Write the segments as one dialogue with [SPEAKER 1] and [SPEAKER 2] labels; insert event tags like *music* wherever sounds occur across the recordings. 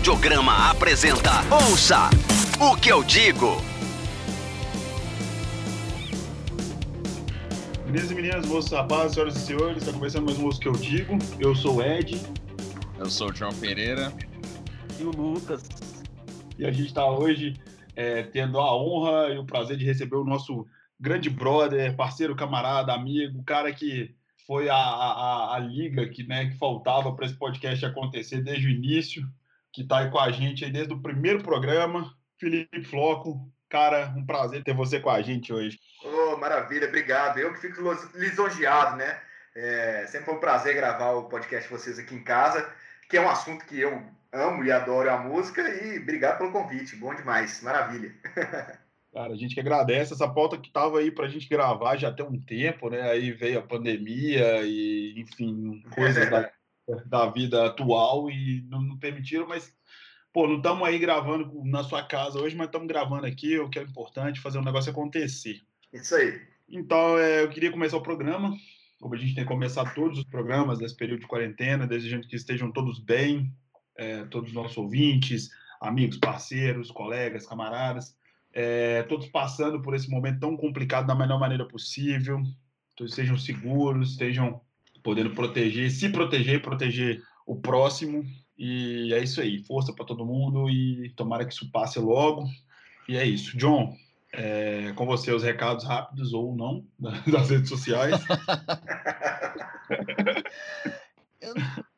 [SPEAKER 1] Audiograma apresenta Ouça o que eu digo.
[SPEAKER 2] Meninas e meninas, moços, rapazes, senhoras e senhores, está começando mais um Ouça o que eu digo. Eu sou o Ed.
[SPEAKER 3] Eu sou o João Pereira.
[SPEAKER 4] E o Lucas.
[SPEAKER 2] E a gente está hoje é, tendo a honra e o prazer de receber o nosso grande brother, parceiro, camarada, amigo, cara que foi a, a, a liga que, né, que faltava para esse podcast acontecer desde o início, que está aí com a gente aí desde o primeiro programa. Felipe Floco, cara, um prazer ter você com a gente hoje.
[SPEAKER 5] Oh, maravilha, obrigado. Eu que fico lisonjeado, né? É, sempre foi um prazer gravar o podcast de vocês aqui em casa, que é um assunto que eu amo e adoro a música, e obrigado pelo convite, bom demais, maravilha. *laughs*
[SPEAKER 2] Cara, a gente que agradece essa pauta que estava aí para a gente gravar já tem um tempo, né? Aí veio a pandemia e, enfim, coisas da, da vida atual e não, não permitiram, mas, pô, não estamos aí gravando na sua casa hoje, mas estamos gravando aqui, o que é importante, fazer um negócio acontecer.
[SPEAKER 5] Isso aí.
[SPEAKER 2] Então, é, eu queria começar o programa, como a gente tem começado todos os programas nesse período de quarentena, desejando que estejam todos bem, é, todos os nossos ouvintes, amigos, parceiros, colegas, camaradas é, todos passando por esse momento tão complicado da melhor maneira possível, todos sejam seguros, estejam podendo proteger, se proteger proteger o próximo. E é isso aí, força para todo mundo e tomara que isso passe logo. E é isso. John, é, com você os recados rápidos ou não *laughs* das redes sociais. *laughs*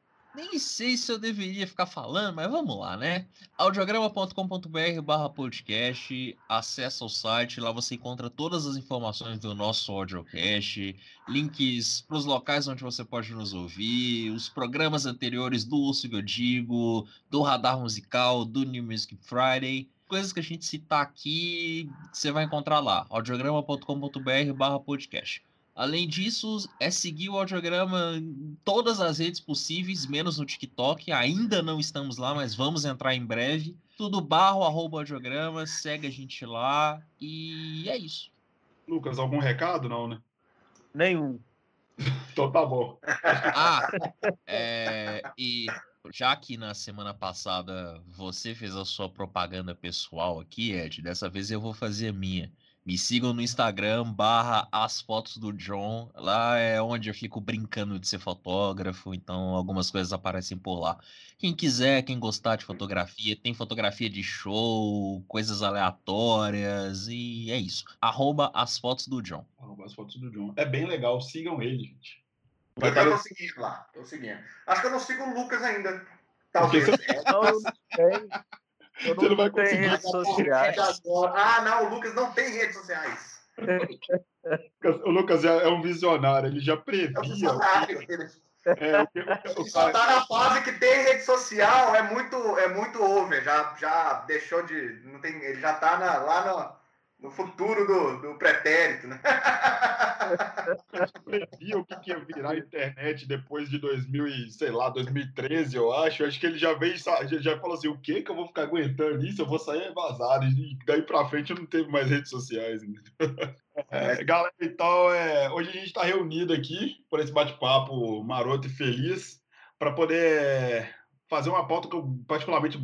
[SPEAKER 3] nem sei se eu deveria ficar falando, mas vamos lá, né? audiograma.com.br barra podcast, acessa o site, lá você encontra todas as informações do nosso audiocast, links para os locais onde você pode nos ouvir, os programas anteriores do Urso que eu digo, do Radar Musical, do New Music Friday, coisas que a gente citar aqui, você vai encontrar lá, audiograma.com.br barra podcast. Além disso, é seguir o audiograma em todas as redes possíveis, menos no TikTok. Ainda não estamos lá, mas vamos entrar em breve. Tudo barro, arroba audiograma, segue a gente lá e é isso.
[SPEAKER 2] Lucas, algum recado? Não, né?
[SPEAKER 4] Nenhum. *laughs*
[SPEAKER 2] então tá bom.
[SPEAKER 3] Ah, é, e já que na semana passada você fez a sua propaganda pessoal aqui, Ed, dessa vez eu vou fazer a minha. Me sigam no Instagram, barra as fotos do John. Lá é onde eu fico brincando de ser fotógrafo, então algumas coisas aparecem por lá. Quem quiser, quem gostar de fotografia, tem fotografia de show, coisas aleatórias, e é isso. Arroba as fotos do John.
[SPEAKER 2] Arroba as fotos do John. É bem legal, sigam ele, gente.
[SPEAKER 5] Eu tô seguindo lá, tô seguindo. Acho que eu não sigo o Lucas ainda. Talvez. Não,
[SPEAKER 4] não eu não, não vai conseguir redes sociais.
[SPEAKER 5] Ah, não, o Lucas não tem redes sociais. *laughs*
[SPEAKER 2] o Lucas é, é um visionário, ele já previa.
[SPEAKER 5] É, o que, o, o Só tá na fase que tem rede social, é muito, é muito over, já, já deixou de. Não tem, ele já tá na, lá no, no futuro do, do pretérito, né? *laughs*
[SPEAKER 2] Previa o que ia virar a internet depois de 2000 e, sei lá, 2013, eu acho. Acho que ele já veio, já, já falou assim, o que que eu vou ficar aguentando isso? Eu vou sair vazado. E daí pra frente eu não teve mais redes sociais. Né? *laughs* É, galera, então, é, hoje a gente está reunido aqui por esse bate-papo maroto e feliz para poder fazer uma pauta que eu particularmente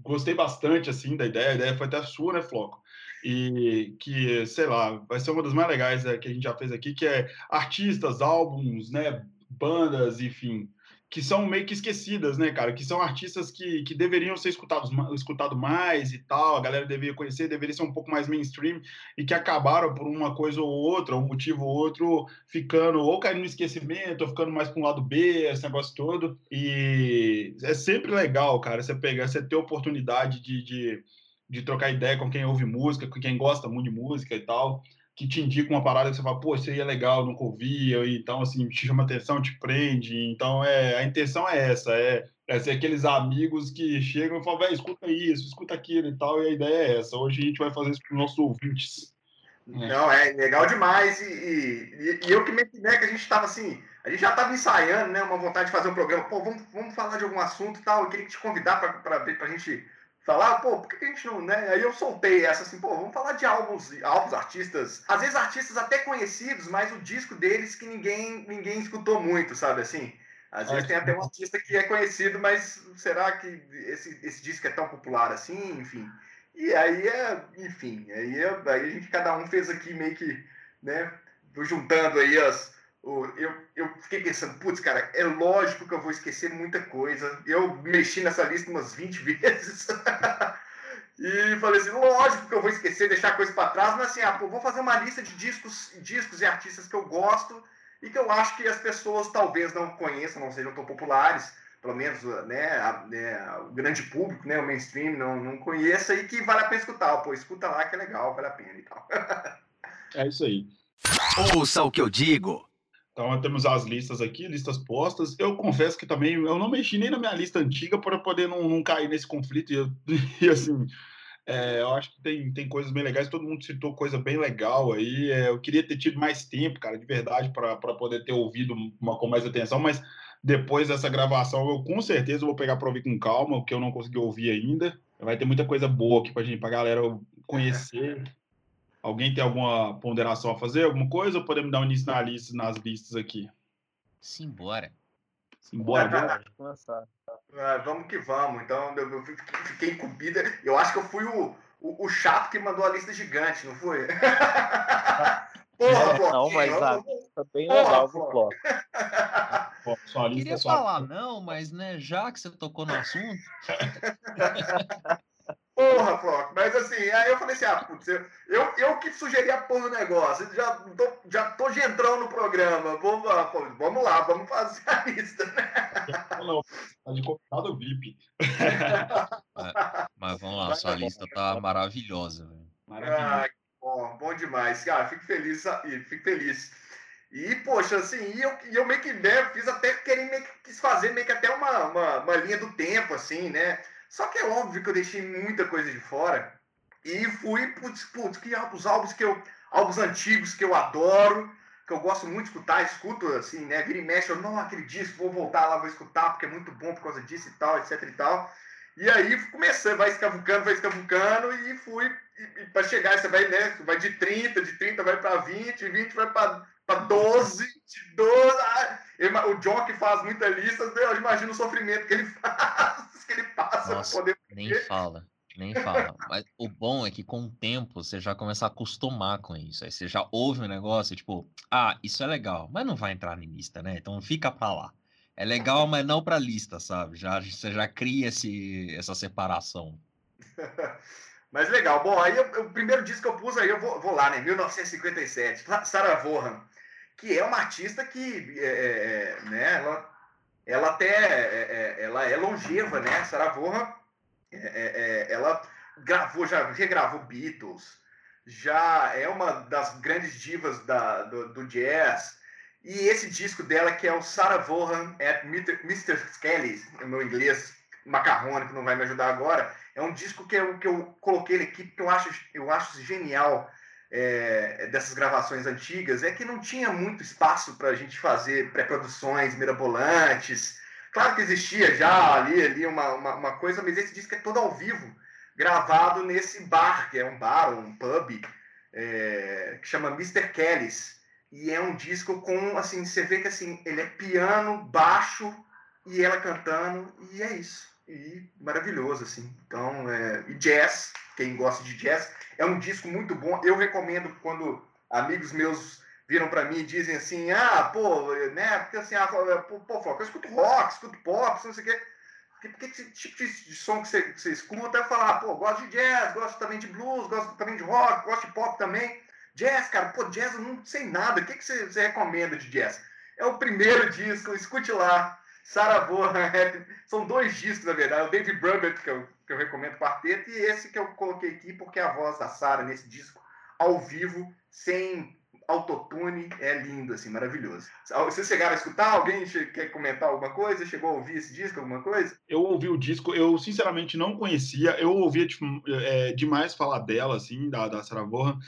[SPEAKER 2] gostei bastante assim da ideia. A ideia foi até sua, né, Floco? E que, sei lá, vai ser uma das mais legais é, que a gente já fez aqui, que é artistas, álbuns, né, bandas, enfim, que são meio que esquecidas, né, cara? Que são artistas que, que deveriam ser escutados escutado mais e tal, a galera deveria conhecer, deveria ser um pouco mais mainstream e que acabaram por uma coisa ou outra, um motivo ou outro, ficando ou caindo no esquecimento, ou ficando mais para um lado B, esse negócio todo. E é sempre legal, cara, você pegar, você ter oportunidade de, de de trocar ideia com quem ouve música, com quem gosta muito de música e tal, que te indica uma parada que você fala, pô, isso aí é legal, nunca ouvia, então, assim, te chama atenção, te prende. Então, é, a intenção é essa, é, é ser aqueles amigos que chegam e falam, velho, escuta isso, escuta aquilo e tal, e a ideia é essa. Hoje a gente vai fazer isso para os nossos ouvintes.
[SPEAKER 5] É. Não, é legal demais, e, e, e eu que me né, que a gente estava assim, a gente já estava ensaiando, né, uma vontade de fazer um programa, pô, vamos, vamos falar de algum assunto e tal, eu queria te convidar para a gente falar, pô, por que a gente não, né? Aí eu soltei essa assim, pô, vamos falar de álbuns, álbuns, artistas, às vezes artistas até conhecidos, mas o disco deles que ninguém, ninguém escutou muito, sabe assim? Às vezes tem até um artista que é conhecido, mas será que esse, esse disco é tão popular assim? Enfim. E aí é, enfim, aí, é, aí a gente, cada um fez aqui meio que, né, juntando aí as. Eu, eu fiquei pensando, putz, cara, é lógico que eu vou esquecer muita coisa. Eu mexi nessa lista umas 20 *laughs* vezes. e falei assim, lógico que eu vou esquecer, deixar coisa para trás, mas assim, ah, pô, vou fazer uma lista de discos, discos e artistas que eu gosto e que eu acho que as pessoas talvez não conheçam, não sejam tão populares, pelo menos né, a, né, o grande público, né, o mainstream não, não conheça e que vale a pena escutar. Pô, escuta lá que é legal, vale a pena e tal. *laughs*
[SPEAKER 2] é isso aí.
[SPEAKER 1] Ouça o que eu digo.
[SPEAKER 2] Então, temos as listas aqui, listas postas. Eu confesso que também eu não mexi nem na minha lista antiga para poder não, não, cair nesse conflito. E, *laughs* e assim, é, eu acho que tem, tem coisas bem legais, todo mundo citou coisa bem legal aí. É, eu queria ter tido mais tempo, cara, de verdade, para poder ter ouvido uma, com mais atenção, mas depois dessa gravação eu com certeza vou pegar para ouvir com calma, o que eu não consegui ouvir ainda. Vai ter muita coisa boa aqui para gente, para galera conhecer. Alguém tem alguma ponderação a fazer, alguma coisa, ou podemos dar um início na lista, nas listas aqui?
[SPEAKER 3] Simbora.
[SPEAKER 2] Simbora, bora.
[SPEAKER 5] Ah, vamos que vamos. Então, eu fiquei incumbida. Eu acho que eu fui o, o, o, chato que mandou a lista gigante, não foi? *laughs*
[SPEAKER 4] Porra, Não, mas a lista bem legal do bloco.
[SPEAKER 3] Queria falar não, mas né, já que você tocou no assunto. *laughs*
[SPEAKER 5] Porra, Flock, mas assim, aí eu falei assim, ah, putz, eu, eu, eu que sugeri a porra do negócio, já tô, já tô entrando no programa, vou, vamos lá, vamos fazer a lista, né?
[SPEAKER 2] Não, tá de convidado VIP.
[SPEAKER 3] mas, mas vamos lá, sua lista tá maravilhosa, velho.
[SPEAKER 5] Ah, bom, bom demais, cara, fico feliz, fico feliz. E, poxa, assim, e eu, e eu meio que né, fiz até, querer meio que quis fazer meio que até uma, uma, uma linha do tempo, assim, né? Só que é óbvio que eu deixei muita coisa de fora e fui, putz, putz, que os álbuns que eu. Álbuns antigos que eu adoro, que eu gosto muito de escutar, escuto assim, né? Vira e mexe, eu não acredito, vou voltar lá, vou escutar, porque é muito bom por causa disso e tal, etc e tal. E aí começando, vai escavucando, vai escavucando e fui para chegar, você vai, né? Vai de 30, de 30 vai para 20, 20 vai para 12, de 12. Ah, o John que faz muita lista, eu imagino o sofrimento que ele *laughs* faz, que ele passa
[SPEAKER 3] Nossa, poder. Nem fala, nem fala. Mas o bom é que com o tempo você já começa a acostumar com isso. Aí você já ouve um negócio, tipo, ah, isso é legal, mas não vai entrar em lista, né? Então fica pra lá. É legal, mas não pra lista, sabe? Já, você já cria esse, essa separação. *laughs*
[SPEAKER 5] Mas legal. Bom, aí o primeiro disco que eu pus aí, eu vou, vou lá, né? 1957. Sarah Vaughan que é uma artista que, é, é, é, né, ela, ela até, é, é, ela é longeva, né, Sarah Vaughan, ela gravou, já regravou Beatles, já é uma das grandes divas da, do, do jazz, e esse disco dela, que é o Sarah Vaughan at Mr. Skelly, no meu inglês macarrônico, não vai me ajudar agora, é um disco que eu, que eu coloquei aqui porque eu acho, eu acho genial é, dessas gravações antigas é que não tinha muito espaço para a gente fazer pré-produções mirabolantes. Claro que existia já ali, ali uma, uma, uma, coisa, mas esse disco é todo ao vivo, gravado nesse bar, que é um bar, um pub, é, que chama Mr. Kelly's. E é um disco com, assim, você vê que assim, ele é piano, baixo e ela cantando, e é isso. E maravilhoso, assim. Então, é, e jazz, quem gosta de jazz. É um disco muito bom. Eu recomendo quando amigos meus viram para mim e dizem assim: ah, pô, né? Porque assim, ah, pô, pô, eu escuto rock, escuto pop, não sei o quê. Porque, que tipo de, de som que você, que você escuta? Eu falar, ah, pô, gosto de jazz, gosto também de blues, gosto também de rock, gosto de pop também. Jazz, cara, pô, jazz eu não sei nada. O que, que você, você recomenda de jazz? É o primeiro disco, escute lá. Vaughan, *laughs* são dois discos, na verdade. O David Brubeck, que eu que eu recomendo quarteto, e esse que eu coloquei aqui, porque a voz da Sara nesse disco, ao vivo, sem autotune, é lindo, assim, maravilhoso. Vocês chegaram a escutar? Alguém quer comentar alguma coisa? Chegou a ouvir esse disco, alguma coisa?
[SPEAKER 2] Eu ouvi o disco, eu sinceramente não conhecia, eu ouvia tipo, é, demais falar dela, assim, da, da Sarah Vaughan,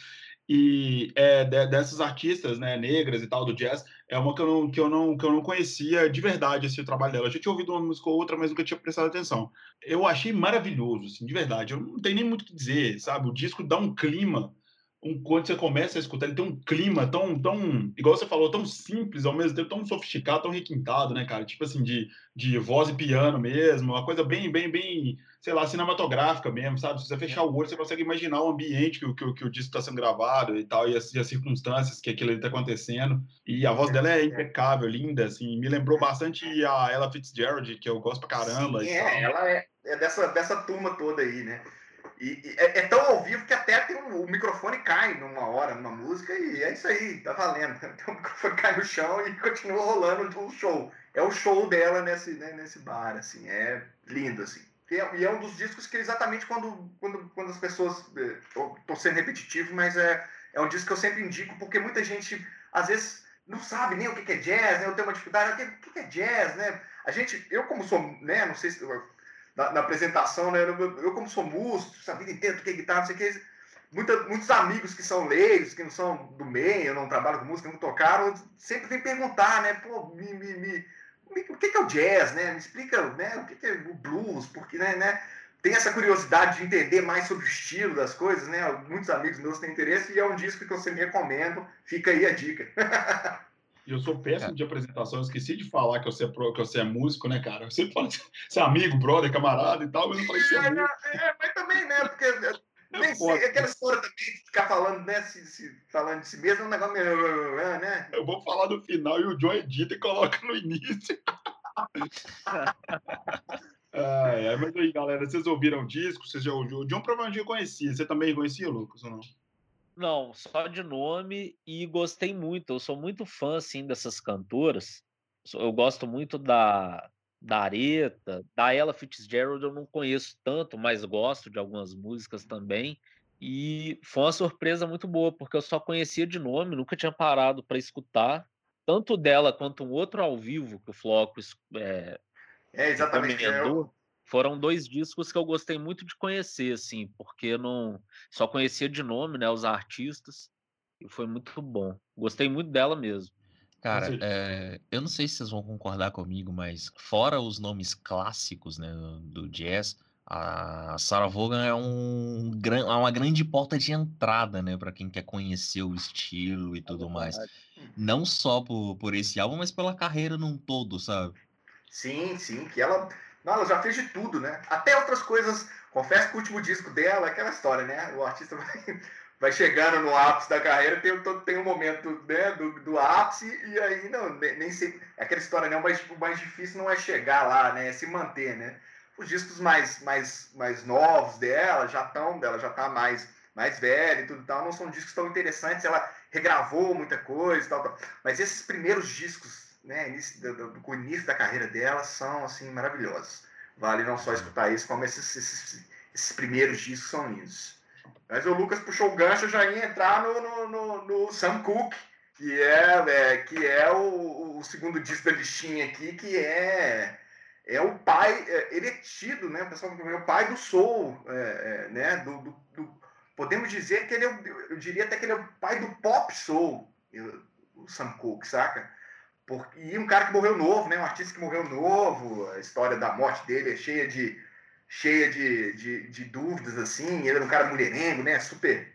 [SPEAKER 2] e é, de, dessas artistas né, negras e tal do jazz, é uma que eu, não, que, eu não, que eu não conhecia de verdade esse trabalho dela. Eu já tinha ouvido uma música ou outra, mas nunca tinha prestado atenção. Eu achei maravilhoso, assim, de verdade. Eu não tenho nem muito o que dizer, sabe? O disco dá um clima um, quando você começa a escutar, ele tem um clima tão, tão, igual você falou, tão simples, ao mesmo tempo tão sofisticado, tão requintado, né, cara? Tipo assim, de, de voz e piano mesmo, uma coisa bem, bem, bem, sei lá, cinematográfica mesmo, sabe? Se você fechar o olho, você consegue imaginar o ambiente que, que, que o disco está sendo gravado e tal, e as, e as circunstâncias que aquilo está acontecendo. E a voz dela é impecável, linda, assim, me lembrou bastante a Ella Fitzgerald, que eu gosto pra caramba.
[SPEAKER 5] Sim, é, ela é, é dessa, dessa turma toda aí, né? E, e é, é, tão ao vivo que até tem um, o microfone cai numa hora, numa música, e é isso aí, tá valendo. *laughs* Então, o microfone cai no chão e *laughs* continua rolando o show. É o show dela nesse, né, nesse bar, assim, é lindo, assim. E é, e é, um dos discos que exatamente quando, quando, quando as pessoas. Estou é, sendo repetitivo, mas é, é um disco que eu sempre indico, porque muita gente, às vezes, não sabe nem o que é jazz, né? Eu tenho uma dificuldade, o que é jazz, né? A gente, eu como sou, né, não sei se na, na apresentação, né? Eu, como sou músico, a vida inteira toquei guitarra, não sei o que, muita, muitos amigos que são leigos, que não são do meio, não trabalho com música, não tocaram, sempre vem perguntar, né? Pô, me, me, me, o que é o jazz, né? Me explica, né? O que é o blues, porque, né, né? Tem essa curiosidade de entender mais sobre o estilo das coisas, né? Muitos amigos meus têm interesse e é um disco que eu sempre recomendo. Fica aí a dica. *laughs*
[SPEAKER 2] E eu sou péssimo é. de apresentação, eu esqueci de falar que você é, pro, que você é músico, né, cara? Eu sempre falo que você é amigo, brother, camarada e tal, mas eu não falei que é, é.
[SPEAKER 5] É, mas também, né? Porque é, nem sei, aquela história também de ficar falando, né? Se, se, falando de si mesmo é um negócio meio. né?
[SPEAKER 2] Eu vou falar no final e o John edita e coloca no início. *laughs* ah, é, mas aí, galera, vocês ouviram o disco? Vocês já, o John provavelmente conhecia. Você também conhecia, Lucas, ou não?
[SPEAKER 4] Não, só de nome e gostei muito. Eu sou muito fã assim dessas cantoras. Eu gosto muito da da Aretha, da Ella Fitzgerald eu não conheço tanto, mas gosto de algumas músicas também. E foi uma surpresa muito boa, porque eu só conhecia de nome, nunca tinha parado para escutar, tanto dela quanto um outro ao vivo que o Floco
[SPEAKER 5] é, é exatamente. É,
[SPEAKER 4] eu, foram dois discos que eu gostei muito de conhecer, assim, porque não só conhecia de nome, né, os artistas, e foi muito bom. Gostei muito dela mesmo.
[SPEAKER 3] Cara, é, eu não sei se vocês vão concordar comigo, mas fora os nomes clássicos, né, do jazz, a Sarah Vaughan é, um, é uma grande porta de entrada, né, para quem quer conhecer o estilo e é tudo mais. Não só por, por esse álbum, mas pela carreira num todo, sabe?
[SPEAKER 5] Sim, sim, que ela ela já fez de tudo, né? Até outras coisas. Confesso que o último disco dela é aquela história, né? O artista *laughs* vai, vai chegando no ápice da carreira, tem, tem um momento né, do, do ápice, e aí não, nem sei. Aquela história, né? O mais, o mais difícil não é chegar lá, né? É se manter, né? Os discos mais, mais, mais novos dela já estão, dela já tá mais, mais velha e tudo tal, não são discos tão interessantes, ela regravou muita coisa e tal, tal. Mas esses primeiros discos né, início, do, do, do, início da carreira dela são assim maravilhosos. Vale não só escutar isso, como esses, esses, esses primeiros discos são lindos. Mas o Lucas puxou o gancho, já ia entrar no, no, no, no Sam Cooke, que é, é que é o, o, segundo disco da listinha aqui, que é é o pai, é, ele é tido, né, pessoal, é o pai do soul, é, é, né, do, do, do, podemos dizer que ele é, eu diria até que ele é o pai do pop soul, o Sam Cooke, saca? E um cara que morreu novo, né? Um artista que morreu novo, a história da morte dele é cheia de, cheia de, de, de dúvidas, assim. Ele era um cara mulherengo, né? Super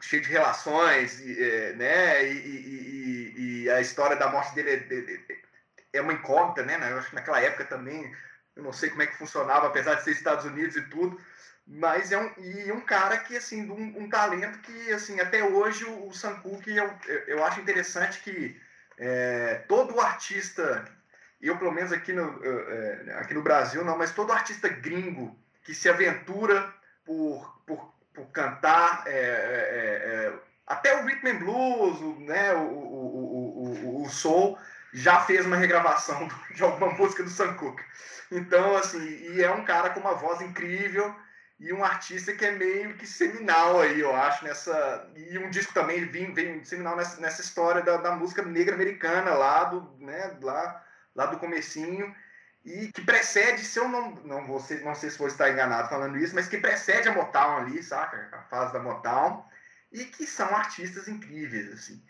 [SPEAKER 5] cheio de relações, e, é, né? E, e, e, a história da morte dele é, é uma incógnita, né? Eu acho que naquela época também, eu não sei como é que funcionava, apesar de ser Estados Unidos e tudo, mas é um, e um cara que, assim, um, um talento que, assim, até hoje o, o Sam Cooke, eu, eu acho interessante que é, todo artista, eu pelo menos aqui no, é, aqui no Brasil não, mas todo artista gringo que se aventura por, por, por cantar é, é, é até o rhythm and blues, o, né, o, o, o, o, soul, já fez uma regravação *laughs* de alguma música do Sam Cooke. Então, assim, e é um cara com uma voz incrível, e um artista que é meio que seminal aí, eu acho, nessa. E um disco também vem, vem seminal nessa, nessa história da, da música negra americana lá do, né, lá, lá do comecinho, e que precede, se eu não. Não, vou não sei se vou estar enganado falando isso, mas que precede a Motown ali, saca? A fase da Motown, e que são artistas incríveis, assim.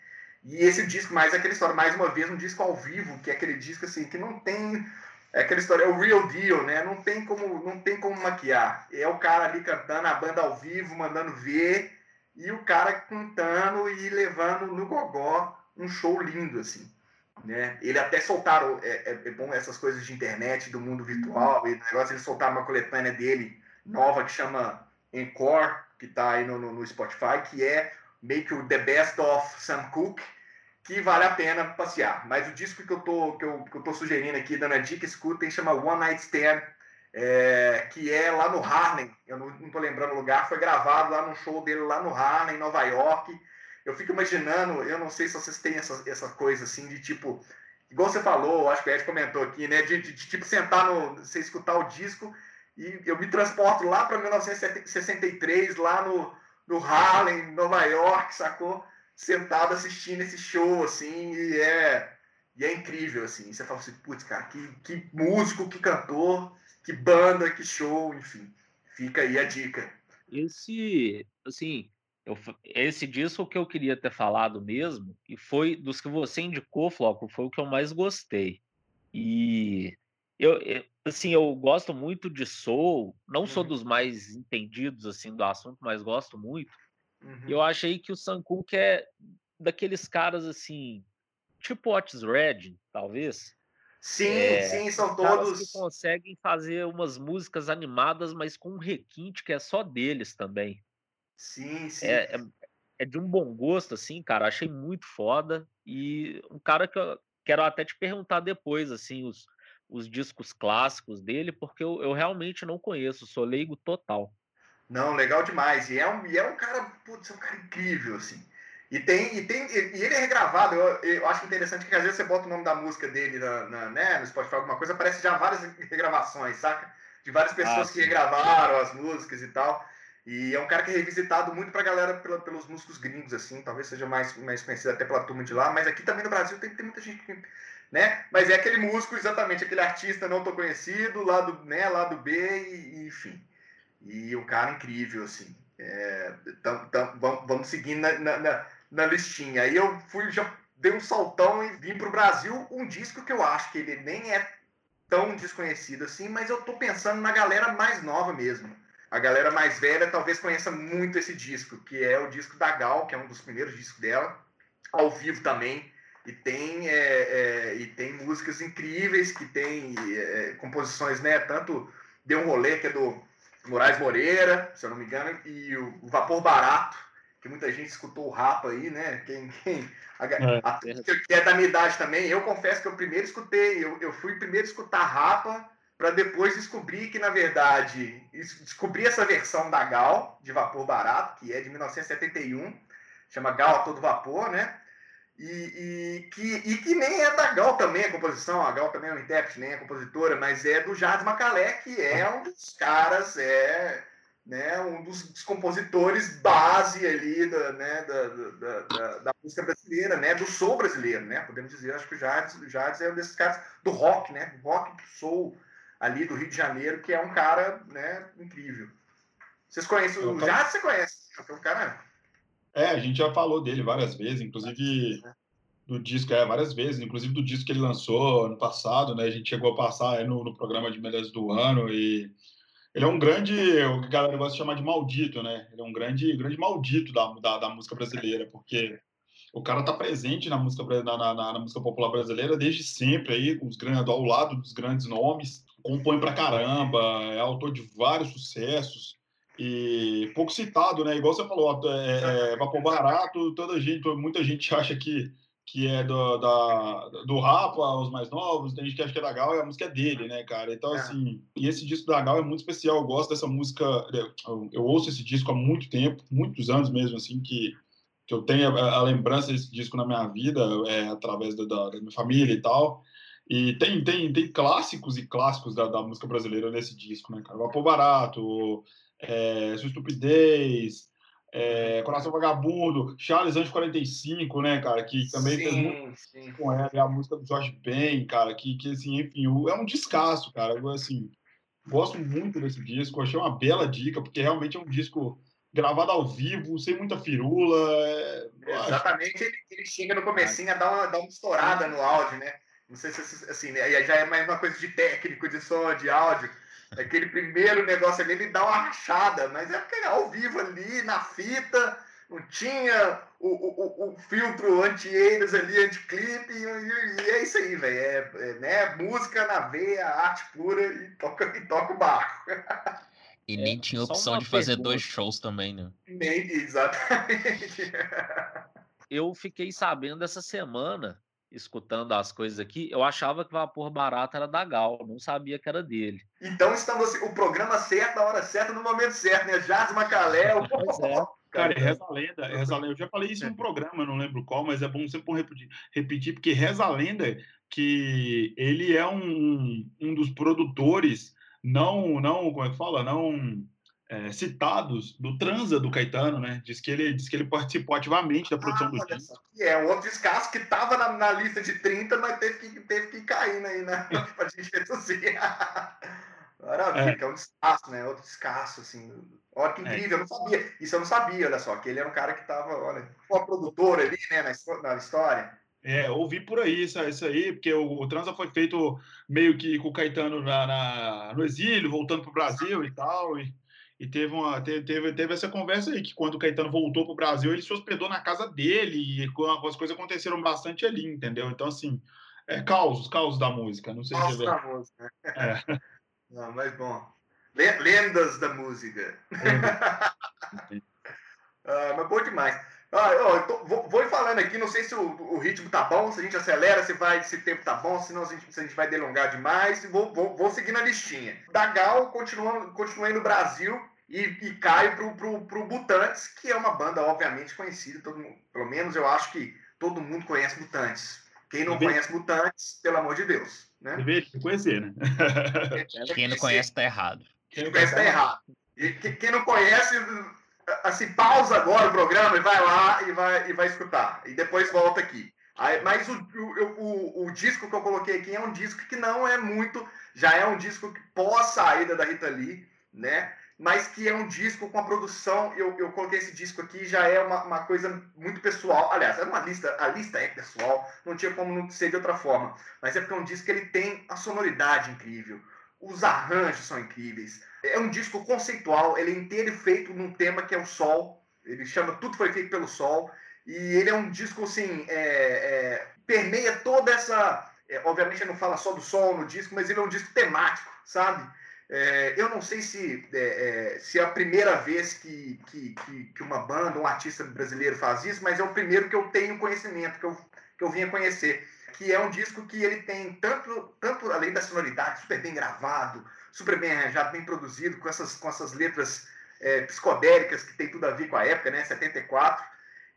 [SPEAKER 5] E esse disco, mais aquela história, mais uma vez, um disco ao vivo, que é aquele disco assim, que não tem é aquela história, é o real deal, né? Não tem como, não tem como maquiar. É o cara ali cantando a banda ao vivo, mandando ver, e o cara cantando e levando no gogó um show lindo, assim. Né? Ele até soltaram, é, é, é bom essas coisas de internet, do mundo virtual e negócio, eles soltaram uma coletânea dele nova que chama Encore, que está aí no, no, no, Spotify, que é meio que o The Best of Sam Cooke, que vale a pena passear. Mas o disco que eu tô, que eu, que eu tô sugerindo aqui, dando a dica, escutem, chama One Night Stand, é, que é lá no Harlem, eu não, não tô lembrando o lugar, foi gravado lá no show dele lá no Harlem, Nova York, eu fico imaginando, eu não sei se vocês têm essa, essa coisa assim de tipo, igual você falou, acho que o Ed comentou aqui, né? De, de, de tipo sentar no. Você escutar o disco e eu me transporto lá para 1963, lá no, no Harlem, Nova York, sacou? Sentado assistindo esse show, assim, e é, e é incrível, assim. Você fala assim, putz, cara, que, que músico, que cantor, que banda, que show, enfim. Fica aí a dica.
[SPEAKER 4] Esse, assim, eu, esse disco que eu queria ter falado mesmo, e foi dos que você indicou, Floco, foi o que eu mais gostei. E eu, assim, eu gosto muito de soul, não sou uhum. dos mais entendidos assim do assunto, mas gosto muito. Uhum. Eu achei que o Sankook é daqueles caras assim, tipo Otis Red, talvez.
[SPEAKER 5] Sim, é, sim, são todos
[SPEAKER 4] que conseguem fazer umas músicas animadas, mas com um requinte que é só deles também.
[SPEAKER 5] Sim, sim.
[SPEAKER 4] É, é, é, de um bom gosto, assim, cara. Achei muito foda. E um cara que eu quero até te perguntar depois, assim, os, os discos clássicos dele, porque eu, eu realmente não conheço, sou leigo total.
[SPEAKER 5] Não, legal demais. E é um, e é um cara, putz, é um cara incrível, assim. E tem, e tem, e ele é regravado. Eu, eu acho interessante que às vezes você bota o nome da música dele na, na né, no Spotify, alguma coisa, aparece já várias regravações, saca? De várias pessoas ah, que regravaram as músicas e tal. E é um cara que é revisitado muito pra galera pela, pelos músicos gringos, assim, talvez seja mais, mais conhecido até pela turma de lá, mas aqui também no Brasil tem, tem muita gente que, né? Mas é aquele músico, exatamente, aquele artista não tão conhecido, lá do, né, lá do B, e, enfim. E um cara incrível, assim. É, tam, tam, vamos, vamos seguindo na, na, na, listinha. Aí eu fui, já dei um saltão e vim pro Brasil um disco que eu acho que ele nem é tão desconhecido assim, mas eu tô pensando na galera mais nova mesmo a galera mais velha talvez conheça muito esse disco, que é o disco da Gal, que é um dos primeiros discos dela, ao vivo também. E tem, é, é, e tem músicas incríveis, que tem é, composições, né? Tanto Deu um Rolê, que é do Moraes Moreira, se eu não me engano, e o, Vapor Barato, que muita gente escutou o Rapa aí, né? Quem, quem a, é. a, que é da minha idade também. Eu confesso que eu primeiro escutei, eu, eu fui primeiro escutar Rapa para depois descobrir que, na verdade, descobri essa versão da Gal, de vapor barato, que é de 1971, chama Gal a todo vapor, né? E, e, que, e que nem é da Gal também a composição, a Gal também é uma intérprete, nem é compositora, mas é do Jardim Macalé, que é um dos caras, é né, um dos compositores base ali da, né, da, da, da, da, música brasileira, né, do soul brasileiro, né, podemos dizer, acho que o Jardim, o Jardim é um desses caras do rock, né, do rock, do soul, ali do Rio de Janeiro, que é um cara né, incrível. Vocês conhecem o já você conhece, é um cara.
[SPEAKER 2] É, a gente já falou dele várias vezes, inclusive do disco, é, várias vezes, inclusive do disco que ele lançou ano passado, né? A gente chegou a passar no, no programa de melhores do ano e ele é um grande, o que a galera gosta de chamar de maldito, né? Ele é um grande, grande maldito da, da, da música brasileira, porque o cara tá presente na música, na, na, na, música popular brasileira desde sempre aí, com os grandes, ao lado dos grandes nomes compõe pra caramba, é autor de vários sucessos e pouco citado, né? Igual você falou, é, é Vapor Barato, toda gente, muita gente *laughs* acha que, que é do, da, do Rapa, os mais novos, tem gente que acha que é da Gal e a música é dele, né, cara? Então, é. assim, e esse disco da Gal é muito especial, eu gosto dessa música, eu, eu ouço esse disco há muito tempo, muitos anos mesmo, assim, que, que eu tenho a, a lembrança desse disco na minha vida, é, através da, da, da minha família e tal, e tem, tem, tem clássicos e clássicos da, da música brasileira nesse disco, né, cara? Vapor Barato, é, Sua Estupidez, é, Coração Vagabundo, Charles Anjos 45, né, cara? Que também sim, fez muito sim. com ela, a música do Jorge Ben, cara, que, que assim, enfim, é um descasso, cara. Eu, assim, gosto muito desse disco, achei uma bela dica, porque realmente é um disco gravado ao vivo, sem muita firula. É,
[SPEAKER 5] Exatamente, ele, ele chega no comecinho a dar uma, dar uma estourada no áudio, né? Não sei se assim, né? já é mais uma coisa de técnico, de som, de áudio. Aquele primeiro negócio ali, ele dá uma rachada, mas é porque é ao vivo ali, na fita, não tinha o, o, o filtro anti-eles ali, anti-clipe, e, e, é isso aí, velho. É, é, né, música na veia, arte pura e toca, e toca o barco.
[SPEAKER 3] E nem é, tinha opção de fazer pergunta. dois shows também, né?
[SPEAKER 5] Nem, exatamente.
[SPEAKER 4] Eu fiquei sabendo essa semana, escutando as coisas aqui, eu achava que Vapor Barato era da Gal, não sabia que era dele.
[SPEAKER 5] Então estamos o programa certo, na hora certa, no momento certo, né? Jazz Macalé. *laughs*
[SPEAKER 2] Pois é. *laughs* Cara, reza a lenda, reza a lenda. Eu já falei isso em um programa, não lembro qual, mas é bom sempre repetir, repetir porque reza a lenda que ele é um, um dos produtores não, não, como é que fala? Não é, citados do Transa do Caetano, né? Diz que ele, diz que ele participou ativamente da produção ah, do disco.
[SPEAKER 5] É um outro descasso que estava na, na, lista de 30, mas teve que, teve que cair aí, né? *laughs* pra gente reduzir. *laughs* Maravilha, é. é um descasso, né? Outro descasso, assim. Olha que é. incrível, é. eu não sabia. Isso eu não sabia, olha só, que ele era um cara que estava, olha, uma produtora ali, né, na, na história.
[SPEAKER 2] É, ouvi por aí isso, isso aí, porque o, o Transa foi feito meio que com o Caetano na, na no exílio, voltando para o Brasil e tal, e, e teve, uma, teve, teve essa conversa aí, que quando o Caetano voltou para o Brasil, ele se hospedou na casa dele, e as coisas aconteceram bastante ali, entendeu? Então, assim, é causos, causos da música, não sei
[SPEAKER 5] se se da música. É. *laughs* Não, mas bom. Lendas da música. É. *laughs* ah, mas bom demais. Ah, eu, tô, vou, vou falando aqui, não sei se o, o, ritmo tá bom, se a gente acelera, se, vai, se o tempo tá bom, se, não, se, a, gente, se a gente vai delongar demais. Vou, vou, vou seguir na listinha. Dagal continua, continuei no Brasil e, e caio pro, pro, pro Butantes, que é uma banda obviamente conhecida, todo mundo, pelo menos eu acho que todo mundo conhece Mutantes. Quem não conhece Mutantes, pelo amor de Deus. Né?
[SPEAKER 2] Deveria conhecer, né? *laughs*
[SPEAKER 3] Quem não conhece tá errado.
[SPEAKER 5] Quem não conhece tá errado. E quem não conhece assim, pausa agora o programa e vai lá e vai, e vai escutar. E depois volta aqui. Aí, mas o, o, o, o, disco que eu coloquei aqui é um disco que não é muito. Já é um disco pós saída da Rita Lee, né? Mas que é um disco com a produção. Eu, eu coloquei esse disco aqui, já é uma, uma coisa muito pessoal. Aliás, é uma lista. A lista é pessoal, não tinha como não ser de outra forma. Mas é porque é um disco que ele tem a sonoridade incrível. Os arranjos são incríveis é um disco conceitual, ele é inteiro feito num tema que é o Sol. Ele chama Tudo Foi Feito pelo Sol. E ele é um disco, assim, é, é, permeia toda essa. É, obviamente, ele não fala só do sol no disco, mas ele é um disco temático, sabe? É, eu não sei se é, é, se é a primeira vez que, que, que, uma banda, um artista brasileiro faz isso, mas é o primeiro que eu tenho conhecimento, que eu, que eu vinha conhecer. Que é um disco que ele tem tanto, tanto além da sonoridade, super bem gravado, super bem arranjado, bem produzido, com essas, com essas letras é, psicodélicas que tem tudo a ver com a época, né? 74.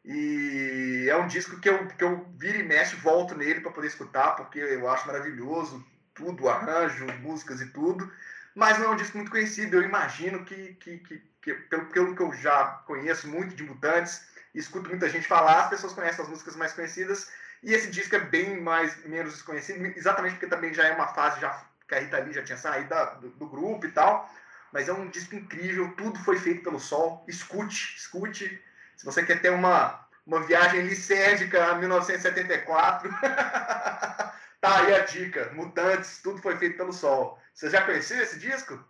[SPEAKER 5] E é um disco que eu, que eu viro e mexe, volto nele para poder escutar, porque eu acho maravilhoso tudo, arranjo, músicas e tudo. Mas não é um disco muito conhecido. Eu imagino que, que, que, que pelo, pelo que eu já conheço muito de Mutantes, escuto muita gente falar, as pessoas conhecem as músicas mais conhecidas. E esse disco é bem mais menos desconhecido, exatamente porque também já é uma fase já que a Rita Lee já tinha saído da, do, do, grupo e tal. Mas é um disco incrível, tudo foi feito pelo Sol. Escute, escute. Se você quer ter uma, uma viagem licérgica a 1974, *laughs* tá aí a dica. Mutantes, tudo foi feito pelo Sol. Você já conhecia esse disco?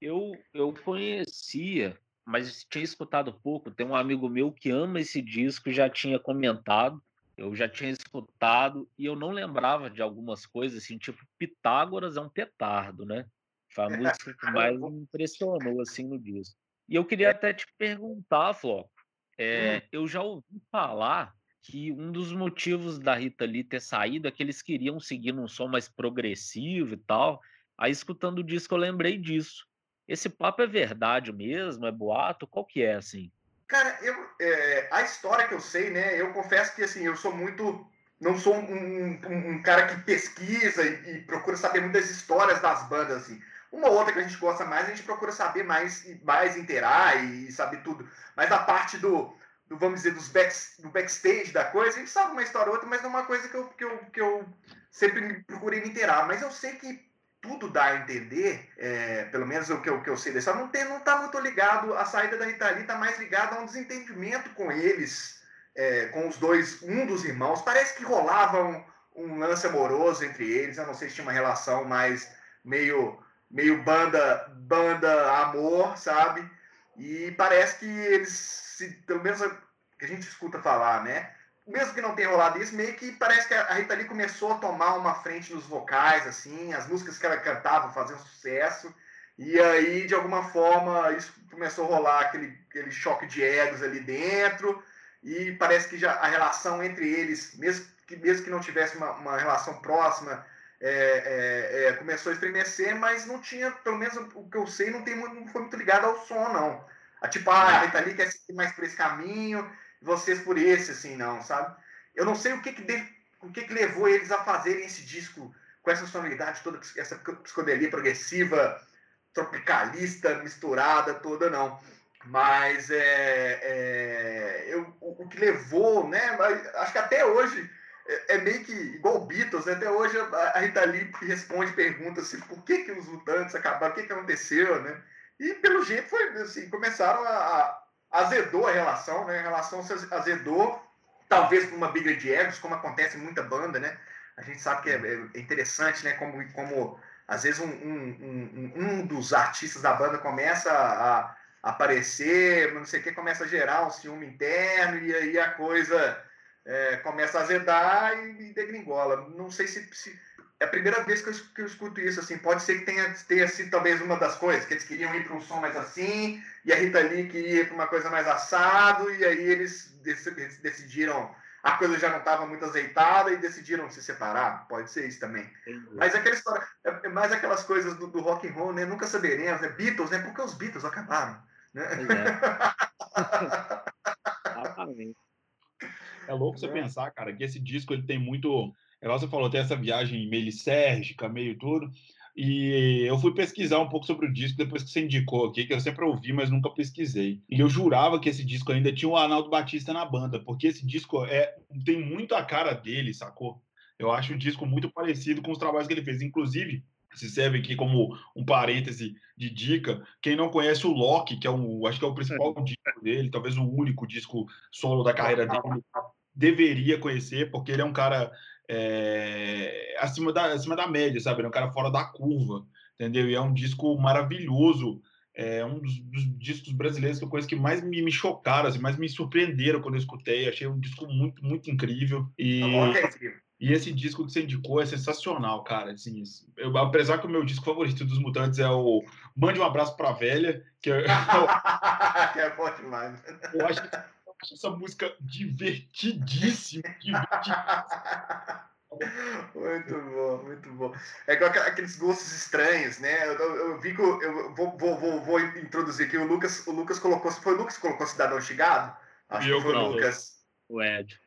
[SPEAKER 4] Eu, eu conhecia, mas tinha escutado pouco. Tem um amigo meu que ama esse disco, já tinha comentado eu já tinha escutado e eu não lembrava de algumas coisas, assim, tipo, Pitágoras é um petardo, né? Foi a *laughs* música que mais me impressionou, assim, no disco. E eu queria é. até te perguntar, Floco, é, hum. eu já ouvi falar que um dos motivos da Rita Lee ter saído é que eles queriam seguir num som mais progressivo e tal. Aí, escutando o disco, eu lembrei disso. Esse papo é verdade mesmo? É boato? Qual que é, assim?
[SPEAKER 5] Cara, eu, é, a história que eu sei, né? Eu confesso que assim, eu sou muito. Não sou um, um, um cara que pesquisa e, e, procura saber muitas histórias das bandas, assim. Uma ou outra que a gente gosta mais, a gente procura saber mais, mais inteirar e saber tudo. Mas a parte do vamos dizer, dos back, do backstage da coisa, a gente sabe uma história ou outra, mas não é uma coisa que eu, que eu, que eu sempre procurei me inteirar. Mas eu sei que tudo dá a entender, é, pelo menos o que eu, que eu sei dessa, não está não tá muito ligado, a saída da Rita está mais ligada a um desentendimento com eles, é, com os dois, um dos irmãos. Parece que rolava um, um, lance amoroso entre eles, eu não sei se tinha uma relação mais meio, meio banda, banda amor, sabe? E parece que eles, se, pelo menos que a gente escuta falar, né? Mesmo que não tenha rolado isso, meio que parece que a Rita Lee começou a tomar uma frente nos vocais, assim, as músicas que ela cantava faziam sucesso, e aí, de alguma forma, isso começou a rolar aquele, aquele choque de egos ali dentro, e parece que já a relação entre eles, mesmo que, mesmo que não tivesse uma, uma relação próxima, é, é, é, começou a estremecer, mas não tinha, pelo menos o que eu sei, não, tem, não foi muito ligado ao som, não. A, tipo, ah, a Rita Lee quer seguir mais por esse caminho, vocês por esse, assim, não, sabe? Eu não sei o que que, de, o que que levou eles a fazerem esse disco com essa sonoridade toda, essa psicodelia progressiva, tropicalista, misturada toda, não. Mas é, é eu, o, o, que levou, né? Acho que até hoje é, é meio que igual Beatles, né? até hoje a, Rita Lee responde perguntas assim, por que, que os mutantes acabaram, o que, que aconteceu, né? E pelo jeito foi assim, começaram a, a azedou a relação, né? A relação se azedou, talvez por uma briga de egos, como acontece em muita banda, né? A gente sabe que é, é interessante, né? Como, como às vezes um, um, um, um dos artistas da banda começa a, a aparecer, não sei o que, começa a gerar um ciúme interno e aí a coisa é, começa a azedar e, e degringola. Não sei se, se, é a primeira vez que eu, que eu, escuto isso. Assim, pode ser que tenha, tenha sido talvez uma das coisas que eles queriam ir para um som mais assim e a Rita Lee queria ir para uma coisa mais assado e aí eles, decidiram a coisa já não estava muito azeitada e decidiram se separar. Pode ser isso também. Mas aquela história, é, é mais aquelas coisas do, do rock and roll, né? Nunca saberemos, né? Beatles, né? Porque os Beatles acabaram. Né?
[SPEAKER 2] É. *laughs* É louco você é. pensar, cara, que esse disco ele tem muito. Igual você falou, tem essa viagem meio lisérgica, meio tudo. E eu fui pesquisar um pouco sobre o disco depois que você indicou aqui, que eu sempre ouvi, mas nunca pesquisei. E eu jurava que esse disco ainda tinha o Arnaldo Batista na banda, porque esse disco é, tem muito a cara dele, sacou? Eu acho o disco muito parecido com os trabalhos que ele fez. Inclusive, se serve aqui como um parêntese de dica. Quem não conhece o Loki, que é um, acho que é o principal é. *laughs* disco dele, talvez o único disco solo da carreira dele, deveria conhecer, porque ele é um cara é, acima, da, acima da média, sabe? Ele é um cara fora da curva, entendeu? E é um disco maravilhoso. É um dos, dos discos brasileiros que eu conheço que mais me, me chocaram, assim, mais me surpreenderam quando eu escutei. Achei um disco muito, muito incrível. E, e esse disco que você indicou é sensacional, cara. Assim, eu, apesar que o meu disco favorito dos Mutantes é o Mande um Abraço Pra Velha, que é, *laughs*
[SPEAKER 5] que é bom demais.
[SPEAKER 2] Eu acho que acho essa música divertidíssima. divertidíssima.
[SPEAKER 5] Muito bom, muito bom. É com aqueles gostos estranhos, né? Eu, eu, eu vi que eu, eu vou, vou, vou, vou, introduzir aqui. O Lucas, o Lucas colocou. Foi o Lucas que colocou Cidadão Chegado? Acho que foi o Lucas.
[SPEAKER 4] O Ed.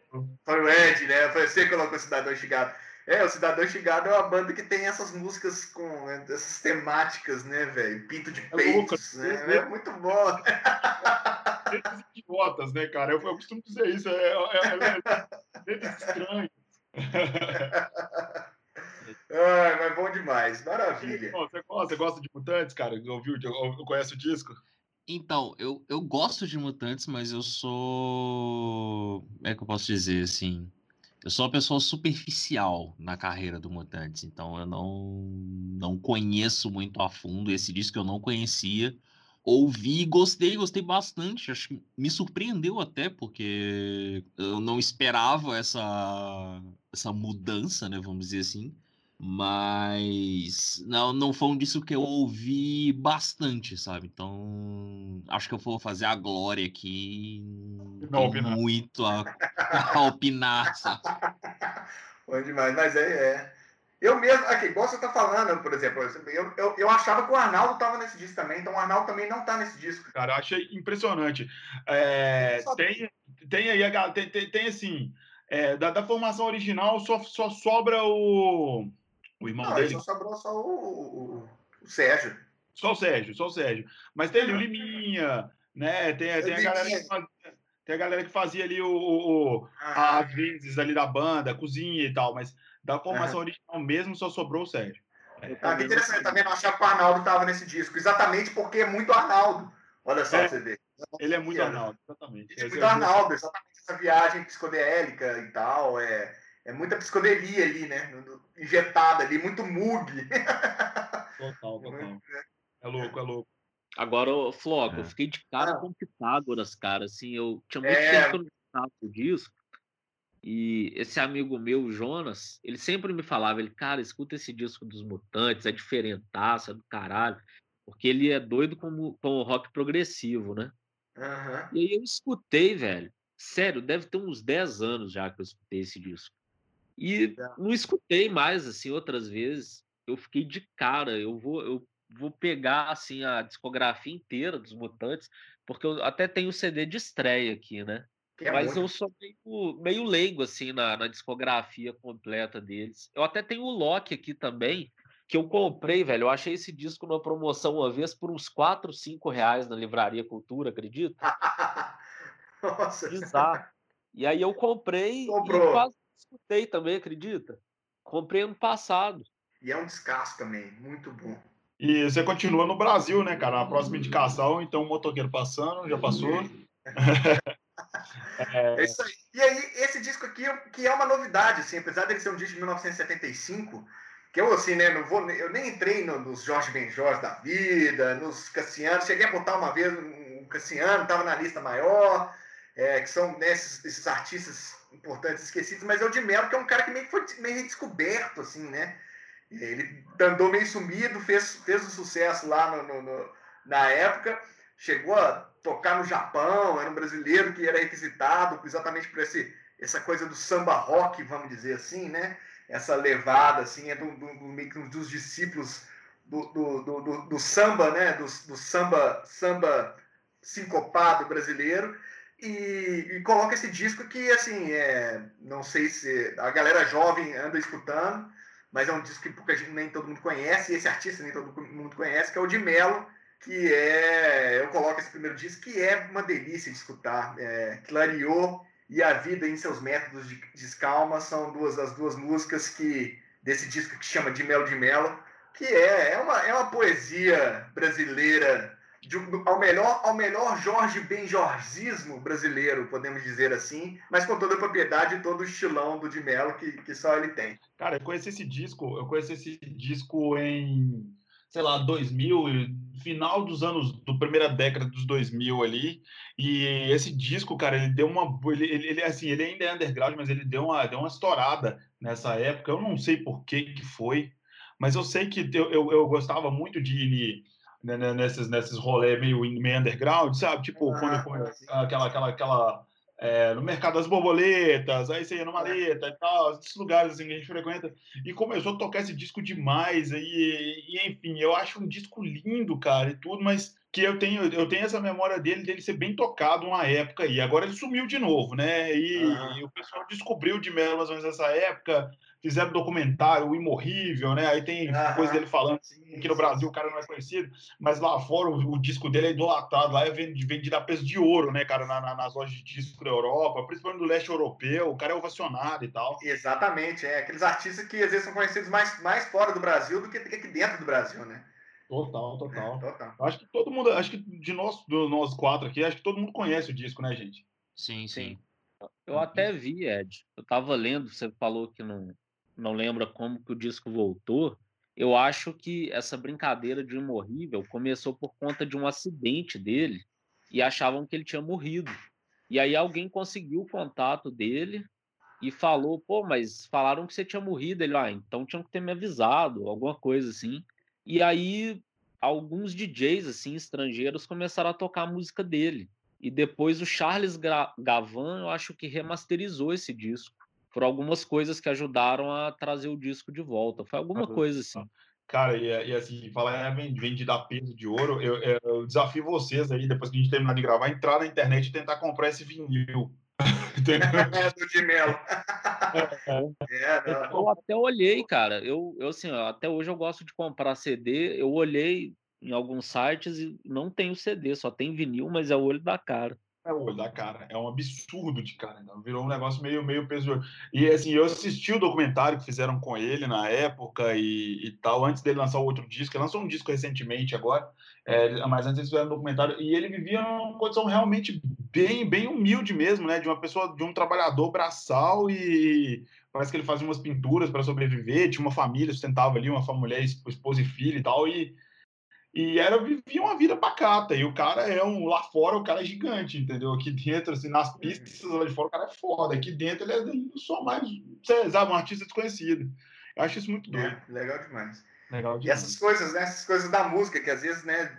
[SPEAKER 5] Foi o Ed, né? Foi você que colocou Cidadão Chegado. É, o Cidadão Chegado é uma banda que tem essas músicas com né, essas temáticas, né, velho? Pinto de peitos, é né? É muito bom. *laughs*
[SPEAKER 2] letras idiotas, né, cara? Eu, eu costumo dizer isso, é, é, é letras estranhas.
[SPEAKER 5] Ai, mas bom demais, maravilha.
[SPEAKER 2] Você gosta, você gosta de Mutantes, cara? Ouviu, conhece o disco?
[SPEAKER 3] Então, eu, eu gosto de Mutantes, mas eu sou. Como é que eu posso dizer assim? Eu sou uma pessoa superficial na carreira do Mutantes, então eu não, não conheço muito a fundo. Esse disco eu não conhecia ouvi, gostei, gostei bastante. Acho que me surpreendeu até, porque eu não esperava essa, essa mudança, né? Vamos dizer assim. Mas não, não foi um disco que eu ouvi bastante, sabe? Então acho que eu vou fazer a glória aqui. Não opinar. Muito a, *laughs* a opinar, sabe? *laughs*
[SPEAKER 5] Bom demais, mas é, é. Eu mesmo, aqui, igual você está falando, por exemplo, eu, eu, eu achava que o Arnaldo estava nesse disco também, então o Arnaldo também não está nesse disco.
[SPEAKER 2] Cara, eu achei impressionante. É, tem, tem aí, tem, tem, tem assim, é, da, da, formação original só, só sobra o, o irmão não, dele.
[SPEAKER 5] Só sobrou só o, o, o, Sérgio.
[SPEAKER 2] Só o Sérgio, só o Sérgio. Mas tem ali o Liminha, né? Tem, tem a galera que fazia, tem a galera que fazia ali o, o, ah. as vezes ali da banda, cozinha e tal, mas da formação original mesmo, só sobrou o Sérgio.
[SPEAKER 5] É, que interessante, eu também não achava que o Arnaldo estava nesse disco, exatamente porque é muito Arnaldo. Olha só é, você vê.
[SPEAKER 2] Ele é muito Arnaldo, exatamente.
[SPEAKER 5] É muito Arnaldo, exatamente essa viagem psicodélica e tal. É, é muita psicodelia ali, né? Injetada ali, muito mug.
[SPEAKER 2] Total, *laughs* total. É louco, é louco.
[SPEAKER 4] Agora, Floco, é. eu fiquei de cara ah. com Pitágoras, cara. Assim, eu tinha muito é... tempo contato com o disco, e esse amigo meu, Jonas, ele sempre me falava, ele, cara, escuta esse disco dos Mutantes, é diferentaço, é do caralho, porque ele é doido com, com o rock progressivo, né?
[SPEAKER 5] Uhum.
[SPEAKER 4] E aí eu escutei, velho. Sério, deve ter uns 10 anos já que eu escutei esse disco. E não escutei mais, assim, outras vezes. Eu fiquei de cara. Eu vou, eu vou pegar, assim, a discografia inteira dos Mutantes, porque eu até tenho o CD de estreia aqui, né? É Mas muito. eu sou meio, meio leigo, assim, na, na, discografia completa deles. Eu até tenho o Loki aqui também, que eu comprei, velho. Eu achei esse disco numa promoção uma vez por uns 4, 5 reais na Livraria Cultura, acredita? *laughs*
[SPEAKER 5] Nossa.
[SPEAKER 4] Bizarro. E aí eu comprei
[SPEAKER 5] Comprou.
[SPEAKER 4] e quase escutei também, acredita? Comprei ano passado.
[SPEAKER 5] E é um descasso também, muito bom.
[SPEAKER 2] E você continua no Brasil, né, cara? A próxima indicação, então, o motoqueiro passando, já passou. *laughs*
[SPEAKER 5] é... isso aí. E aí, esse disco aqui, que é uma novidade, assim, apesar dele ser um disco de 1975, que eu, assim, né, não vou, eu nem entrei no, nos Jorge Benjós da vida, nos Cassiano, cheguei a botar uma vez um Cassiano, estava na lista maior, é, que são né, esses, esses, artistas importantes esquecidos, mas é o de Mello, que é um cara que meio que foi meio redescoberto, assim, né? Ele andou meio sumido, fez, fez um sucesso lá no, no, no, na época, chegou a tocar no Japão, era um brasileiro que era requisitado exatamente por esse, essa coisa do samba rock, vamos dizer assim, né? Essa levada, assim, é do, do, do dos discípulos do, do, do, do, samba, né? Do, do samba, samba sincopado brasileiro. E, e, coloca esse disco que, assim, é, não sei se a galera jovem anda escutando, mas é um disco que pouca gente, nem todo mundo conhece, e esse artista nem todo mundo conhece, que é o de Mello, que é, eu coloco esse primeiro disco, que é uma delícia de escutar. É, Clareou e A Vida em Seus Métodos de Descalma são duas as duas músicas que desse disco que chama De Melo de Melo, que é, é, uma, é uma poesia brasileira de, ao, melhor, ao melhor Jorge Benjorzismo brasileiro, podemos dizer assim, mas com toda a propriedade e todo o estilão do de Mello que, que só ele tem.
[SPEAKER 2] Cara, eu conheci esse disco, eu conheci esse disco em, sei lá, 2000, final dos anos, do primeira década dos 2000 ali, e esse disco, cara, ele deu uma, ele, ele, assim, ele ainda é underground, mas ele deu uma, deu uma estourada nessa época, eu não sei por que que foi, mas eu sei que eu, eu, eu gostava muito de né, né, nesses, nesses rolês meio, meio underground, sabe? Tipo, ah, quando, aquela, aquela, aquela é, no mercado das borboletas, aí você ia numa maleta e tal, esses lugares assim que a gente frequenta, e começou a tocar esse disco demais, e, e, enfim, eu acho um disco lindo, cara, e tudo, mas que eu tenho, eu tenho essa memória dele, dele ser bem tocado uma época, e agora ele sumiu de novo, né, e, ah. e o pessoal descobriu de Mello mais ou menos nessa época, fizeram documentário, o Imorrível, né? Aí tem ah, coisa dele falando assim, que no Brasil o cara não é conhecido, mas lá fora o, o disco dele é idolatrado, lá é vendido a peso de ouro, né, cara, na, na, nas lojas de disco da Europa, principalmente do leste europeu, o cara é ovacionado e tal.
[SPEAKER 5] Exatamente, é. Aqueles artistas que às vezes são conhecidos mais, mais fora do Brasil do que aqui dentro do Brasil, né?
[SPEAKER 2] Total, total. É, total. Acho que todo mundo, acho que de nós, de nós quatro aqui, acho que todo mundo conhece o disco, né, gente?
[SPEAKER 4] Sim, sim. Eu até vi, Ed. Eu tava lendo, você falou que não, não lembra como que o disco voltou, eu acho que essa brincadeira de imorrível começou por conta de um acidente dele e achavam que ele tinha morrido. E aí alguém conseguiu o contato dele e falou, pô, mas falaram que você tinha morrido. Ele, ah, então tinham que ter me avisado, alguma coisa assim. E aí alguns DJs assim estrangeiros começaram a tocar a música dele. E depois o Charles Gavan, eu acho que remasterizou esse disco por algumas coisas que ajudaram a trazer o disco de volta. Foi alguma coisa assim.
[SPEAKER 2] Cara, e, e assim, falar em vende dar peso de ouro, eu, eu, desafio vocês aí, depois que a gente terminar de gravar, entrar na internet e tentar comprar esse vinil. *laughs*
[SPEAKER 5] do *laughs* de Melo.
[SPEAKER 4] é, eu até olhei, cara. Eu, eu assim, até hoje eu gosto de comprar CD. Eu olhei em alguns sites e não tem o CD, só tem vinil, mas é o olho da cara.
[SPEAKER 2] É o olho da cara. É um absurdo de cara. Então, virou um negócio meio, meio peso de E assim, eu assisti o documentário que fizeram com ele na época e, e tal, antes dele lançar o outro disco. Ele lançou um disco recentemente agora, é, mas antes eles fizeram um documentário. E ele vivia numa condição realmente bem, bem humilde mesmo, né? De uma pessoa, de um trabalhador braçal e parece que ele fazia umas pinturas para sobreviver. Tinha uma família, sustentava ali, uma mulher, esposa e filha e tal. E E era, vivia uma vida pacata. E o cara é um. Lá fora, o cara é gigante, entendeu? Aqui dentro, assim, nas pistas lá de fora, o cara é foda. Aqui dentro, ele é só mais, sabe, um artista desconhecido. Eu acho isso muito doido. É,
[SPEAKER 5] legal demais.
[SPEAKER 2] Legal
[SPEAKER 5] demais. E essas coisas, né? Essas coisas da música, que às vezes, né?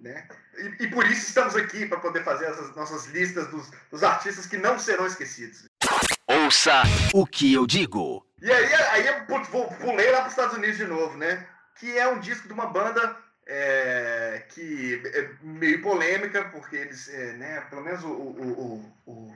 [SPEAKER 5] né e, e por isso estamos aqui, para poder fazer essas nossas listas dos, dos artistas que não serão esquecidos.
[SPEAKER 1] Ouça o que eu digo.
[SPEAKER 5] E aí, aí vou, pulei lá para os Estados Unidos de novo, né? Que é um disco de uma banda é, que é meio polêmica, porque eles, é, né, pelo menos o, o, o,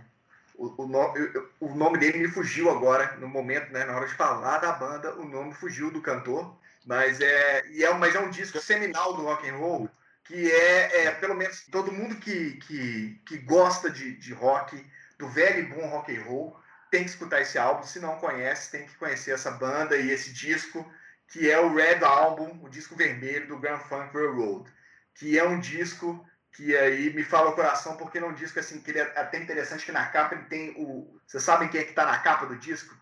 [SPEAKER 5] o, o, nome, o nome dele me fugiu agora, no momento, né, na hora de falar da banda, o nome fugiu do cantor, mas é, e é, mas é um disco seminal do rock and roll, que é, é pelo menos todo mundo que, que, que gosta de, de rock, do velho e bom rock and roll, tem que escutar esse álbum, se não conhece, tem que conhecer essa banda e esse disco, que é o Red Album, o disco vermelho do Grand Funk Railroad, que é um disco que aí me fala o coração, porque é um disco assim, que ele é até interessante que na capa ele tem o... Vocês sabem quem é que está na capa do disco?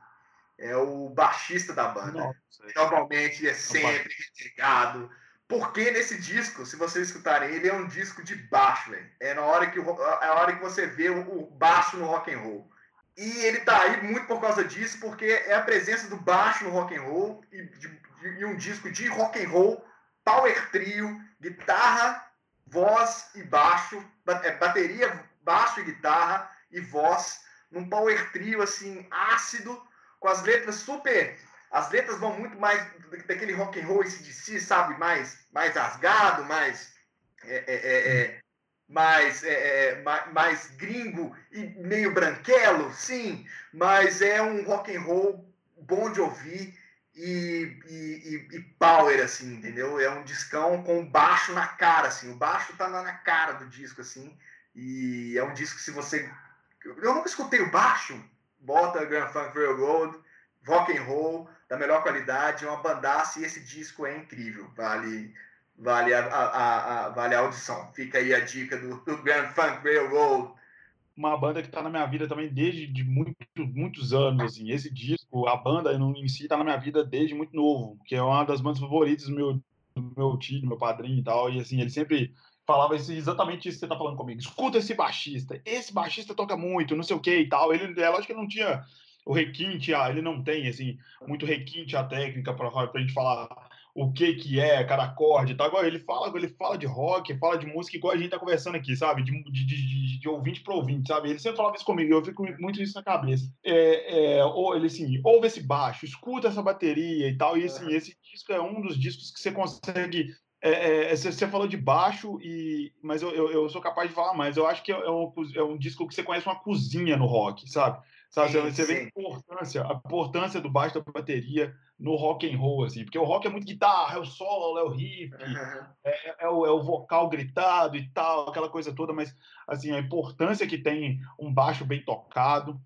[SPEAKER 5] É o baixista da banda. Nossa. Normalmente é sempre renegado. Porque nesse disco, se vocês escutarem, ele é um disco de baixo, velho. É na hora que, é a hora que você vê o baixo no rock and roll. E ele tá aí muito por causa disso, porque é a presença do baixo no rock and roll e de, e um disco de rock and roll, power trio, guitarra, voz e baixo, é, bateria, baixo e guitarra e voz, num power trio assim ácido, com as letras super, as letras vão muito mais daquele rock and roll esse de si, sabe, mais mais rasgado, mais é, é, é, é mais, é, é mais, mais gringo e meio branquelo, sim, mas é um rock and roll bom de ouvir e, e, e, power, assim, entendeu? É um discão com baixo na cara, assim. O baixo tá na cara do disco, assim. E é um disco que se você... Eu nunca escutei o baixo. Bota Grand Funk Railroad, rock and roll, da melhor qualidade, uma bandaça. E esse disco é incrível. Vale, vale, a, a, a, vale a audição. Fica aí a dica do, do Grand Funk Railroad
[SPEAKER 2] uma banda que está na minha vida também desde de muito, muitos anos, assim. Esse disco, a banda em si está na minha vida desde muito novo, que é uma das bandas favoritas do meu, do meu tio, meu padrinho e tal. E assim, ele sempre falava exatamente isso que você está falando comigo. Escuta esse baixista, esse baixista toca muito, não sei o que e tal. Ele, é lógico que não tinha o requinte, ah, ele não tem, assim, muito requinte a técnica para a gente falar o que que é cada acorde, tá? Agora ele fala, ele fala de rock, fala de música igual a gente tá conversando aqui, sabe? De, de, de, de ouvinte para ouvinte, sabe? Ele sempre falava isso comigo, eu fico muito isso na cabeça. É, é, ou ele assim, ouve esse baixo, escuta essa bateria e tal, e assim, esse disco é um dos discos que você consegue é, é, você falou de baixo, e, mas eu, eu, eu, sou capaz de falar mais. Eu acho que é um, é um disco que você conhece uma cozinha no rock, sabe? Sabe, sim, você sim. vê a importância, a importância do baixo da bateria no rock and roll, assim, porque o rock é muito guitarra, é o solo, é o riff, uhum. é, é, o, é, o, vocal gritado e tal, aquela coisa toda, mas assim, a importância que tem um baixo bem tocado,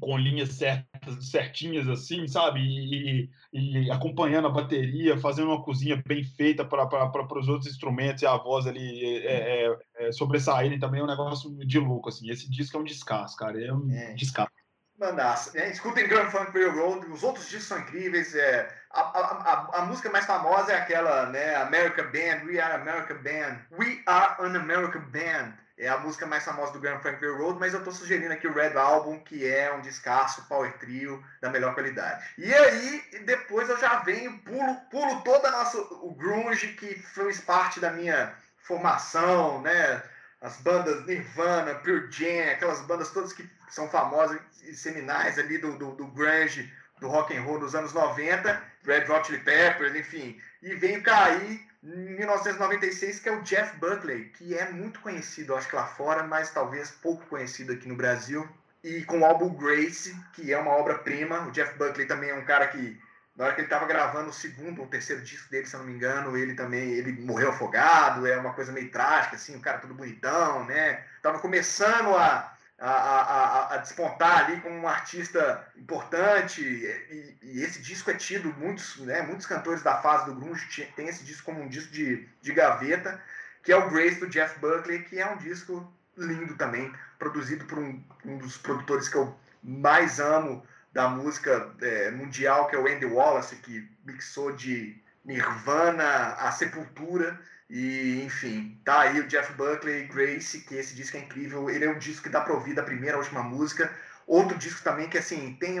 [SPEAKER 2] com linhas certas, certinhas assim, sabe? E, e, e, acompanhando a bateria, fazendo uma cozinha bem feita para os outros instrumentos e a voz ali é, é, é, sobressaírem também é um negócio de louco, assim. Esse disco é um descasso, cara, é um é. descasso.
[SPEAKER 5] Mandaça. Né? Escutem Grand Funk Railroad, os outros discos são incríveis. É, a, a, a, música mais famosa é aquela, né? America Band, We Are America Band. We Are an American Band. É a música mais famosa do Grand Funk Railroad, mas eu tô sugerindo aqui o Red Album, que é um descasso, power trio, da melhor qualidade. E aí, depois eu já venho, pulo, pulo toda nossa, o grunge, que fez parte da minha formação, né? As bandas Nirvana, Pure Jam, aquelas bandas todas que são famosas e seminais ali do, do, do grunge, do rock and roll dos anos 90, Red Hot Chili Peppers, enfim. E venho cair em 1996, que é o Jeff Buckley, que é muito conhecido, acho que lá fora, mas talvez pouco conhecido aqui no Brasil. E com o álbum Grace, que é uma obra-prima. O Jeff Buckley também é um cara que, na hora que ele estava gravando o segundo ou terceiro disco dele, se eu não me engano, ele também ele morreu afogado, é uma coisa meio trágica, assim, o cara todo bonitão, né? Tava começando a a, a, a, despontar ali como um artista importante e, e, esse disco é tido muitos né, muitos cantores da fase do grunge tem esse disco como um disco de, de gaveta que é o Grace do Jeff Buckley que é um disco lindo também produzido por um, um dos produtores que eu mais amo da música é, mundial que é o Andy Wallace que mixou de Nirvana a Sepultura E, enfim, tá aí o Jeff Buckley, Grace, que esse disco é incrível. Ele é um disco que dá pra ouvir da primeira à última música. Outro disco também que, assim, tem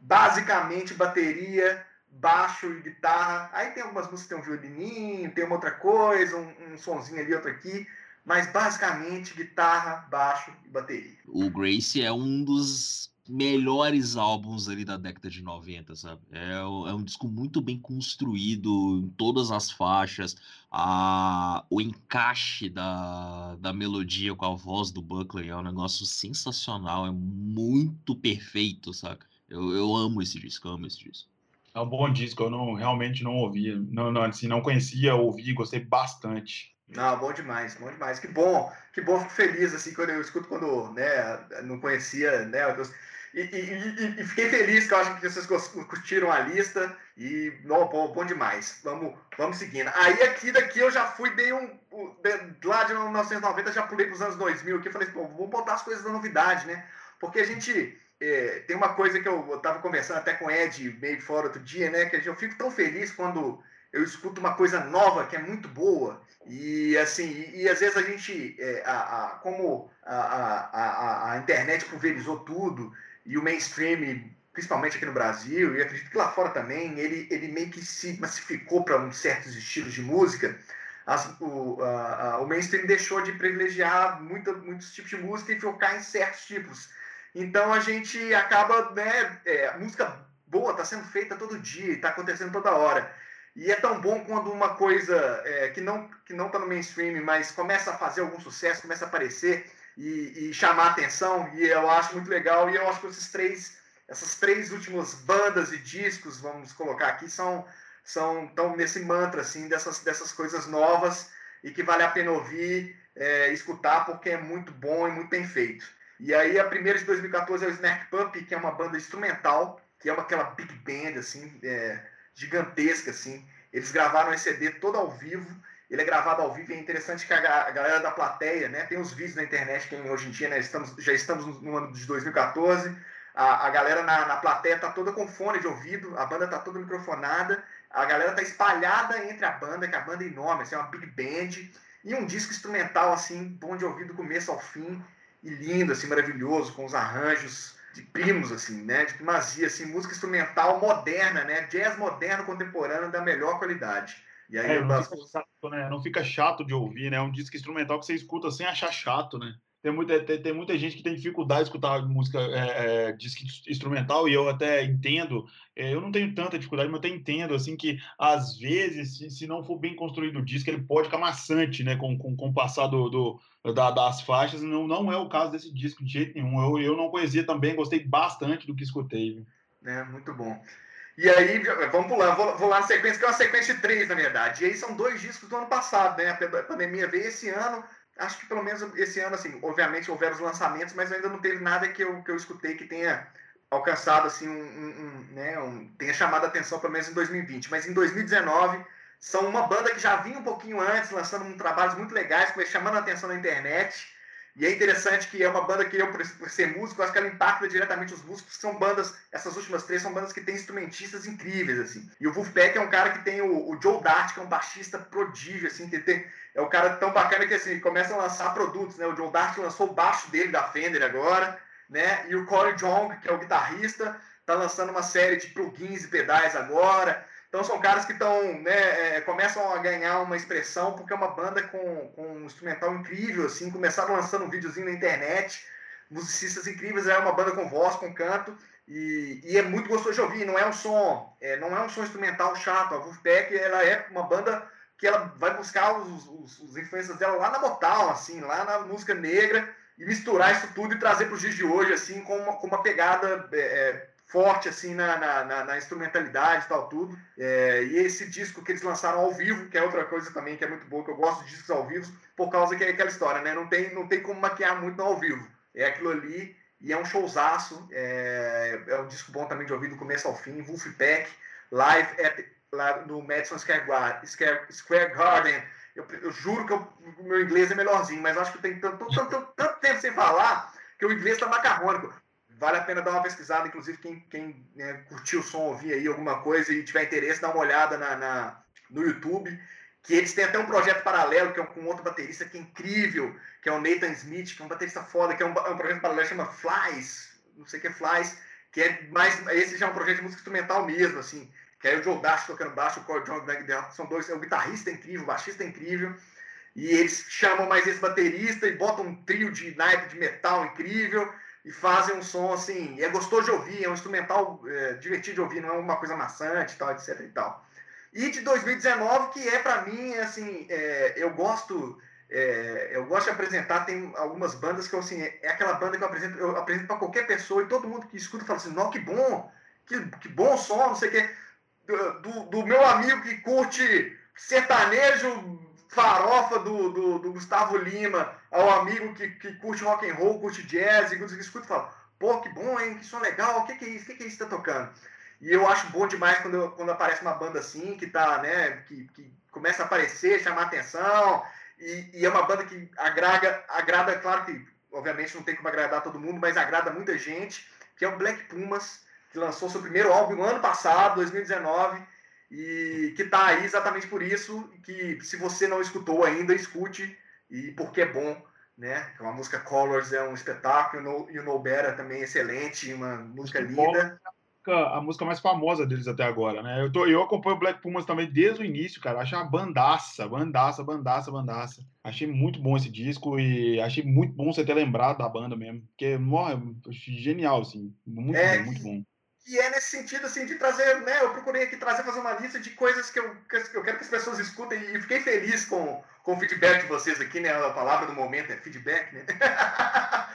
[SPEAKER 5] basicamente bateria, baixo e guitarra. Aí tem algumas músicas que tem um violininho, tem uma outra coisa, um, um sonzinho ali, outro aqui. Mas basicamente guitarra, baixo e bateria.
[SPEAKER 3] O Grace é um dos melhores álbuns ali da década de 90, sabe? É, é um disco muito bem construído em todas as faixas, a, o encaixe da, da melodia com a voz do Buckley é um negócio sensacional, é muito perfeito, sabe? Eu, eu amo esse disco, amo esse disco.
[SPEAKER 2] É um bom disco, eu não, realmente não ouvia, não, não, assim, não conhecia, ouvi, gostei bastante.
[SPEAKER 5] Não, bom demais, bom demais. Que bom, que bom, fico feliz assim quando eu escuto quando, né, não conhecia, né, e, e, e, fiquei feliz que eu acho que vocês curtiram a lista e não, bom, bom demais. Vamos, vamos seguindo. Aí aqui daqui eu já fui, dei um. Lá de 1990 já pulei para os anos 2000 aqui. Falei, pô, vou botar as coisas da novidade, né? Porque a gente. É, tem uma coisa que eu estava conversando até com o Ed meio fora outro dia, né? Que eu fico tão feliz quando eu escuto uma coisa nova que é muito boa e assim e, e às vezes a gente é, a, a, como a, a, a, internet pulverizou tudo e o mainstream, principalmente aqui no Brasil, e acredito que lá fora também, ele, ele meio que se massificou para uns certos estilos de música. As, o, a, a, o mainstream deixou de privilegiar muita, muitos tipos de música e focar em certos tipos. Então a gente acaba, né, é, música boa está sendo feita todo dia, está acontecendo toda hora. E é tão bom quando uma coisa é, que não que não está no mainstream, mas começa a fazer algum sucesso, começa a aparecer e, e chamar atenção, e eu acho muito legal, e eu acho que esses três, essas três últimas bandas e discos, vamos colocar aqui, são são tão nesse mantra assim dessas dessas coisas novas e que vale a pena ouvir, é, escutar porque é muito bom e muito bem feito. E aí a primeira de 2014 é o Snack Pump, que é uma banda instrumental, que é uma, aquela big band assim, é, gigantesca assim. Eles gravaram esse CD todo ao vivo ele é gravado ao vivo e é interessante que a, galera da plateia, né, tem os vídeos na internet que hoje em dia, né, estamos, já estamos no ano de 2014, a, a galera na, na plateia tá toda com fone de ouvido, a banda tá toda microfonada, a galera tá espalhada entre a banda, que a banda é enorme, assim, é uma big band, e um disco instrumental, assim, bom de ouvir do começo ao fim, e lindo, assim, maravilhoso, com os arranjos de primos, assim, né, de primazia, assim, música instrumental moderna, né, jazz moderno contemporâneo da melhor qualidade.
[SPEAKER 2] E aí é, não, fica chato, né? não fica chato de ouvir, né? É um disco instrumental que você escuta sem achar chato, né? Tem muita, tem, tem muita gente que tem dificuldade de escutar música é, é, disco instrumental e eu até entendo. É, eu não tenho tanta dificuldade, mas eu até entendo assim que às vezes, se, se não for bem construído o disco, ele pode ficar maçante, né? Com, com, com o passar do, do da, das faixas. Não, não é o caso desse disco de jeito nenhum. Eu, eu não conhecia também, gostei bastante do que escutei. Viu?
[SPEAKER 5] É, muito bom. E aí, vamos pular, vou, vou, lá na sequência, que é uma sequência de três, na verdade. E aí são dois discos do ano passado, né? A pandemia veio esse ano, acho que pelo menos esse ano, assim, obviamente houveram os lançamentos, mas ainda não teve nada que eu, que eu escutei que tenha alcançado, assim, um, um, um né, um, tenha chamado a atenção, pelo menos em 2020. Mas em 2019, são uma banda que já vinha um pouquinho antes, lançando um trabalhos muito legais, chamando a atenção na internet e é interessante que é uma banda que eu, por ser músico, acho que ela impacta diretamente os músicos, são bandas, essas últimas três são bandas que têm instrumentistas incríveis, assim. E o Wolfpack é um cara que tem o, o Joe Dart, que é um baixista prodígio, assim, que tem, é um cara tão bacana que, assim, começa a lançar produtos, né? O Joe Dart lançou o baixo dele da Fender agora, né? E o Corey Jong, que é o guitarrista, tá lançando uma série de plugins e pedais agora. Então são caras que estão, né, é, começam a ganhar uma expressão porque é uma banda com, com um instrumental incrível, assim, começaram lançando um videozinho na internet, musicistas incríveis, é uma banda com voz, com canto, e, e é muito gostoso de ouvir, não é um som, é, não é um som instrumental chato, a Wolfpack, ela é uma banda que ela vai buscar os, os, os influências dela lá na Motown, assim, lá na música negra, e misturar isso tudo e trazer para os dias de hoje, assim, com uma, com uma pegada é, é forte assim na, na, na instrumentalidade e tal, tudo. É, e esse disco que eles lançaram ao vivo, que é outra coisa também que é muito boa, que eu gosto de discos ao vivo, por causa que é aquela história, né? Não tem, não tem como maquiar muito no ao vivo. É aquilo ali e é um showzaço. É, é um disco bom também de ouvir do começo ao fim. Wolfpack, live at, lá no Madison Square, Garden. Eu, eu juro que o meu inglês é melhorzinho, mas acho que tem tanto, tanto, tanto tempo sem falar que o inglês está macarrônico vale a pena dar uma pesquisada, inclusive quem, quem né, curtiu o som, ouvir aí alguma coisa e tiver interesse, dá uma olhada na, na, no YouTube, que eles têm até um projeto paralelo, que é com outro baterista que é incrível, que é o Nathan Smith, que é um baterista foda, que é um, é um projeto paralelo que chama Flies, não sei o que é Flies, que é mais, esse já é um projeto de música instrumental mesmo, assim, que é o Joe Dash tocando baixo, o John Bagdell, são dois, é um guitarrista incrível, o baixista incrível, e eles chamam mais esse baterista e botam um trio de naipe de metal incrível, e fazem um som assim, é gostoso de ouvir, é um instrumental é, divertido de ouvir, não é uma coisa maçante, tal, etc e tal. E de 2019, que é para mim, assim, é, eu gosto é, eu gosto de apresentar, tem algumas bandas que assim, é aquela banda que eu apresento, eu apresento para qualquer pessoa e todo mundo que escuta fala assim, não, que bom, que, que bom som, não sei o quê. Do, do meu amigo que curte sertanejo farofa do, do, do, Gustavo Lima ao amigo que, que curte rock and roll, curte jazz, e que escuta e fala, pô, que bom, hein, que som legal, o que, que é isso, o que, que é isso que tá tocando? E eu acho bom demais quando, quando aparece uma banda assim, que tá, né, que, que começa a aparecer, chamar atenção, e, e, é uma banda que agrada, agrada, claro que, obviamente, não tem como agradar todo mundo, mas agrada muita gente, que é o Black Pumas, que lançou seu primeiro álbum no ano passado, 2019, e que está aí exatamente por isso, que se você não escutou ainda, escute, e porque é bom, né? Uma música Colors é um espetáculo, e o No Better também é excelente, uma música linda
[SPEAKER 2] a música mais famosa deles até agora, né? Eu, tô, eu acompanho o Black Pumas também desde o início, cara. Acho uma bandaça, bandaça, bandaça, bandaça. Achei muito bom esse disco e achei muito bom você ter lembrado da banda mesmo. Porque, morre, genial, assim. Muito é, bom, muito bom.
[SPEAKER 5] E é nesse sentido, assim, de trazer, né? Eu procurei aqui trazer, fazer uma lista de coisas que eu, que eu quero que as pessoas escutem e fiquei feliz com, com o feedback de vocês aqui, né? A palavra do momento é feedback, né? *laughs*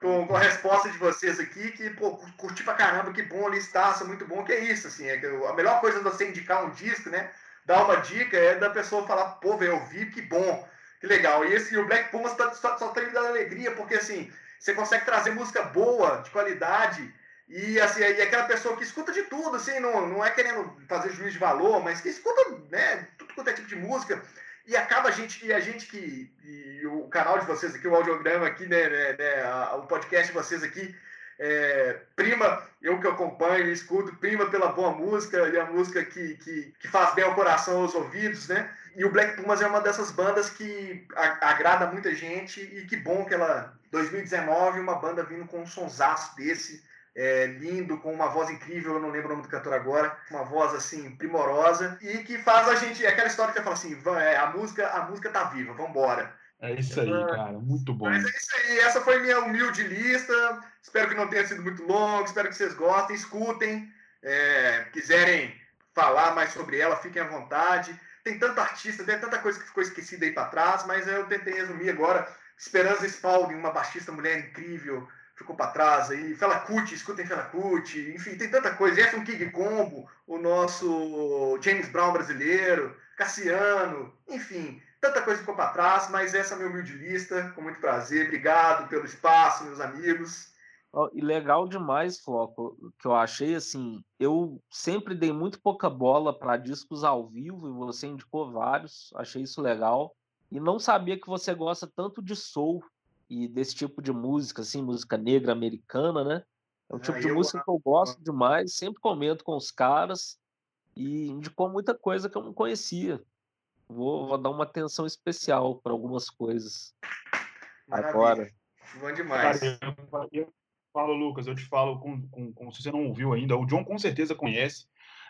[SPEAKER 5] com, com, a resposta de vocês aqui, que, pô, curti pra caramba, que bom, listaça, muito bom, que é isso, assim, é que a melhor coisa de você indicar um disco, né, dar uma dica, é da pessoa falar, pô, velho, eu vi, que bom, que legal, e esse, o Black Pumas tá, só, só tá me dando alegria, porque, assim, você consegue trazer música boa, de qualidade, e, assim, e aquela pessoa que escuta de tudo, assim, não, não é querendo fazer juiz de valor, mas que escuta, né, tudo quanto é tipo de música, e acaba a gente, e a gente que, e o canal de vocês aqui, o audiograma aqui, né, né, né a, o podcast de vocês aqui, é, prima, eu que acompanho e escuto, prima pela boa música, e a música que, que, que, faz bem ao coração, aos ouvidos, né? E o Black Pumas é uma dessas bandas que a, agrada muita gente, e que bom que ela, 2019, uma banda vindo com um sonsaço desse, é, lindo, com uma voz incrível, eu não lembro o nome do cantor agora, uma voz assim primorosa e que faz a gente, é aquela história que você fala assim, é, a música, a música tá viva, vambora.
[SPEAKER 2] É isso aí, cara, muito bom.
[SPEAKER 5] Mas é isso aí, essa foi minha humilde lista. Espero que não tenha sido muito longo, espero que vocês gostem, escutem, é, quiserem falar mais sobre ela, fiquem à vontade. Tem tanta artista, tem tanta coisa que ficou esquecida aí para trás, mas eu tentei resumir agora. Esperança Spalding, uma baixista mulher incrível, ficou para trás aí. Fela Kuti, escutem Fela Kuti, enfim, tem tanta coisa. Jefferson King Combo, o nosso James Brown brasileiro, Cassiano, enfim, tanta coisa ficou para trás, mas essa é a minha humilde lista, com muito prazer. Obrigado pelo espaço, meus amigos.
[SPEAKER 4] Oh, e legal demais, Floco, que eu achei assim, eu sempre dei muito pouca bola para discos ao vivo e você indicou vários, achei isso legal. E não sabia que você gosta tanto de soul e desse tipo de música, assim, música negra americana, né? É um tipo de música que eu gosto demais, sempre comento com os caras e indicou muita coisa que eu não conhecia. Vou, vou dar uma atenção especial para algumas coisas Maravilha. agora.
[SPEAKER 5] Bom demais.
[SPEAKER 2] Cara, eu, eu falo, Lucas, eu te falo, com, com, com, se você não ouviu ainda, o John com certeza conhece,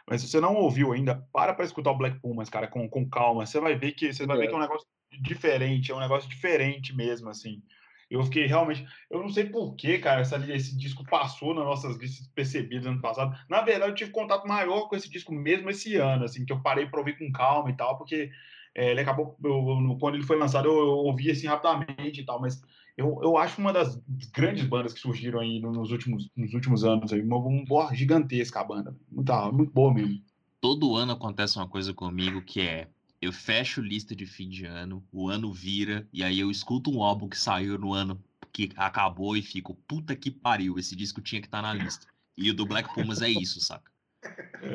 [SPEAKER 2] mas se você não ouviu ainda, para para escutar o Black Pumas, cara, com, com calma. Você vai ver que você vai é. ver que é um negócio diferente, é um negócio diferente mesmo, assim. Eu fiquei realmente. Eu não sei porquê, cara, essa, esse disco passou nas nossas listas percebidas ano passado. Na verdade, eu tive contato maior com esse disco mesmo esse ano, assim, que eu parei para ouvir com calma e tal, porque é, ele acabou. Eu, quando ele foi lançado, eu, eu, ouvi assim rapidamente e tal, mas eu, eu acho uma das grandes bandas que surgiram aí nos últimos, nos últimos anos. Aí, uma, uma gigantesca a banda. Muito, muito boa mesmo.
[SPEAKER 3] Todo ano acontece uma coisa comigo que é eu fecho lista de fim de ano, o ano vira, e aí eu escuto um álbum que saiu no ano que acabou e fico, puta que pariu, esse disco tinha que estar tá na lista. E o do Black Pumas é isso, saca?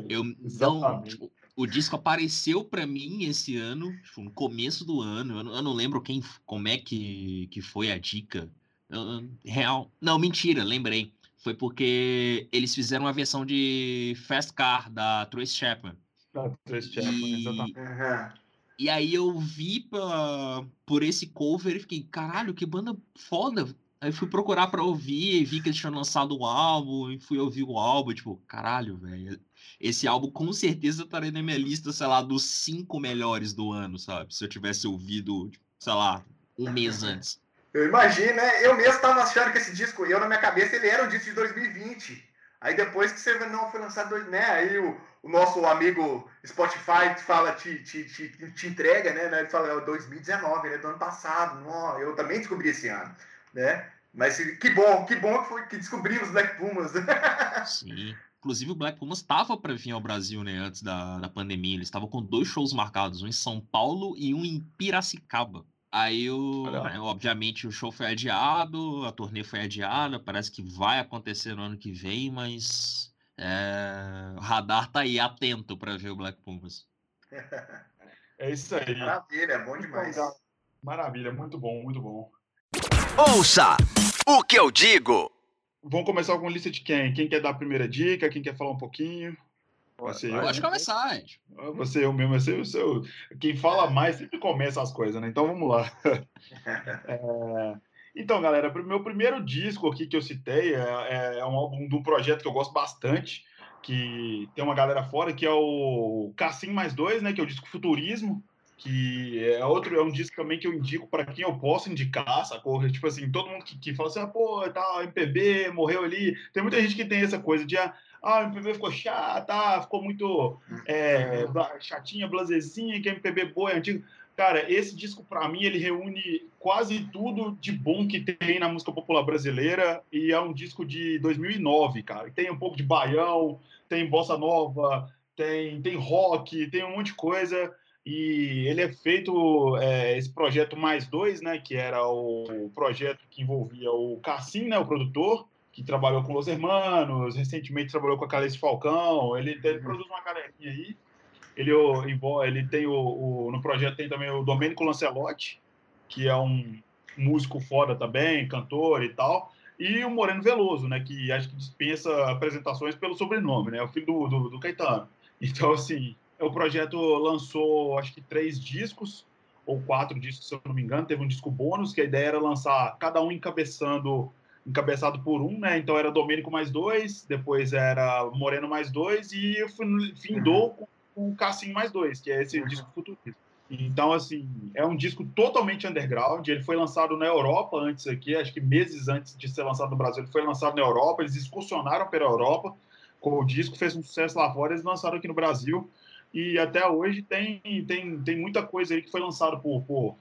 [SPEAKER 3] Eu *laughs* não, tipo, o disco apareceu para mim esse ano, tipo, no começo do ano. Eu não, eu não, lembro quem, como é que, que foi a dica. Eu, real. Não, mentira, lembrei. Foi porque eles fizeram uma versão de Fast Car da Trace Chapman.
[SPEAKER 2] Da Trace Chapman, e...
[SPEAKER 3] E aí eu vi pra, por esse cover e fiquei, caralho, que banda foda. Aí fui procurar pra ouvir e vi que eles tinham lançado um álbum e fui ouvir o álbum, tipo, caralho, velho. Esse álbum com certeza estaria na minha lista, sei lá, dos cinco melhores do ano, sabe? Se eu tivesse ouvido, sei lá, um mês *laughs* antes.
[SPEAKER 5] Eu imagino, né? Eu mesmo tava achando que esse disco, eu na minha cabeça, ele era um disco de 2020. Aí depois que você não foi lançado, né? Aí o, o nosso amigo Spotify fala, te, te, te, te entrega, né? Ele fala, é o 2019, ele é do ano passado. Não, eu também descobri esse ano, né? Mas que bom, que bom que foi que descobrimos Black Pumas.
[SPEAKER 3] Sim. Inclusive o Black Pumas estava para vir ao Brasil, né, antes da, da pandemia. Eles estavam com dois shows marcados, um em São Paulo e um em Piracicaba. Aí, o, né, obviamente, o show foi adiado, a turnê foi adiada, parece que vai acontecer no ano que vem, mas é, o radar tá aí atento para ver o Black Pumas.
[SPEAKER 2] É isso aí.
[SPEAKER 5] Maravilha, bom demais.
[SPEAKER 2] Maravilha, muito bom, muito bom.
[SPEAKER 1] Ouça o que eu digo.
[SPEAKER 2] Vamos começar com a lista de quem? Quem quer dar a primeira dica? Quem quer falar um pouquinho?
[SPEAKER 3] Você, Pode eu, começar, gente.
[SPEAKER 2] Ah, você, eu mesmo, você, você, quem fala mais sempre começa as coisas, né? Então vamos lá. *laughs* é, então, galera, meu primeiro disco aqui que eu citei é, é um álbum de um projeto que eu gosto bastante, que tem uma galera fora, que é o Cassim mais dois, né? Que é o disco Futurismo que é outro é um disco também que eu indico para quem eu posso indicar, sacou? Tipo assim, todo mundo que, que fala assim, ah, pô, tá, MPB morreu ali. Tem muita gente que tem essa coisa de, ah, ah o MPB ficou chata, ficou muito é, chatinha, blazezinha, que MPB boa, é antigo. Cara, esse disco, para mim, ele reúne quase tudo de bom que tem na música popular brasileira e é um disco de 2009, cara. Tem um pouco de baião, tem bossa nova, tem, tem rock, tem um monte de coisa e ele é feito é, esse projeto mais dois, né, que era o, projeto que envolvia o Cassim, né, o produtor, que trabalhou com Los Hermanos, recentemente trabalhou com a Calice Falcão, ele, ele uhum. produz uma galerinha aí, ele, ele tem o, o, no projeto tem também o Domênico Lancelotti, que é um músico foda também, cantor e tal, e o Moreno Veloso, né, que acho que dispensa apresentações pelo sobrenome, né, é o filho do, do, do Caetano. Então, assim, o projeto lançou, acho que três discos, ou quatro discos, se eu não me engano. Teve um disco bônus, que a ideia era lançar cada um encabeçando, encabeçado por um, né? Então era Domênico mais dois, depois era Moreno mais dois, e findou uhum. Com o Cassim mais dois, que é esse uhum. disco futurista. Então, assim, é um disco totalmente underground. Ele foi lançado na Europa antes aqui, acho que meses antes de ser lançado no Brasil. Ele foi lançado na Europa, eles excursionaram pela Europa com o disco, fez um sucesso lá fora, eles lançaram aqui no Brasil e até hoje tem, tem, tem muita coisa aí que foi lançada por, por,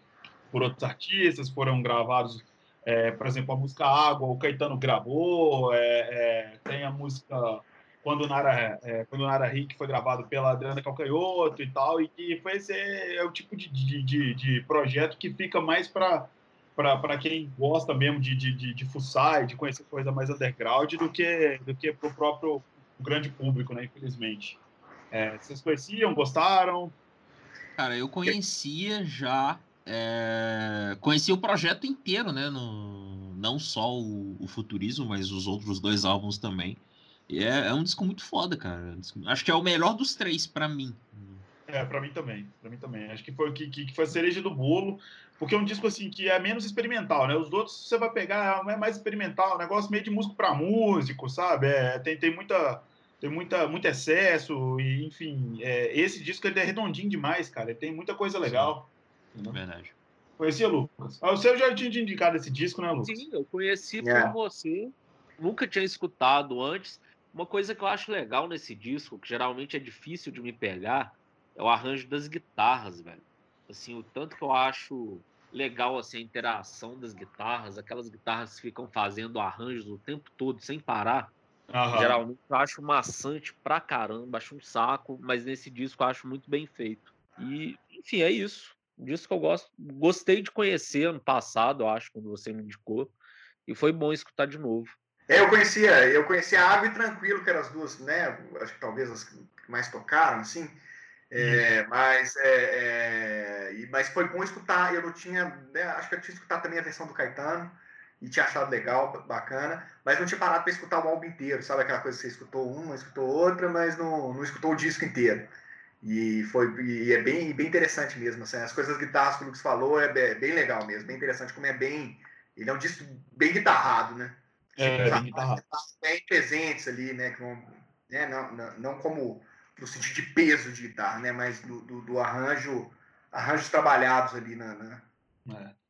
[SPEAKER 2] por outros artistas, foram gravados, é, por exemplo, a música Água, o Caetano gravou, é, é, tem a música Quando Nara, é, Quando Nara Rick foi gravado pela Adriana Calcanhoto e tal, e que foi esse é o tipo de, de, de, projeto que fica mais para para quem gosta mesmo de, de, de, de fuçar e de conhecer coisa mais underground do que do que para o próprio grande público, né? Infelizmente. É, vocês conheciam, gostaram?
[SPEAKER 3] Cara, eu conhecia já. É... Conhecia o projeto inteiro, né? No... Não só o, o, Futurismo, mas os outros dois álbuns também. E é, é um disco muito foda, cara. Acho que é o melhor dos três para mim.
[SPEAKER 2] É, para mim também. para mim também. Acho que foi que, que foi a cereja do bolo, porque é um disco assim que é menos experimental, né? Os outros você vai pegar é mais experimental, um negócio meio de músico para músico, sabe? É, tem, tem muita tem muita, muito excesso, e enfim, é, esse disco ele é redondinho demais, cara. Ele tem muita coisa legal.
[SPEAKER 3] Sim, verdade.
[SPEAKER 2] Conhecia, Lucas? Ah, você já tinha indicado esse disco, né, Lucas?
[SPEAKER 4] Sim, eu conheci é. por você. Nunca tinha escutado antes. Uma coisa que eu acho legal nesse disco, que geralmente é difícil de me pegar, é o arranjo das guitarras, velho. Assim, o tanto que eu acho legal assim a interação das guitarras, aquelas guitarras que ficam fazendo arranjos o tempo todo sem parar. Uhum. Geralmente eu acho maçante pra caramba, acho um saco, mas nesse disco eu acho muito bem feito. E, enfim, é isso. Um disco que eu gosto, gostei de conhecer ano passado, eu acho, quando você me indicou. E foi bom escutar de novo.
[SPEAKER 5] É, eu conhecia, eu conhecia Água e Tranquilo, que eram as duas, né? Acho que talvez as que mais tocaram, assim. É, mas, é, é, mas foi bom escutar. Eu não tinha, né, acho que eu tinha escutado também a versão do Caetano e tinha achado legal, bacana, mas não tinha parado para escutar o álbum inteiro, sabe aquela coisa que você escutou uma, escutou outra, mas não, não escutou o disco inteiro. E foi e é bem, bem interessante mesmo. Assim, as coisas guitarras que o Lucas falou é bem, bem legal mesmo, bem interessante como é bem. Ele é um disco bem guitarrado, né?
[SPEAKER 2] É, guitarrado.
[SPEAKER 5] Bem presentes ali, né? Com, né? Não, não, não como no sentido de peso de guitarra, né? Mas do, do, do arranjo, arranjos trabalhados ali na. na...
[SPEAKER 2] É.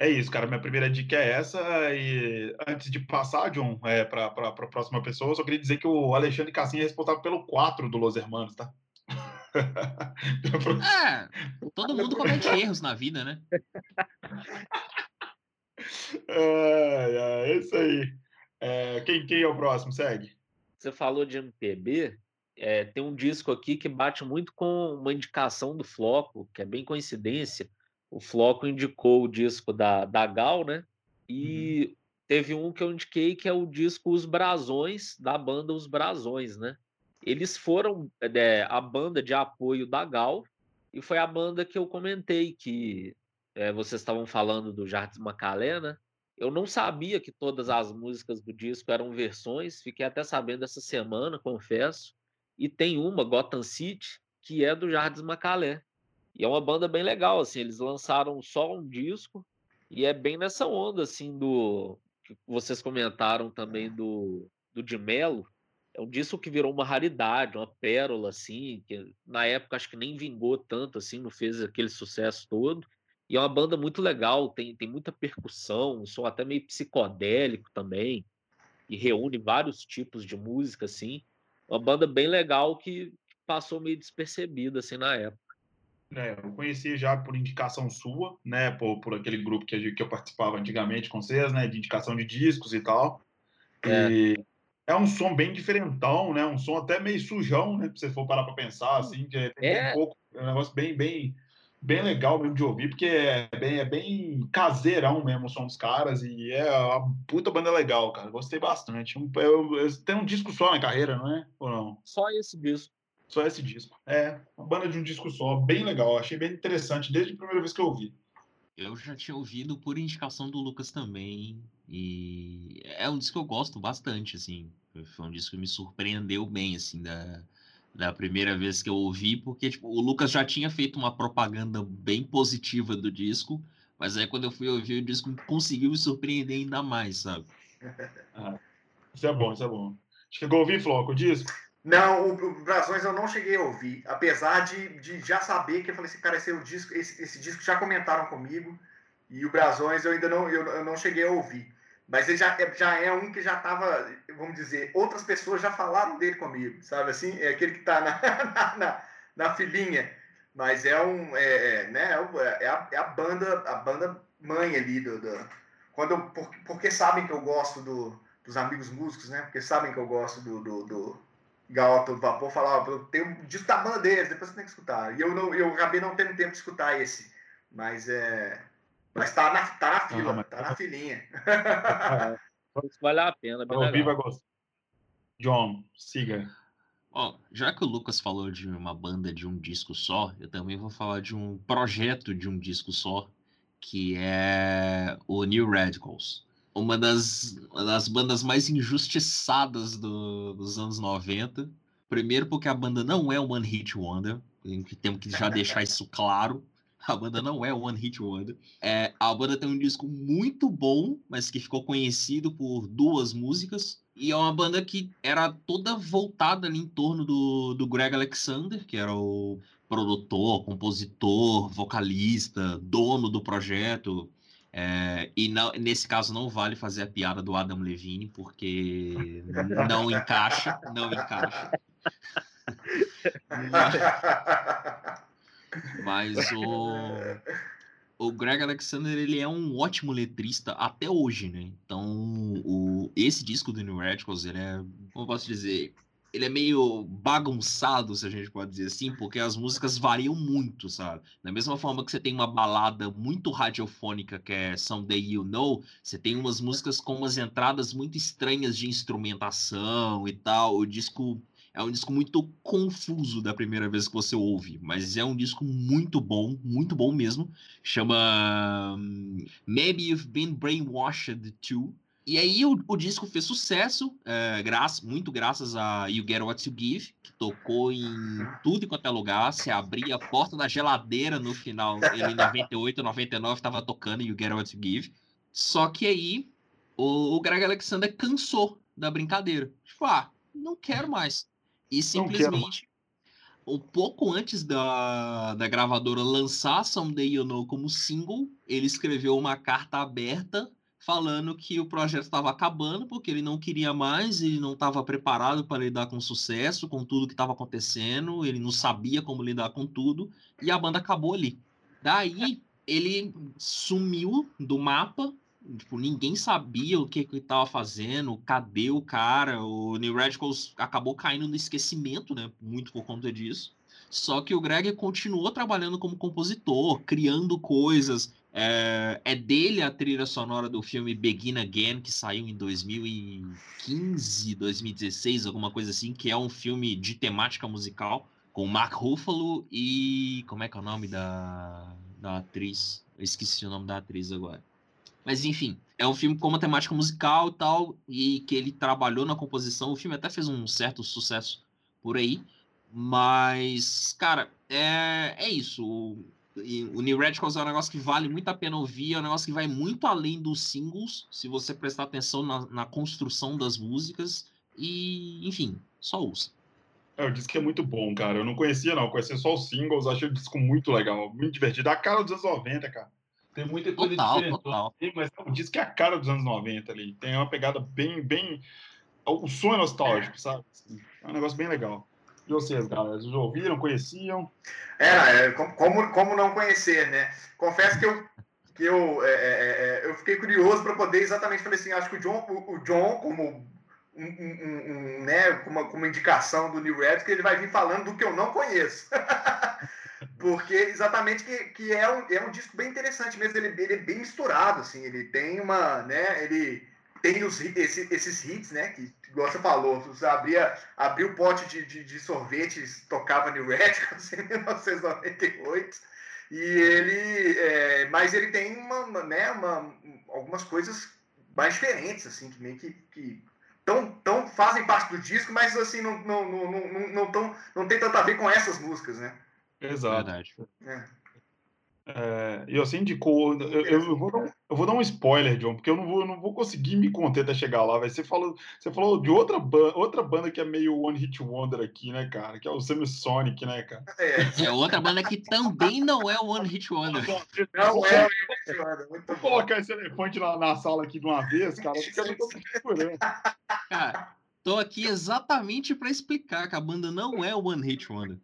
[SPEAKER 2] É isso, cara. Minha primeira dica é essa. E antes de passar, John, é, para a próxima pessoa, eu só queria dizer que o Alexandre Cassinha é responsável pelo 4 do Los Hermanos, tá? *laughs*
[SPEAKER 3] É, todo mundo comete erros na vida, né? *laughs*
[SPEAKER 2] É, é isso aí. É, quem, quem é o próximo? Segue.
[SPEAKER 4] Você falou de MPB, é, tem um disco aqui que bate muito com uma indicação do Floco, que é bem coincidência. O Floco indicou o disco da, da Gal, né? E uhum. teve um que eu indiquei que é o disco Os Brasões, da banda Os Brasões, né? Eles foram é, a banda de apoio da Gal, e foi a banda que eu comentei que é, vocês estavam falando do Jardim Macalé, né? Eu não sabia que todas as músicas do disco eram versões, fiquei até sabendo essa semana, confesso. E tem uma, Gotham City, que é do Jardim Macalé. E é uma banda bem legal, assim, eles lançaram só um disco e é bem nessa onda, assim, do que vocês comentaram também do, do de Melo. É um disco que virou uma raridade, uma pérola, assim, que na época acho que nem vingou tanto, assim, não fez aquele sucesso todo. E é uma banda muito legal, tem, tem muita percussão, um som até meio psicodélico também, e reúne vários tipos de música, assim. Uma banda bem legal que passou meio despercebida, assim, na época.
[SPEAKER 2] É, eu conheci já por indicação sua, né, por, por aquele grupo que, que eu participava antigamente com vocês, né, de indicação de discos e tal. É. E é um som bem diferentão, né, um som até meio sujão, né, se você for parar para pensar, assim, que é, tem é. um pouco, é um negócio bem, bem, bem legal mesmo de ouvir, porque é bem, é bem caseirão mesmo o som dos caras e é uma puta banda legal, cara, gostei bastante. Um, eu, eu, tem um disco só na carreira, não é? Ou não?
[SPEAKER 4] Só esse disco.
[SPEAKER 2] Só esse disco. É, uma banda de um disco só, bem legal. Achei bem interessante desde a primeira vez que eu ouvi.
[SPEAKER 3] Eu já tinha ouvido por indicação do Lucas também. E é um disco que eu gosto bastante, assim. Foi um disco que me surpreendeu bem, assim, da, da primeira vez que eu ouvi, porque tipo, o Lucas já tinha feito uma propaganda bem positiva do disco, mas aí quando eu fui ouvir o disco conseguiu me surpreender ainda mais, sabe? *laughs*
[SPEAKER 2] Ah, isso é bom, isso é bom. Chegou a ouvir, Floco, o disco?
[SPEAKER 5] Não, o, o Brasões eu não cheguei a ouvir, apesar de, de já saber que eu falei assim, cara, esse, é o disco, esse, esse disco já comentaram comigo, e o Brasões eu ainda não, eu, eu não cheguei a ouvir. Mas ele já, é, já é um que já estava, vamos dizer, outras pessoas já falaram dele comigo, sabe assim? É aquele que está *laughs* na, na, na, filinha. Mas é um, é, é né, é, é, a, é a banda, a banda mãe ali do, do quando eu, porque, porque sabem que eu gosto do, dos amigos músicos, né? Porque sabem que eu gosto do, do, do Todo Vapor falava, tem um disco da banda deles, depois você tem que escutar. E eu, não, eu acabei não tendo tempo de escutar esse. Mas é. Mas tá na, tá na fila, não, tá na filinha. *laughs*
[SPEAKER 4] vale a pena, bem
[SPEAKER 2] vai gostar. John, siga.
[SPEAKER 3] Ó, já que o Lucas falou de uma banda de um disco só, eu também vou falar de um projeto de um disco só, que é o New Radicals uma das, uma das bandas mais injustiçadas do, dos anos 90. Primeiro porque a banda não é One Hit Wonder, temos que já deixar isso claro. A banda não é One Hit Wonder. É, a banda tem um disco muito bom, mas que ficou conhecido por duas músicas. E é uma banda que era toda voltada ali em torno do, do Greg Alexander, que era o produtor, compositor, vocalista, dono do projeto. É, e não, nesse caso não vale fazer a piada do Adam Levine, porque não encaixa, não encaixa. *laughs* Mas o, o Greg Alexander ele é um ótimo letrista até hoje, né? Então, o, esse disco do New Radicals, ele é, como eu posso dizer, ele é meio bagunçado, se a gente pode dizer assim, porque as músicas variam muito, sabe? Da mesma forma que você tem uma balada muito radiofônica, que é Someday You Know, você tem umas músicas com umas entradas muito estranhas de instrumentação e tal. O disco é um disco muito confuso da primeira vez que você ouve, mas é um disco muito bom, muito bom mesmo. Chama hum, Maybe You've Been Brainwashed Too. E aí o, o disco fez sucesso, é, graças, muito graças a You Get What You Give, que tocou em tudo quanto é lugar. Se abria a porta da geladeira no final, ele em 98, 99 estava tocando You Get What You Give. Só que aí o, o Greg Alexander cansou da brincadeira. Tipo, ah, não quero mais. E simplesmente, um pouco antes da, da gravadora lançar Someday You Know como single, ele escreveu uma carta aberta falando que o projeto estava acabando porque ele não queria mais, ele não estava preparado para lidar com sucesso, com tudo que estava acontecendo, ele não sabia como lidar com tudo, e a banda acabou ali. Daí ele sumiu do mapa, tipo, ninguém sabia o que ele estava fazendo, cadê o cara, o New Radicals acabou caindo no esquecimento, né, muito por conta disso. Só que o Greg continuou trabalhando como compositor, criando coisas, é, é, dele a trilha sonora do filme Begin Again, que saiu em 2015, 2016, alguma coisa assim, que é um filme de temática musical com Mark Ruffalo e. Como é que é o nome da, da atriz? Eu esqueci o nome da atriz agora. Mas enfim, é um filme com uma temática musical e tal, e que ele trabalhou na composição. O filme até fez um certo sucesso por aí. Mas, cara, é, é isso o New Radicals é um negócio que vale muito a pena ouvir, é um negócio que vai muito além dos singles, se você prestar atenção na, na construção das músicas. E, enfim, só ouça.
[SPEAKER 2] É, o disco é muito bom, cara. Eu não conhecia, não. Eu conhecia só os singles. Achei o disco muito legal, muito divertido. A cara dos anos 90, cara. Tem muita coisa total, diferente. Total. Mas o disco é a cara dos anos 90 ali. Tem uma pegada bem, bem. O som é nostálgico, é. sabe? É um negócio bem legal. E vocês, galera? Vocês ouviram, conheciam?
[SPEAKER 5] É, é como, como não conhecer, né? Confesso que eu, que eu, é, é, é eu fiquei curioso para poder exatamente falei assim, acho que o John, o, o John como um, um, um, né, como uma, como indicação do New que ele vai vir falando do que eu não conheço. *laughs* Porque exatamente que, que é, um, é um disco bem interessante mesmo, ele, ele é bem misturado, assim, ele tem uma, né, ele tem os, esse, esses hits, né? Que, igual você falou, você abria, abria o pote de, de, de sorvetes, tocava New Radicals *laughs* em 1998. E ele. É, mas ele tem uma, uma, né, uma, algumas coisas mais diferentes, assim, que meio que. que tão, tão fazem parte do disco, mas assim, não, não, não, não, não, tão, não tem tanto a ver com essas músicas, né?
[SPEAKER 2] Exato. É. É, e você indicou. Eu, eu, vou dar, eu, vou dar, um spoiler, John, porque eu não vou, não vou conseguir me conter até chegar lá. Você falou, você falou de outra, ba outra banda que é meio One Hit Wonder aqui, né, cara? Que é o Semisonic, né, cara?
[SPEAKER 3] É, é outra banda que também não é One Hit Wonder.
[SPEAKER 5] Não é One Hit Wonder. Muito
[SPEAKER 2] vou colocar esse elefante na, na, sala aqui de uma vez, cara, porque eu não tô segurando.
[SPEAKER 3] Cara, tô aqui exatamente para explicar que a banda não é One Hit Wonder.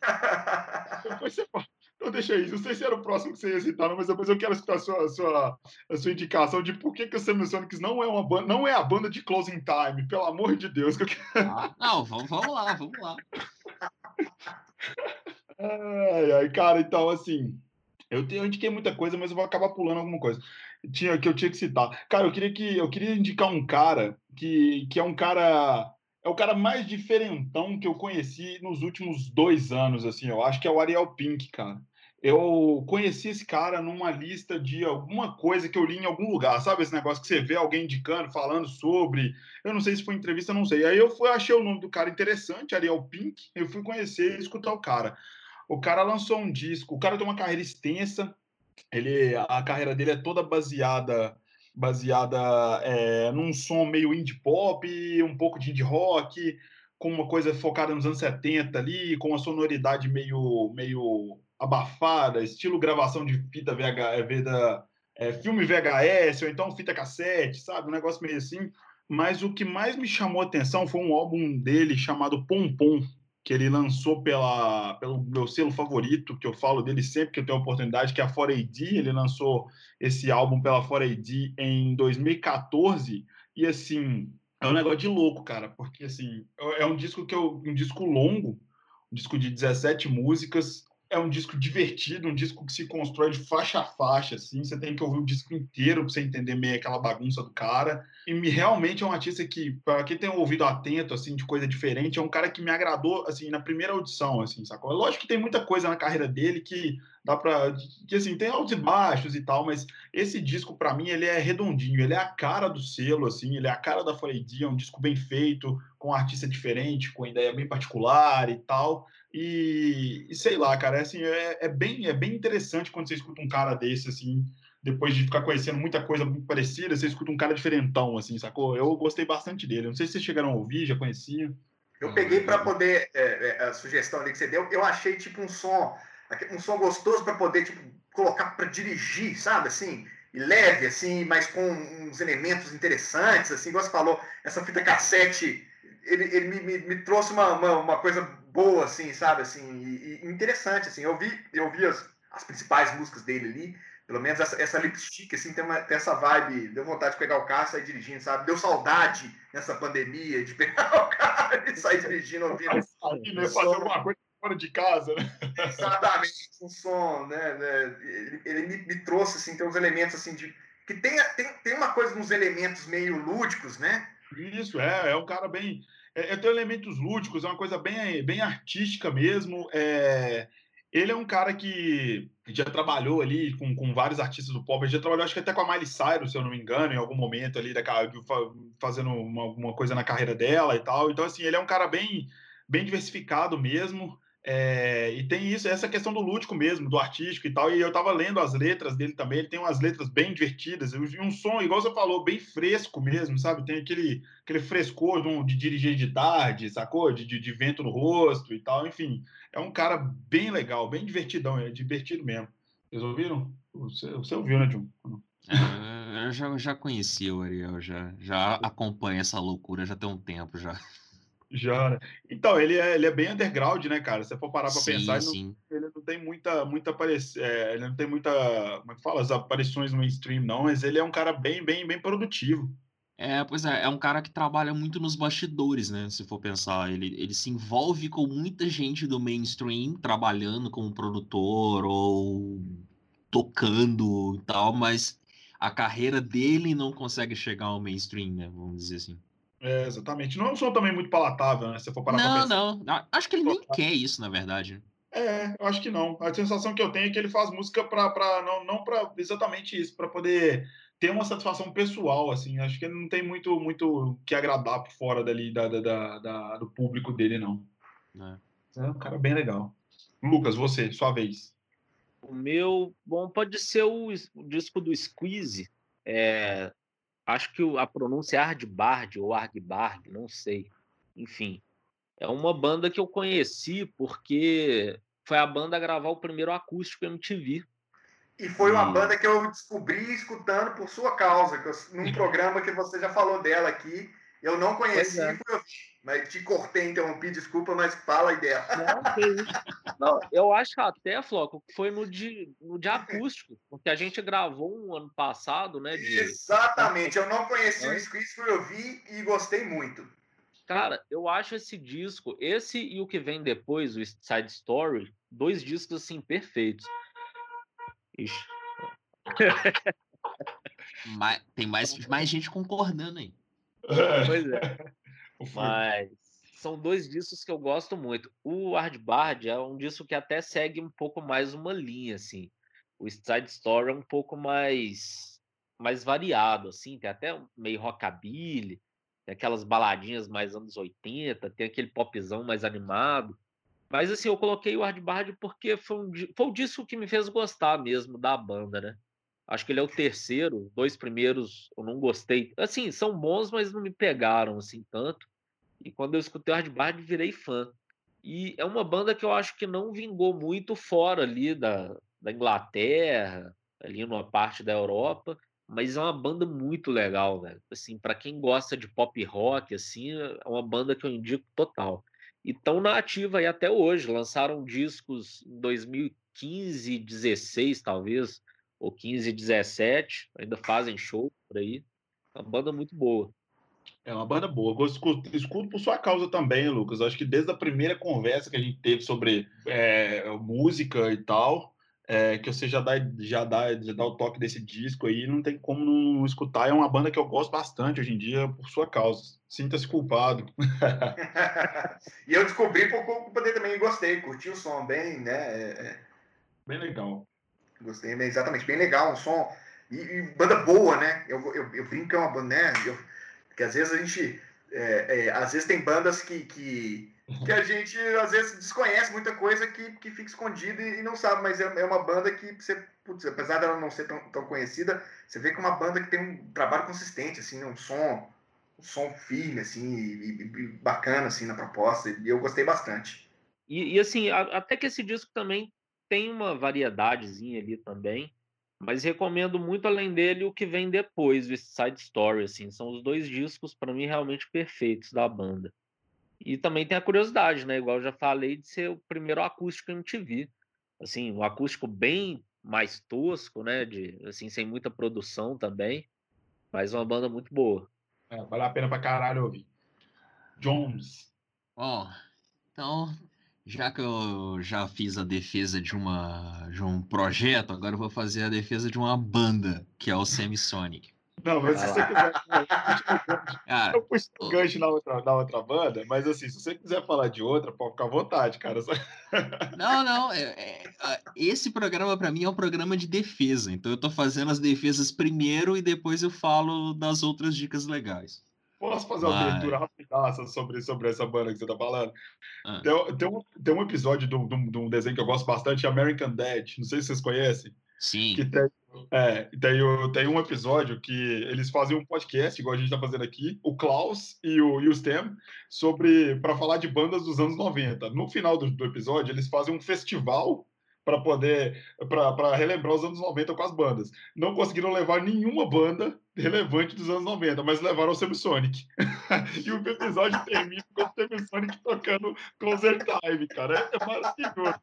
[SPEAKER 2] Depois você fala. Então deixa isso. Não sei se era o próximo que você ia citar, mas depois eu quero escutar a sua, a sua, a sua indicação de por que, que o Semisonics não é uma banda, não é a banda de Closing Time, pelo amor de Deus. Que eu
[SPEAKER 3] quero... ah, não, vamos, vamos lá, vamos lá.
[SPEAKER 2] ai, ai, cara, então assim, eu, eu indiquei muita coisa, mas eu vou acabar pulando alguma coisa. Tinha, que eu tinha que citar. Cara, eu queria que eu queria indicar um cara que, que é um cara é o cara mais diferentão que eu conheci nos últimos dois anos, assim, eu acho que é o Ariel Pink, cara eu conheci esse cara numa lista de alguma coisa que eu li em algum lugar, sabe esse negócio que você vê alguém indicando, falando sobre, eu não sei se foi entrevista, não sei. Aí eu fui, achei o nome do cara interessante, Ariel Pink, eu fui conhecer e escutar o cara. O cara lançou um disco, o cara tem uma carreira extensa, ele, a carreira dele é toda baseada baseada é, num som meio indie pop, um pouco de indie rock, com uma coisa focada nos anos 70 ali, com uma sonoridade meio meio abafada, estilo gravação de fita VH, é, vida, é, filme VHS, ou então fita cassete, sabe? Um negócio meio assim. Mas o que mais me chamou a atenção foi um álbum dele chamado Pom Pom, que ele lançou pela, pelo meu selo favorito, que eu falo dele sempre que eu tenho oportunidade, que é a 4AD. Ele lançou esse álbum pela 4AD em 2014. E assim, é um negócio de louco, cara, porque assim, é um disco que eu, um disco longo, um disco de 17 músicas, é um disco divertido, um disco que se constrói de faixa a faixa, assim, você tem que ouvir o disco inteiro para você entender meio aquela bagunça do cara. E me, realmente é um artista que, para quem tem um ouvido atento, assim, de coisa diferente, é um cara que me agradou, assim, na primeira audição, assim, sacou? Lógico que tem muita coisa na carreira dele que dá para que assim tem altos e baixos e tal, mas esse disco para mim ele é redondinho, ele é a cara do selo assim, ele é a cara da Freidi, é um disco bem feito, com um artista diferente, com ideia bem particular e tal. E, e sei lá, cara, é, assim, é, é, bem é bem interessante quando você escuta um cara desse assim, depois de ficar conhecendo muita coisa muito parecida, você escuta um cara diferentão assim, sacou? Eu gostei bastante dele. Não sei se vocês chegaram a ouvir, já conheciam.
[SPEAKER 5] Eu peguei para poder é, é, a sugestão ali que você deu, eu achei tipo um som um som gostoso para poder tipo, colocar para dirigir, sabe? Assim, e leve, assim, mas com uns elementos interessantes, assim, igual você falou, essa fita cassete, ele, ele me, me, me trouxe uma, uma, uma, coisa boa, assim, sabe? Assim, e, e interessante, assim. Eu vi, eu vi as, as principais músicas dele ali, pelo menos essa, essa lipstick, assim, tem, uma, tem essa vibe, deu vontade de pegar o carro e sair dirigindo, sabe? Deu saudade nessa pandemia de *laughs* pegar o carro e sair dirigindo, ouvindo.
[SPEAKER 2] Fazer alguma coisa fora de casa, né?
[SPEAKER 5] Exatamente, um som, né? né ele, ele me, me, trouxe, assim, tem uns elementos, assim, de... Que tem, tem, tem uma coisa nos elementos meio lúdicos, né?
[SPEAKER 2] Isso, é, é um cara bem... É, tem elementos lúdicos, é uma coisa bem, bem artística mesmo, é... Ele é um cara que já trabalhou ali com, com vários artistas do pop. Ele já trabalhou, acho que até com a Miley Cyrus, se eu não me engano, em algum momento ali, da, fazendo uma, uma coisa na carreira dela e tal. Então, assim, ele é um cara bem, bem diversificado mesmo. É, e tem isso, essa questão do lúdico mesmo, do artístico e tal. E eu tava lendo as letras dele também, ele tem umas letras bem divertidas, e um som, igual você falou, bem fresco mesmo, sabe? Tem aquele, aquele frescor de, dirigir de tarde, sacou? De, de, de, vento no rosto e tal. Enfim, é um cara bem legal, bem divertidão, é divertido mesmo. Vocês ouviram? Você, você ouviu, né, John?
[SPEAKER 3] É, eu já, já conheci o Ariel, já, já acompanho essa loucura já tem um tempo já.
[SPEAKER 2] Já, né? Então, ele é, ele é bem underground, né, cara? Se você for parar pra sim, pensar, ele não, ele não, tem muita, muita aparência, é, ele não tem muita, como é que fala, as aparições no mainstream, não, mas ele é um cara bem, bem, bem produtivo.
[SPEAKER 3] É, pois é, é um cara que trabalha muito nos bastidores, né? Se for pensar, ele, ele se envolve com muita gente do mainstream, trabalhando como produtor ou tocando e tal, mas a carreira dele não consegue chegar ao mainstream, né? Vamos dizer assim.
[SPEAKER 2] É, exatamente. Não é um som também muito palatável, né? Se for parar
[SPEAKER 3] não, não. Acho que ele nem quer isso, na verdade.
[SPEAKER 2] É, eu acho que não. A sensação que eu tenho é que ele faz música para não, não para exatamente isso, para poder ter uma satisfação pessoal, assim. Acho que ele não tem muito muito que agradar por fora dali da, da, da, da do público dele, não. É. é um cara bem legal. Lucas, você, sua vez.
[SPEAKER 4] O meu, bom, pode ser o, o disco do Squeeze. É, acho que a pronúncia é Ardbard ou Argbard, não sei. Enfim, é uma banda que eu conheci porque foi a banda a gravar o primeiro acústico MTV.
[SPEAKER 5] E foi uma e... banda que eu descobri escutando por sua causa, eu, num *laughs* programa que você já falou dela aqui. Eu não conheci, é. fui mas te cortei, interrompi, desculpa, mas fala aí dela.
[SPEAKER 4] Não, eu acho até, Floco, que foi no de, no de acústico, porque a gente gravou um ano passado, né? De...
[SPEAKER 5] Exatamente, eu não conheci é. o Squeeze, eu vi e gostei muito.
[SPEAKER 4] Cara, eu acho esse disco, esse e o que vem depois, o Side Story, dois discos assim perfeitos. Ixi. *laughs*
[SPEAKER 3] tem mais, mais gente concordando aí.
[SPEAKER 4] Pois é. *laughs* Mas são dois discos que eu gosto muito. O Hardbard é um disco que até segue um pouco mais uma linha, assim. O Side Story é um pouco mais mais variado, assim. Tem até meio rockabilly, tem aquelas baladinhas mais anos 80, tem aquele popzão mais animado. Mas, assim, eu coloquei o Hardbard porque foi, um, foi o disco que me fez gostar mesmo da banda, né? Acho que ele é o terceiro. Dois primeiros eu não gostei. Assim, são bons, mas não me pegaram assim tanto. E quando eu escutei o Hardbard, virei fã. E é uma banda que eu acho que não vingou muito fora ali da, da Inglaterra, ali numa parte da Europa, mas é uma banda muito legal, velho. Assim, para quem gosta de pop rock, assim, é uma banda que eu indico total. E tão na ativa aí até hoje. Lançaram discos em 2015, 16, talvez ou 15, 17, ainda fazem show por aí. É uma banda muito boa.
[SPEAKER 2] É uma banda boa. Eu escuto, escuto, por sua causa também, Lucas. Acho que desde a primeira conversa que a gente teve sobre é, música e tal, é, que você já dá, já, dá, já dá o toque desse disco aí, não tem como não escutar. É uma banda que eu gosto bastante hoje em dia por sua causa. Sinta-se culpado. *laughs*
[SPEAKER 5] e eu descobri por culpa dele também, gostei, curti o som bem, né? É, é
[SPEAKER 2] Bem legal.
[SPEAKER 5] Gostei, exatamente, bem legal, um som. E, e banda boa, né? Eu, eu, eu brinco que é uma banda, né? Eu, porque às vezes a gente. É, é, às vezes tem bandas que, que, que, a gente às vezes desconhece muita coisa que, que fica escondida e, e não sabe, mas é, é, uma banda que você, putz, apesar dela não ser tão, tão conhecida, você vê que é uma banda que tem um trabalho consistente, assim, um som, um som firme, assim, e, e bacana, assim, na proposta, e eu gostei bastante.
[SPEAKER 4] E, e assim, a, até que esse disco também tem uma variedadezinha ali também, mas recomendo muito além dele o que vem depois, o Side Story, assim, são os dois discos para mim realmente perfeitos da banda. E também tem a curiosidade, né, igual eu já falei de ser o primeiro acústico MTV. Assim, um acústico bem mais tosco, né, de assim, sem muita produção também, mas uma banda muito boa.
[SPEAKER 2] É, vale a pena pra caralho ouvir. Jones.
[SPEAKER 3] Ó, oh, então já que eu já fiz a defesa de, uma, de um projeto, agora eu vou fazer a defesa de uma banda, que é o Semisonic.
[SPEAKER 2] Não, mas se você quiser. eu pus o gancho na outra, na outra banda, mas assim, se você quiser falar de outra, pode ficar à vontade, cara. *laughs*
[SPEAKER 3] Não, não. É, é, esse programa, para mim, é um programa de defesa. Então eu tô fazendo as defesas primeiro e depois eu falo das outras dicas legais.
[SPEAKER 2] Posso fazer uma abertura rapidinha sobre, sobre essa banda que você tá falando? Ah. Tem, tem, um, tem um episódio de um, de um desenho que eu gosto bastante, American Dad. Não sei se vocês conhecem.
[SPEAKER 3] Sim.
[SPEAKER 2] Que tem, é, tem, tem um episódio que eles fazem um podcast, igual a gente está fazendo aqui, o Klaus e o, e o Stem, sobre para falar de bandas dos anos 90. No final do, do episódio, eles fazem um festival para poder para relembrar os anos 90 com as bandas. Não conseguiram levar nenhuma banda relevante dos anos 90, mas levaram o Semisonic. *laughs* e o episódio termina com o Semisonic tocando Closer Time, cara. É maravilhoso.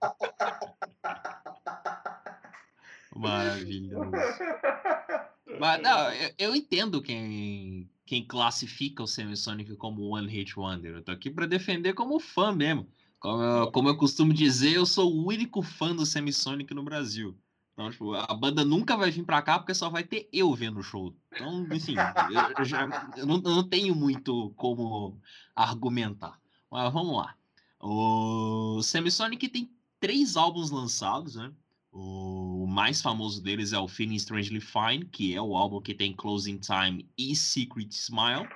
[SPEAKER 3] Maravilhoso. *laughs* Mas, não, eu, eu, entendo quem, quem classifica o Semisonic como One Hit Wonder. Eu tô aqui para defender como fã mesmo. Como eu, como eu costumo dizer, eu sou o único fã do Semisonic no Brasil. Então, tipo, a banda nunca vai vir pra cá porque só vai ter eu vendo o show. Então, enfim, eu, eu já, eu não, não tenho muito como argumentar. Mas vamos lá. O Semisonic tem três álbuns lançados, né? O mais famoso deles é o Feeling Strangely Fine, que é o álbum que tem Closing Time e Secret Smile.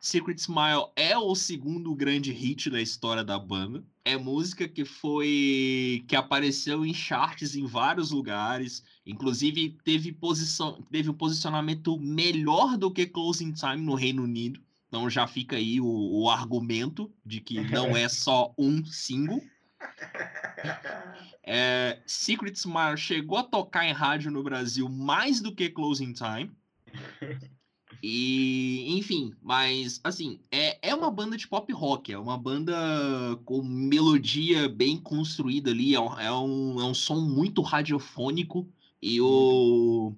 [SPEAKER 3] Secret Smile é o segundo grande hit da história da banda. É música que foi que apareceu em charts em vários lugares, inclusive teve posição, teve um posicionamento melhor do que Closing Time no Reino Unido. Então já fica aí o, o argumento de que não é só um single. *laughs* É, Secret Smile chegou a tocar em rádio no Brasil mais do que Closing Time. *laughs* E, enfim, mas assim, é, é uma banda de pop rock, é uma banda com melodia bem construída ali, é um, é um, é um som muito radiofônico. E o,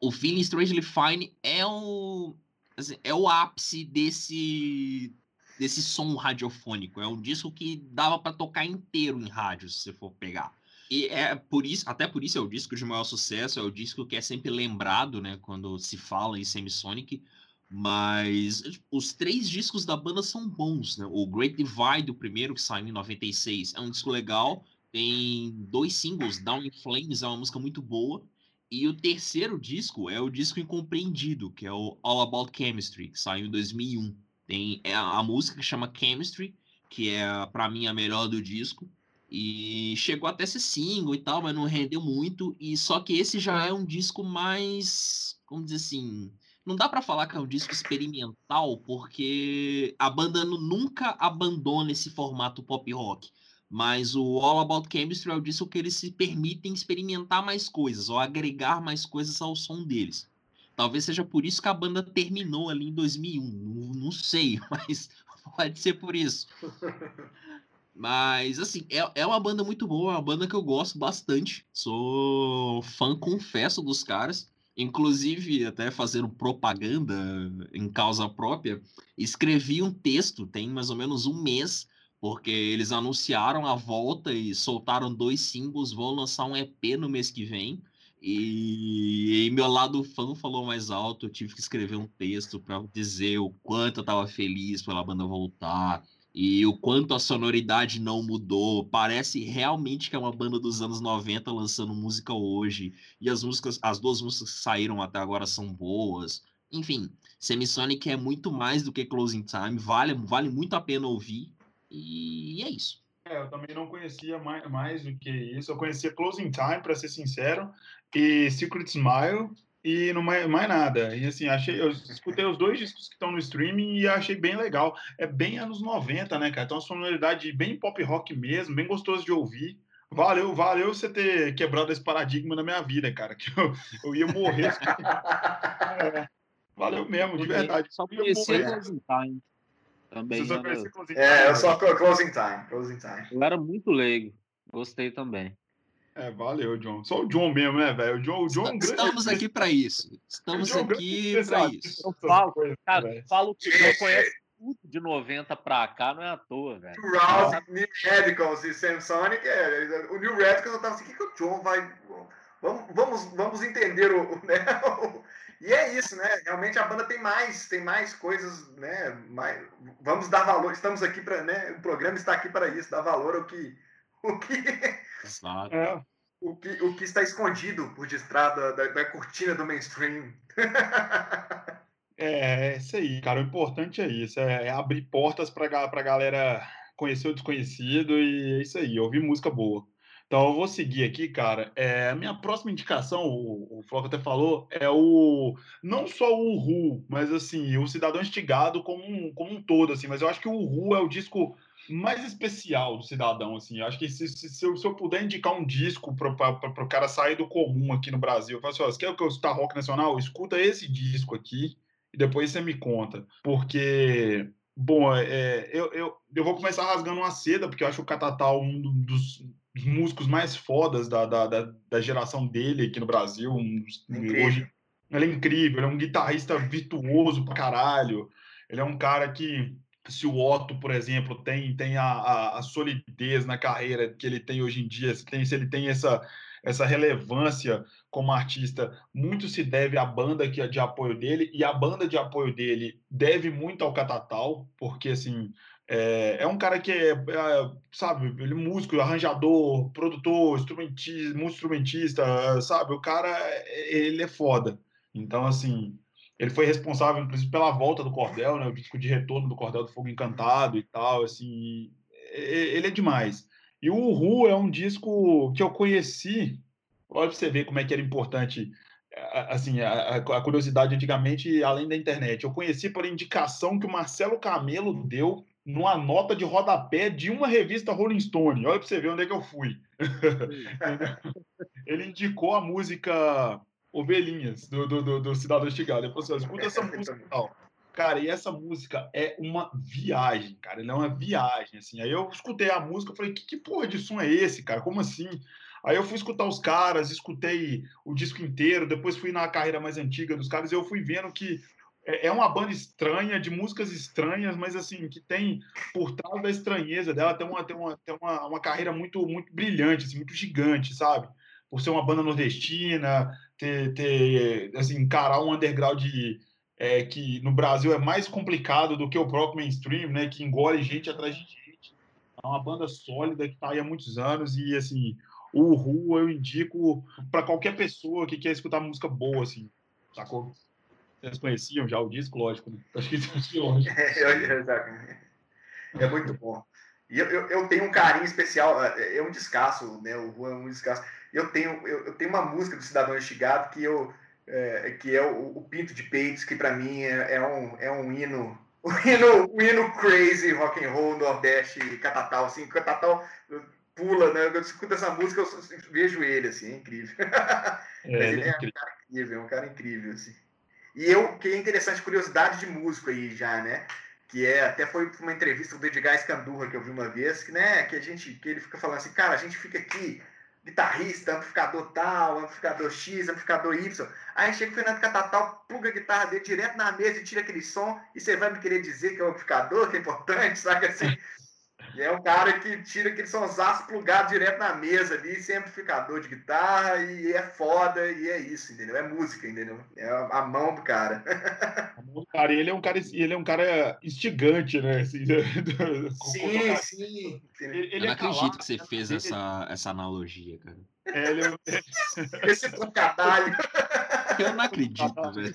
[SPEAKER 3] o Feeling Strangely Fine é o, assim, é o ápice desse, desse som radiofônico. É um disco que dava para tocar inteiro em rádio, se você for pegar. E é por isso, até por isso é o disco de maior sucesso, é o disco que é sempre lembrado, né, quando se fala em Semisonic. Mas os três discos da banda são bons, né? O Great Divide, o primeiro que saiu em 96, é um disco legal. Tem dois singles, Down in Flames é uma música muito boa. E o terceiro disco é o disco Incompreendido, que é o All About Chemistry, que saiu em 2001. Tem é a música que chama Chemistry, que é para mim a melhor do disco. E chegou até ser single e tal, mas não rendeu muito. E só que esse já é um disco mais, vamos dizer assim, não dá para falar que é um disco experimental, porque a banda nunca abandona esse formato pop rock. Mas o All About Chemistry é o disco que eles se permitem experimentar mais coisas, ou agregar mais coisas ao som deles. Talvez seja por isso que a banda terminou ali em 2001. Não, não sei, *laughs* mas pode ser por isso. *laughs* Mas, assim, é, é uma banda muito boa, é uma banda que eu gosto bastante. Sou fã, confesso, dos caras. Inclusive, até fazendo propaganda em causa própria, escrevi um texto, tem mais ou menos um mês, porque eles anunciaram a volta e soltaram dois singles, vão lançar um EP no mês que vem. E, e meu lado fã falou mais alto, eu tive que escrever um texto para dizer o quanto eu estava feliz pela banda voltar, E o quanto a sonoridade não mudou, parece realmente que é uma banda dos anos 90 lançando música hoje. E as músicas, as duas músicas que saíram até agora são boas. Enfim, Semisonic é muito mais do que Closing Time, vale, vale muito a pena ouvir. E é isso.
[SPEAKER 2] É, eu também não conhecia mais, mais do que isso. Eu conhecia Closing Time, para ser sincero, e Secret Smile, e não mais, mais, nada. E assim, achei, eu escutei os dois discos que estão no streaming e achei bem legal. É bem anos 90, né, cara? Então, uma sonoridade bem pop rock mesmo, bem gostoso de ouvir. Valeu, valeu você ter quebrado esse paradigma na minha vida, cara, *laughs* que eu, eu ia morrer. *laughs* é, valeu mesmo, de verdade.
[SPEAKER 4] Só conhecer Closing Time. Também.
[SPEAKER 5] Só closing é, eu só Closing Time. Closing Time.
[SPEAKER 4] Eu era muito leigo. Gostei também.
[SPEAKER 2] É, valeu, John. Só o John mesmo, né, velho? O John, o John
[SPEAKER 3] Estamos aqui para isso. Estamos aqui para isso.
[SPEAKER 4] Eu falo, cara, falo que eu conheço tudo de 90 para cá, não é à toa, velho.
[SPEAKER 5] O Ralph, New Radicals e Samsonic, é, o New Radicals eu tava assim, o que, que o John vai. Vamos, vamos, vamos entender o, né? E é isso, né? Realmente a banda tem mais, tem mais coisas, né? Mais, vamos dar valor. Estamos aqui para, né? O programa está aqui para isso, dar valor ao que, o que
[SPEAKER 3] Exato.
[SPEAKER 5] É, o, que, o que está escondido por detrás da, da, da cortina do mainstream.
[SPEAKER 2] É, é isso aí, cara. O importante é isso, é, é abrir portas para a galera conhecer o desconhecido e é isso aí, ouvir música boa. Então eu vou seguir aqui, cara. É, a minha próxima indicação, o, o Floco até falou, é o não só o Ru, mas assim, o Cidadão Estigado como um, como um todo, assim. Mas eu acho que o Ru é o disco mais especial do cidadão, assim. Acho que se, se, se, eu, se eu, puder indicar um disco para o cara sair do comum aqui no Brasil, eu falo assim, ó, você quer que eu escutar rock nacional? Escuta esse disco aqui e depois você me conta. Porque, bom, é, eu, eu, eu vou começar rasgando uma seda, porque eu acho o Catatal um dos, dos músicos mais fodas da, da, da, da, geração dele aqui no Brasil. Um, hoje, ele é incrível, ele é um guitarrista virtuoso pra caralho. Ele é um cara que se o Otto, por exemplo, tem, tem a, a, a, solidez na carreira que ele tem hoje em dia, se, tem, se ele tem essa, essa relevância como artista, muito se deve à banda que, de apoio dele, e a banda de apoio dele deve muito ao Catatal, porque assim. É, é um cara que é, é, sabe, ele é músico, arranjador, produtor, instrumentista, instrumentista, sabe? O cara, ele é foda. Então, assim, ele foi responsável, inclusive, pela volta do Cordel, né? O disco de retorno do Cordel do Fogo Encantado e tal, assim. Ele é demais. E o Uhu é um disco que eu conheci. Olha pra você ver como é que era importante, assim, a, a curiosidade antigamente, além da internet. Eu conheci por indicação que o Marcelo Camelo deu numa nota de rodapé de uma revista Rolling Stone. Olha pra você ver onde é que eu fui. *laughs* ele indicou a música Ovelhinhas, do, do, do, do Cidadão Estigado. Ele falou assim: escuta essa *laughs* música e tal. Cara, e essa música é uma viagem, cara. Ela é uma viagem, assim. Aí eu escutei a música, falei, que, que porra de som é esse, cara? Como assim? Aí eu fui escutar os caras, escutei o disco inteiro, depois fui na carreira mais antiga dos caras, e eu fui vendo que é, é uma banda estranha, de músicas estranhas, mas assim, que tem, por trás da estranheza dela, tem uma, tem uma, tem uma, uma carreira muito, muito brilhante, assim, muito gigante, sabe? Por ser uma banda nordestina, ter, ter assim, encarar um underground é, que no Brasil é mais complicado do que o próprio mainstream, né? Que engole gente atrás de gente. É uma banda sólida que está aí há muitos anos e assim o Ru eu indico para qualquer pessoa que quer escutar música boa, assim, sacou? Vocês conheciam já o disco, lógico, né? Acho que isso é lógico. *laughs*
[SPEAKER 5] É, é muito bom. E eu, eu, eu, tenho um carinho especial, é, é um descasso, né? O Ru é um descasso eu tenho, eu, eu tenho uma música do Cidadão Estigado que, eu, é, que é o, o, Pinto de Peitos, que para mim é, é, um, é um hino. *laughs* Um hino, um hino crazy rock and roll nordeste catatal assim catatal pula né? Eu escuto essa música eu vejo ele assim é incrível. *laughs* É, ele é, é um cara incrível é um cara incrível assim. E eu que é interessante curiosidade de músico aí já né? Que é até foi uma entrevista do Edgar Escandurra que eu vi uma vez que né que a gente que ele fica falando assim cara a gente fica aqui guitarrista, amplificador tal, amplificador X, amplificador Y. Aí chega o Fernando Catatal, pluga a guitarra dele direto na mesa e tira aquele som, e você vai me querer dizer que é o amplificador, que é importante, sabe assim? E é um cara que tira aquele sonsaço plugado direto na mesa ali, sem amplificador de guitarra, e é foda, e é isso, entendeu? É música, entendeu? É a mão do cara.
[SPEAKER 2] A mão do cara, ele é um cara, ele é um cara instigante, né? Assim, *laughs*
[SPEAKER 5] sim, sim.
[SPEAKER 3] Ele, ele Eu não é acredito calado, que você né? fez essa, essa analogia, cara.
[SPEAKER 5] É, ele é... Esse trocadilho.
[SPEAKER 3] Eu não acredito, velho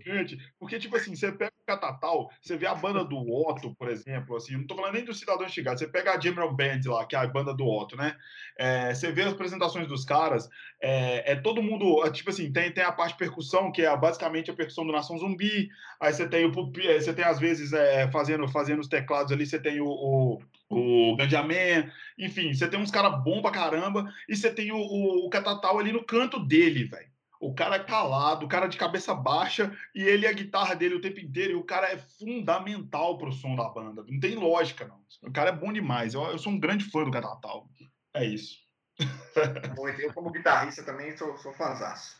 [SPEAKER 2] gigante. Porque, tipo assim, você pega o Catatal, você vê a banda do Otto, por exemplo, assim, não tô falando nem do Cidadão Chegado, você pega a General Band lá, que é a banda do Otto, né? É, você vê as apresentações dos caras, é, é, todo mundo, é, tipo assim, tem, tem a parte de percussão, que é basicamente a percussão do Nação Zumbi, aí você tem o você tem às vezes é, fazendo, fazendo os teclados ali, você tem o, o, o Ganjamin, enfim, você tem uns caras bons pra caramba, e você tem o, o, o Catatal ali no canto dele, velho o cara é calado, o cara de cabeça baixa, e ele é a guitarra dele o tempo inteiro, e o cara é fundamental pro som da banda. Não tem lógica, não. O cara é bom demais. Eu, eu sou um grande fã do Catatal. É isso. *laughs*
[SPEAKER 5] Muito. Eu, como guitarrista, também sou, sou fãzaço.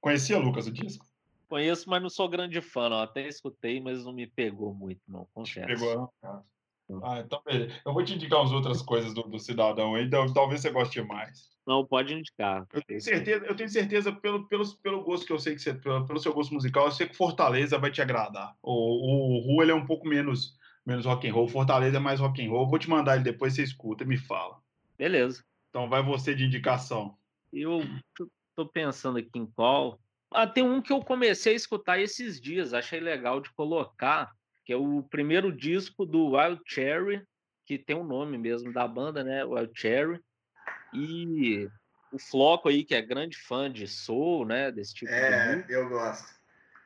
[SPEAKER 2] Conhecia, Lucas, o disco?
[SPEAKER 4] Conheço, mas não sou grande fã, não. Até escutei, mas não me pegou muito, não. Confesso. Pegou, não,
[SPEAKER 2] cara. Ah, então beleza. Eu vou te indicar umas outras coisas do, do Cidadão aí, então, talvez você goste mais.
[SPEAKER 4] Não, pode indicar.
[SPEAKER 2] Eu tenho certeza, eu tenho certeza pelo, pelo, pelo gosto que eu sei que você, pelo, pelo seu gosto musical, eu sei que Fortaleza vai te agradar. O, o Ru, ele é um pouco menos, menos rock and roll, Fortaleza é mais rock and roll. Vou te mandar ele depois, você escuta e me fala.
[SPEAKER 4] Beleza.
[SPEAKER 2] Então vai você de indicação.
[SPEAKER 4] Eu tô pensando aqui em qual. Ah, tem um que eu comecei a escutar esses dias, achei legal de colocar, que é o primeiro disco do Wild Cherry, que tem o um nome mesmo da banda, né? Wild Cherry. E o Floco aí, que é grande fã de soul, né? Desse tipo
[SPEAKER 5] é, de eu gosto.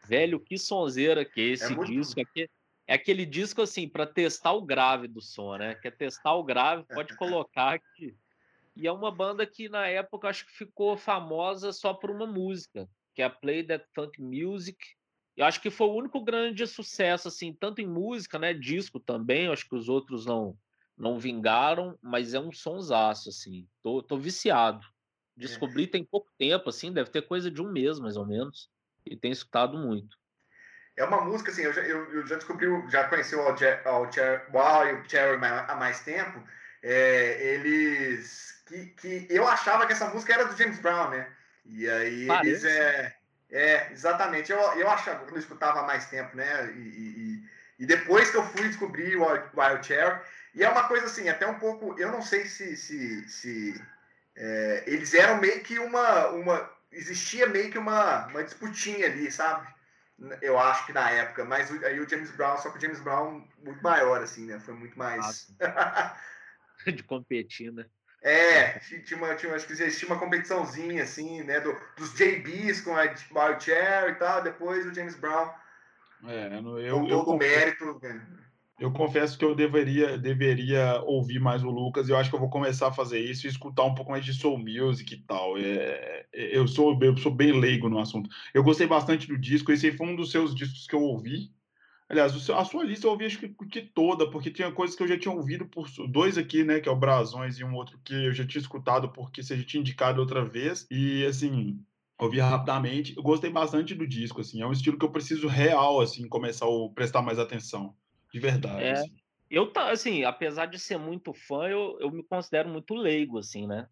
[SPEAKER 4] Velho, que sonzeira que é, é esse é disco. Aqui, é aquele disco assim, para testar o grave do som, né? Quer testar o grave, pode *laughs* colocar aqui. E é uma banda que na época acho que ficou famosa só por uma música, que é a Play That Funk Music. Eu acho que foi o único grande sucesso, assim, tanto em música, né? Disco também, acho que os outros não não vingaram, mas é um sonsaço, assim. Tô, tô viciado. É. Descobri é. tem pouco tempo, assim, deve ter coisa de um mês, mais ou menos, e tenho escutado muito.
[SPEAKER 5] É uma música, assim, eu já, eu, eu já descobri, já conheci o Al e o Cherry há mais tempo, é, eles... Que, que eu achava que essa música era do James Brown, né? E aí Parece. eles... É, é, exatamente. Eu, eu achava, quando eu escutava há mais tempo, né? E, e, e depois que eu fui descobrir o Wild Cherry, e é uma coisa assim, até um pouco. Eu não sei se. se, se é, eles eram meio que uma, uma. Existia meio que uma, uma disputinha ali, sabe? Eu acho que na época, mas aí o James Brown, só que o James Brown muito maior, assim, né? Foi muito mais. *laughs*
[SPEAKER 4] de competir, né?
[SPEAKER 5] É, tinha uma, tinha, acho que existia uma competiçãozinha, assim, né? Do, dos JBs com a Wild Chair e tal, depois o James Brown.
[SPEAKER 2] É, eu,
[SPEAKER 5] eu, eu, o mérito. Né?
[SPEAKER 2] Eu confesso que eu deveria, deveria ouvir mais o Lucas. Eu acho que eu vou começar a fazer isso e escutar um pouco mais de soul music e tal. É, é, eu, sou, eu sou bem leigo no assunto. Eu gostei bastante do disco. Esse foi um dos seus discos que eu ouvi. Aliás, a sua lista eu ouvi acho que, que toda, porque tinha coisas que eu já tinha ouvido por dois aqui, né? Que é o Brasões e um outro que eu já tinha escutado porque você já tinha indicado outra vez. E assim, ouvi rapidamente. Eu gostei bastante do disco, assim. É um estilo que eu preciso real, assim, começar a prestar mais atenção. De verdade.
[SPEAKER 4] É, assim. eu, assim, apesar de ser muito fã, eu, eu me considero muito leigo, assim, né?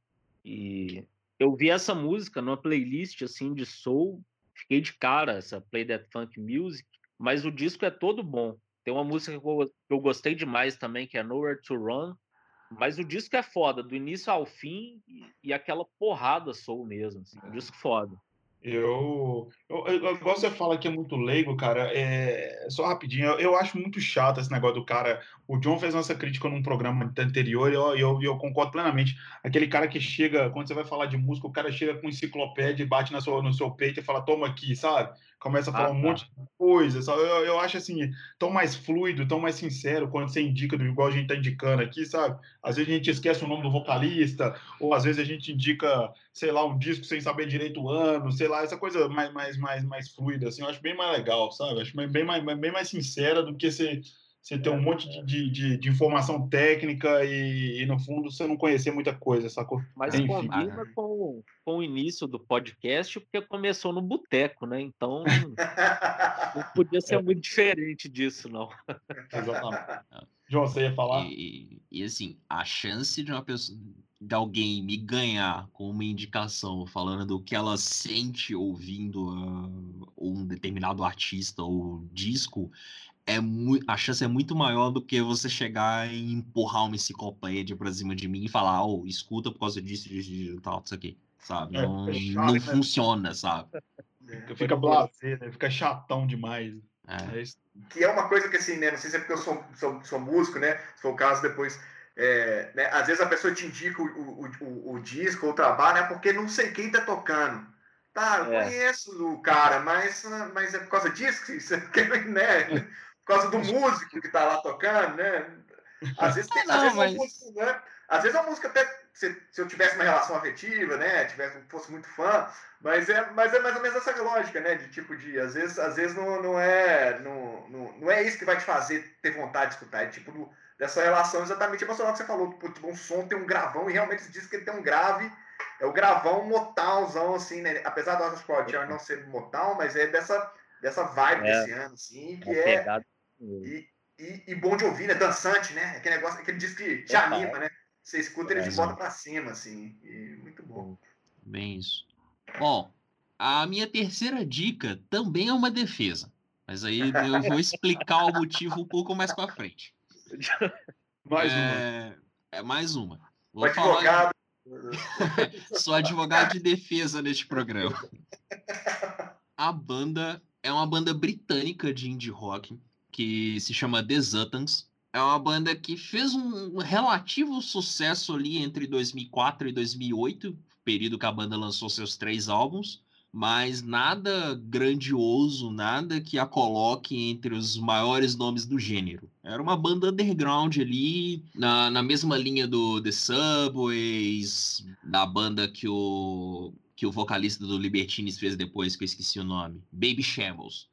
[SPEAKER 4] E eu vi essa música numa playlist, assim, de soul, fiquei de cara, essa Play That Funk Music, mas o disco é todo bom. Tem uma música que eu, que eu gostei demais também, que é Nowhere to Run, mas o disco é foda, do início ao fim, e, e aquela porrada soul mesmo, assim, um disco foda.
[SPEAKER 2] Eu, eu, eu, gosto de falar que é muito leigo, cara. É, só rapidinho, eu, eu, acho muito chato esse negócio do cara. O John fez nossa crítica num programa anterior e eu, eu, eu, concordo plenamente. Aquele cara que chega, quando você vai falar de música, o cara chega com enciclopédia e bate na sua, no seu peito e fala, toma aqui, sabe? Começa a falar ah, um tá. monte de coisa. Sabe? Eu, eu acho assim, tão mais fluido, tão mais sincero quando você indica do igual a gente tá indicando aqui, sabe? Às vezes a gente esquece o nome do vocalista, ou às vezes a gente indica, sei lá, um disco sem saber direito o ano, sei lá, essa coisa mais, mais, mais, mais fluida, assim, eu acho bem mais legal, sabe? Acho bem mais, bem mais sincera do que você, você ter um monte de, de, de informação técnica e, e, no fundo, você não conhecer muita coisa, sacou?
[SPEAKER 4] Mas Enfim. combina com, com o início do podcast, porque começou no boteco, né? Então, *laughs* não podia ser é. muito diferente disso, não.
[SPEAKER 2] Exatamente. *laughs* João, você ia falar?
[SPEAKER 3] E, e, assim, a chance de uma pessoa, de alguém me ganhar com uma indicação falando do que ela sente ouvindo uh, um determinado artista ou disco é a chance é muito maior do que você chegar e empurrar uma enciclopédia pra cima de mim e falar, oh, escuta por causa disso, disso, disso, tal, isso aqui, sabe?
[SPEAKER 2] É,
[SPEAKER 3] não,
[SPEAKER 2] é chato,
[SPEAKER 3] não
[SPEAKER 2] né?
[SPEAKER 3] funciona, sabe?
[SPEAKER 5] É.
[SPEAKER 2] Fica blasé, né? Fica chatão demais.
[SPEAKER 3] É.
[SPEAKER 2] É isso.
[SPEAKER 5] que é uma coisa que assim, né? Não sei se é porque eu sou, sou, sou músico, né? Se for o caso depois. é, né, às vezes a pessoa te indica o, o, o, o disco ou o trabalho, né? Porque não sei quem tá tocando. Tá, eu
[SPEAKER 4] É.
[SPEAKER 5] conheço o cara, mas, mas é por causa disso que você *laughs* quer, né? Por causa do músico que tá lá tocando, né? Às vezes, tem, *laughs*
[SPEAKER 3] Ah,
[SPEAKER 5] às
[SPEAKER 3] não,
[SPEAKER 5] vezes
[SPEAKER 3] mas-
[SPEAKER 5] música, né? Às vezes a música até. Se, se eu tivesse uma relação afetiva, né? Tivesse, fosse muito fã, mas é, mas é mais ou menos essa lógica, né? De tipo de, às vezes, às vezes não, não é, não, não, não é isso que vai te fazer ter vontade de escutar, é tipo do- dessa relação exatamente emocional que você falou, tipo, um som tem um gravão e realmente diz que ele tem um grave, é o gravão motalzão assim, né? Apesar do Oscar Proud não ser motal, mas é dessa dessa vibe
[SPEAKER 4] É.
[SPEAKER 5] desse ano assim, que é
[SPEAKER 4] pegada.
[SPEAKER 5] e, e, e bom de ouvir, né? Dançante, né? Aquele negócio, aquele disco que te anima, né? Você escuta ele
[SPEAKER 3] É,
[SPEAKER 5] de volta pra cima, assim. E muito bom.
[SPEAKER 3] Bem isso. Bom, a minha terceira dica também é uma defesa. Mas aí eu vou *laughs* explicar o motivo um pouco mais pra frente. *laughs*
[SPEAKER 2] Mais uma.
[SPEAKER 3] é, é mais uma. Vou falar,
[SPEAKER 5] advogado. *laughs*
[SPEAKER 3] sou advogado de defesa neste programa. A banda é uma banda britânica de indie rock que se chama The Zutans. É uma banda que fez um relativo sucesso ali entre 2004 e 2008, período que a banda lançou seus três álbuns, mas nada grandioso, nada que a coloque entre os maiores nomes do gênero. Era uma banda underground ali, na, na mesma linha do The Subways, da banda que o, que o vocalista do Libertines fez depois, que eu esqueci o nome, Baby Shambles.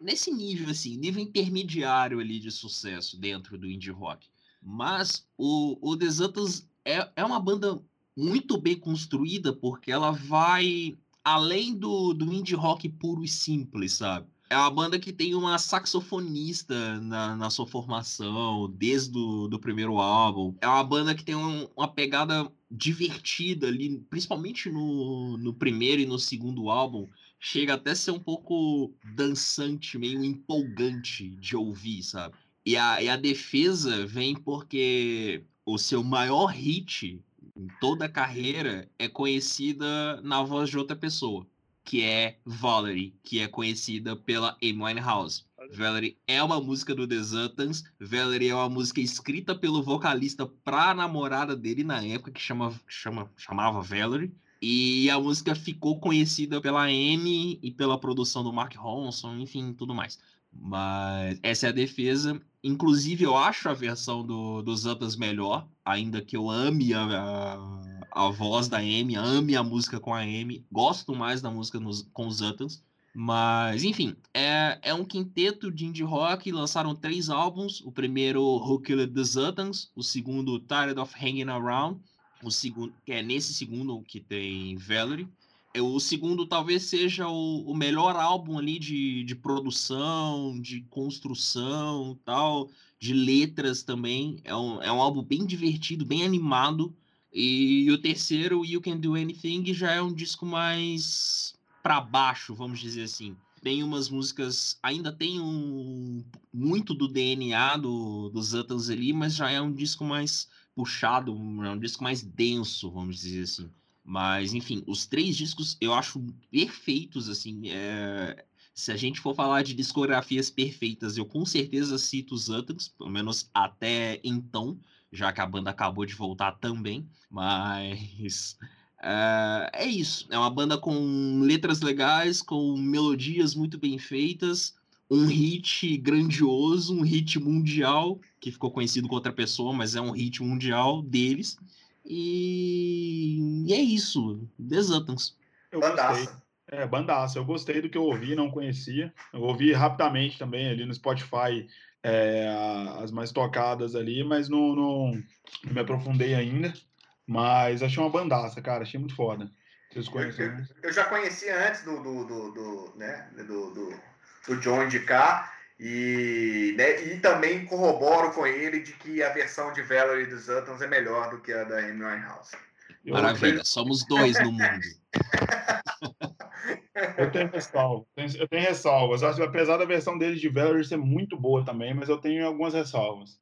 [SPEAKER 3] Nesse nível, assim, nível intermediário ali de sucesso dentro do indie rock. Mas o, o Zutans é, é uma banda muito bem construída, porque ela vai além do, do indie rock puro e simples, sabe? É uma banda que tem uma saxofonista na, na sua formação, desde o do primeiro álbum. É uma banda que tem um- uma pegada divertida ali, principalmente no, no primeiro e no segundo álbum. Chega até a ser um pouco dançante, meio empolgante de ouvir, sabe? E a, e a defesa vem porque o seu maior hit em toda a carreira é conhecida na voz de outra pessoa, que é Valerie, que é conhecida pela Amy Winehouse. Valerie é uma música do The Zutans, Valerie é uma música escrita pelo vocalista pra namorada dele na época, que chama, chama, chamava Valerie, e a música ficou conhecida pela Amy e pela produção do Mark Ronson, enfim, tudo mais. Mas essa é a defesa. Inclusive, eu acho a versão do, do Zutans melhor, ainda que eu ame a, a, a voz da Amy, ame a música com a Amy, gosto mais da música nos, com os Zutans. Mas, enfim, é, é um quinteto de indie rock, lançaram três álbuns. O primeiro, Who Killed the Zutans, o segundo, Tired of Hanging Around, o segundo, que é nesse segundo que tem Valerie. O segundo talvez seja o, o melhor álbum ali de, de produção, de construção tal, de letras também. É um, é um álbum bem divertido, bem animado. E, o terceiro, You Can Do Anything, já é um disco mais para baixo, vamos dizer assim. Tem umas músicas, ainda tem um muito do DNA do, dos Zutans ali, mas já é um disco mais puxado, é um disco mais denso, vamos dizer assim. Mas, enfim, os três discos eu acho perfeitos, assim. é, Se a gente for falar de discografias perfeitas, eu com certeza cito os Zutans, pelo menos até então, já que a banda acabou de voltar também. Mas é, *laughs* é isso. É uma banda com letras legais, com melodias muito bem feitas, um hit grandioso, um hit mundial, que ficou conhecido com outra pessoa, mas é um hit mundial deles. E, e é isso. The Zutans.
[SPEAKER 2] Eu gostei.
[SPEAKER 5] Bandaça.
[SPEAKER 2] É, bandaça. Eu gostei do que eu ouvi, não conhecia. Eu ouvi rapidamente também ali no Spotify é, as mais tocadas ali, mas não, não, não me aprofundei ainda. Mas achei uma bandaça, cara. Achei muito foda. Vocês
[SPEAKER 5] Eu,
[SPEAKER 2] conhecem?
[SPEAKER 5] eu- eu já conhecia antes do, do, do, do, né, do, do, do John indicar. E, né, e também corroboro com ele de que a versão de Valerie dos Uttons é melhor do que a da Amy Winehouse.
[SPEAKER 3] Maravilha, somos dois no mundo. *laughs*
[SPEAKER 2] Eu tenho ressalvas. Eu tenho ressalvas. Apesar da versão dele de Valerie ser muito boa também, mas eu tenho algumas ressalvas.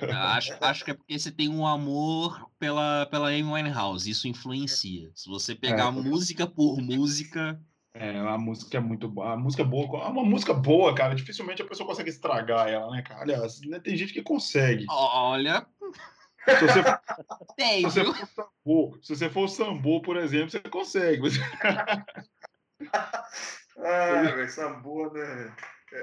[SPEAKER 3] Acho, acho que é porque você tem um amor pela, pela Amy Winehouse. Isso influencia. Se você pegar é, música por música.
[SPEAKER 2] É, a música é muito boa. A música é boa. Uma música boa, cara. Dificilmente a pessoa consegue estragar ela, né, cara? Aliás, né, tem gente que consegue.
[SPEAKER 3] Olha.
[SPEAKER 2] Se você, *laughs* tem, se você for sambo, se você for sambo, por exemplo, você consegue. *laughs*
[SPEAKER 5] Ah, *laughs* velho, sambo, né?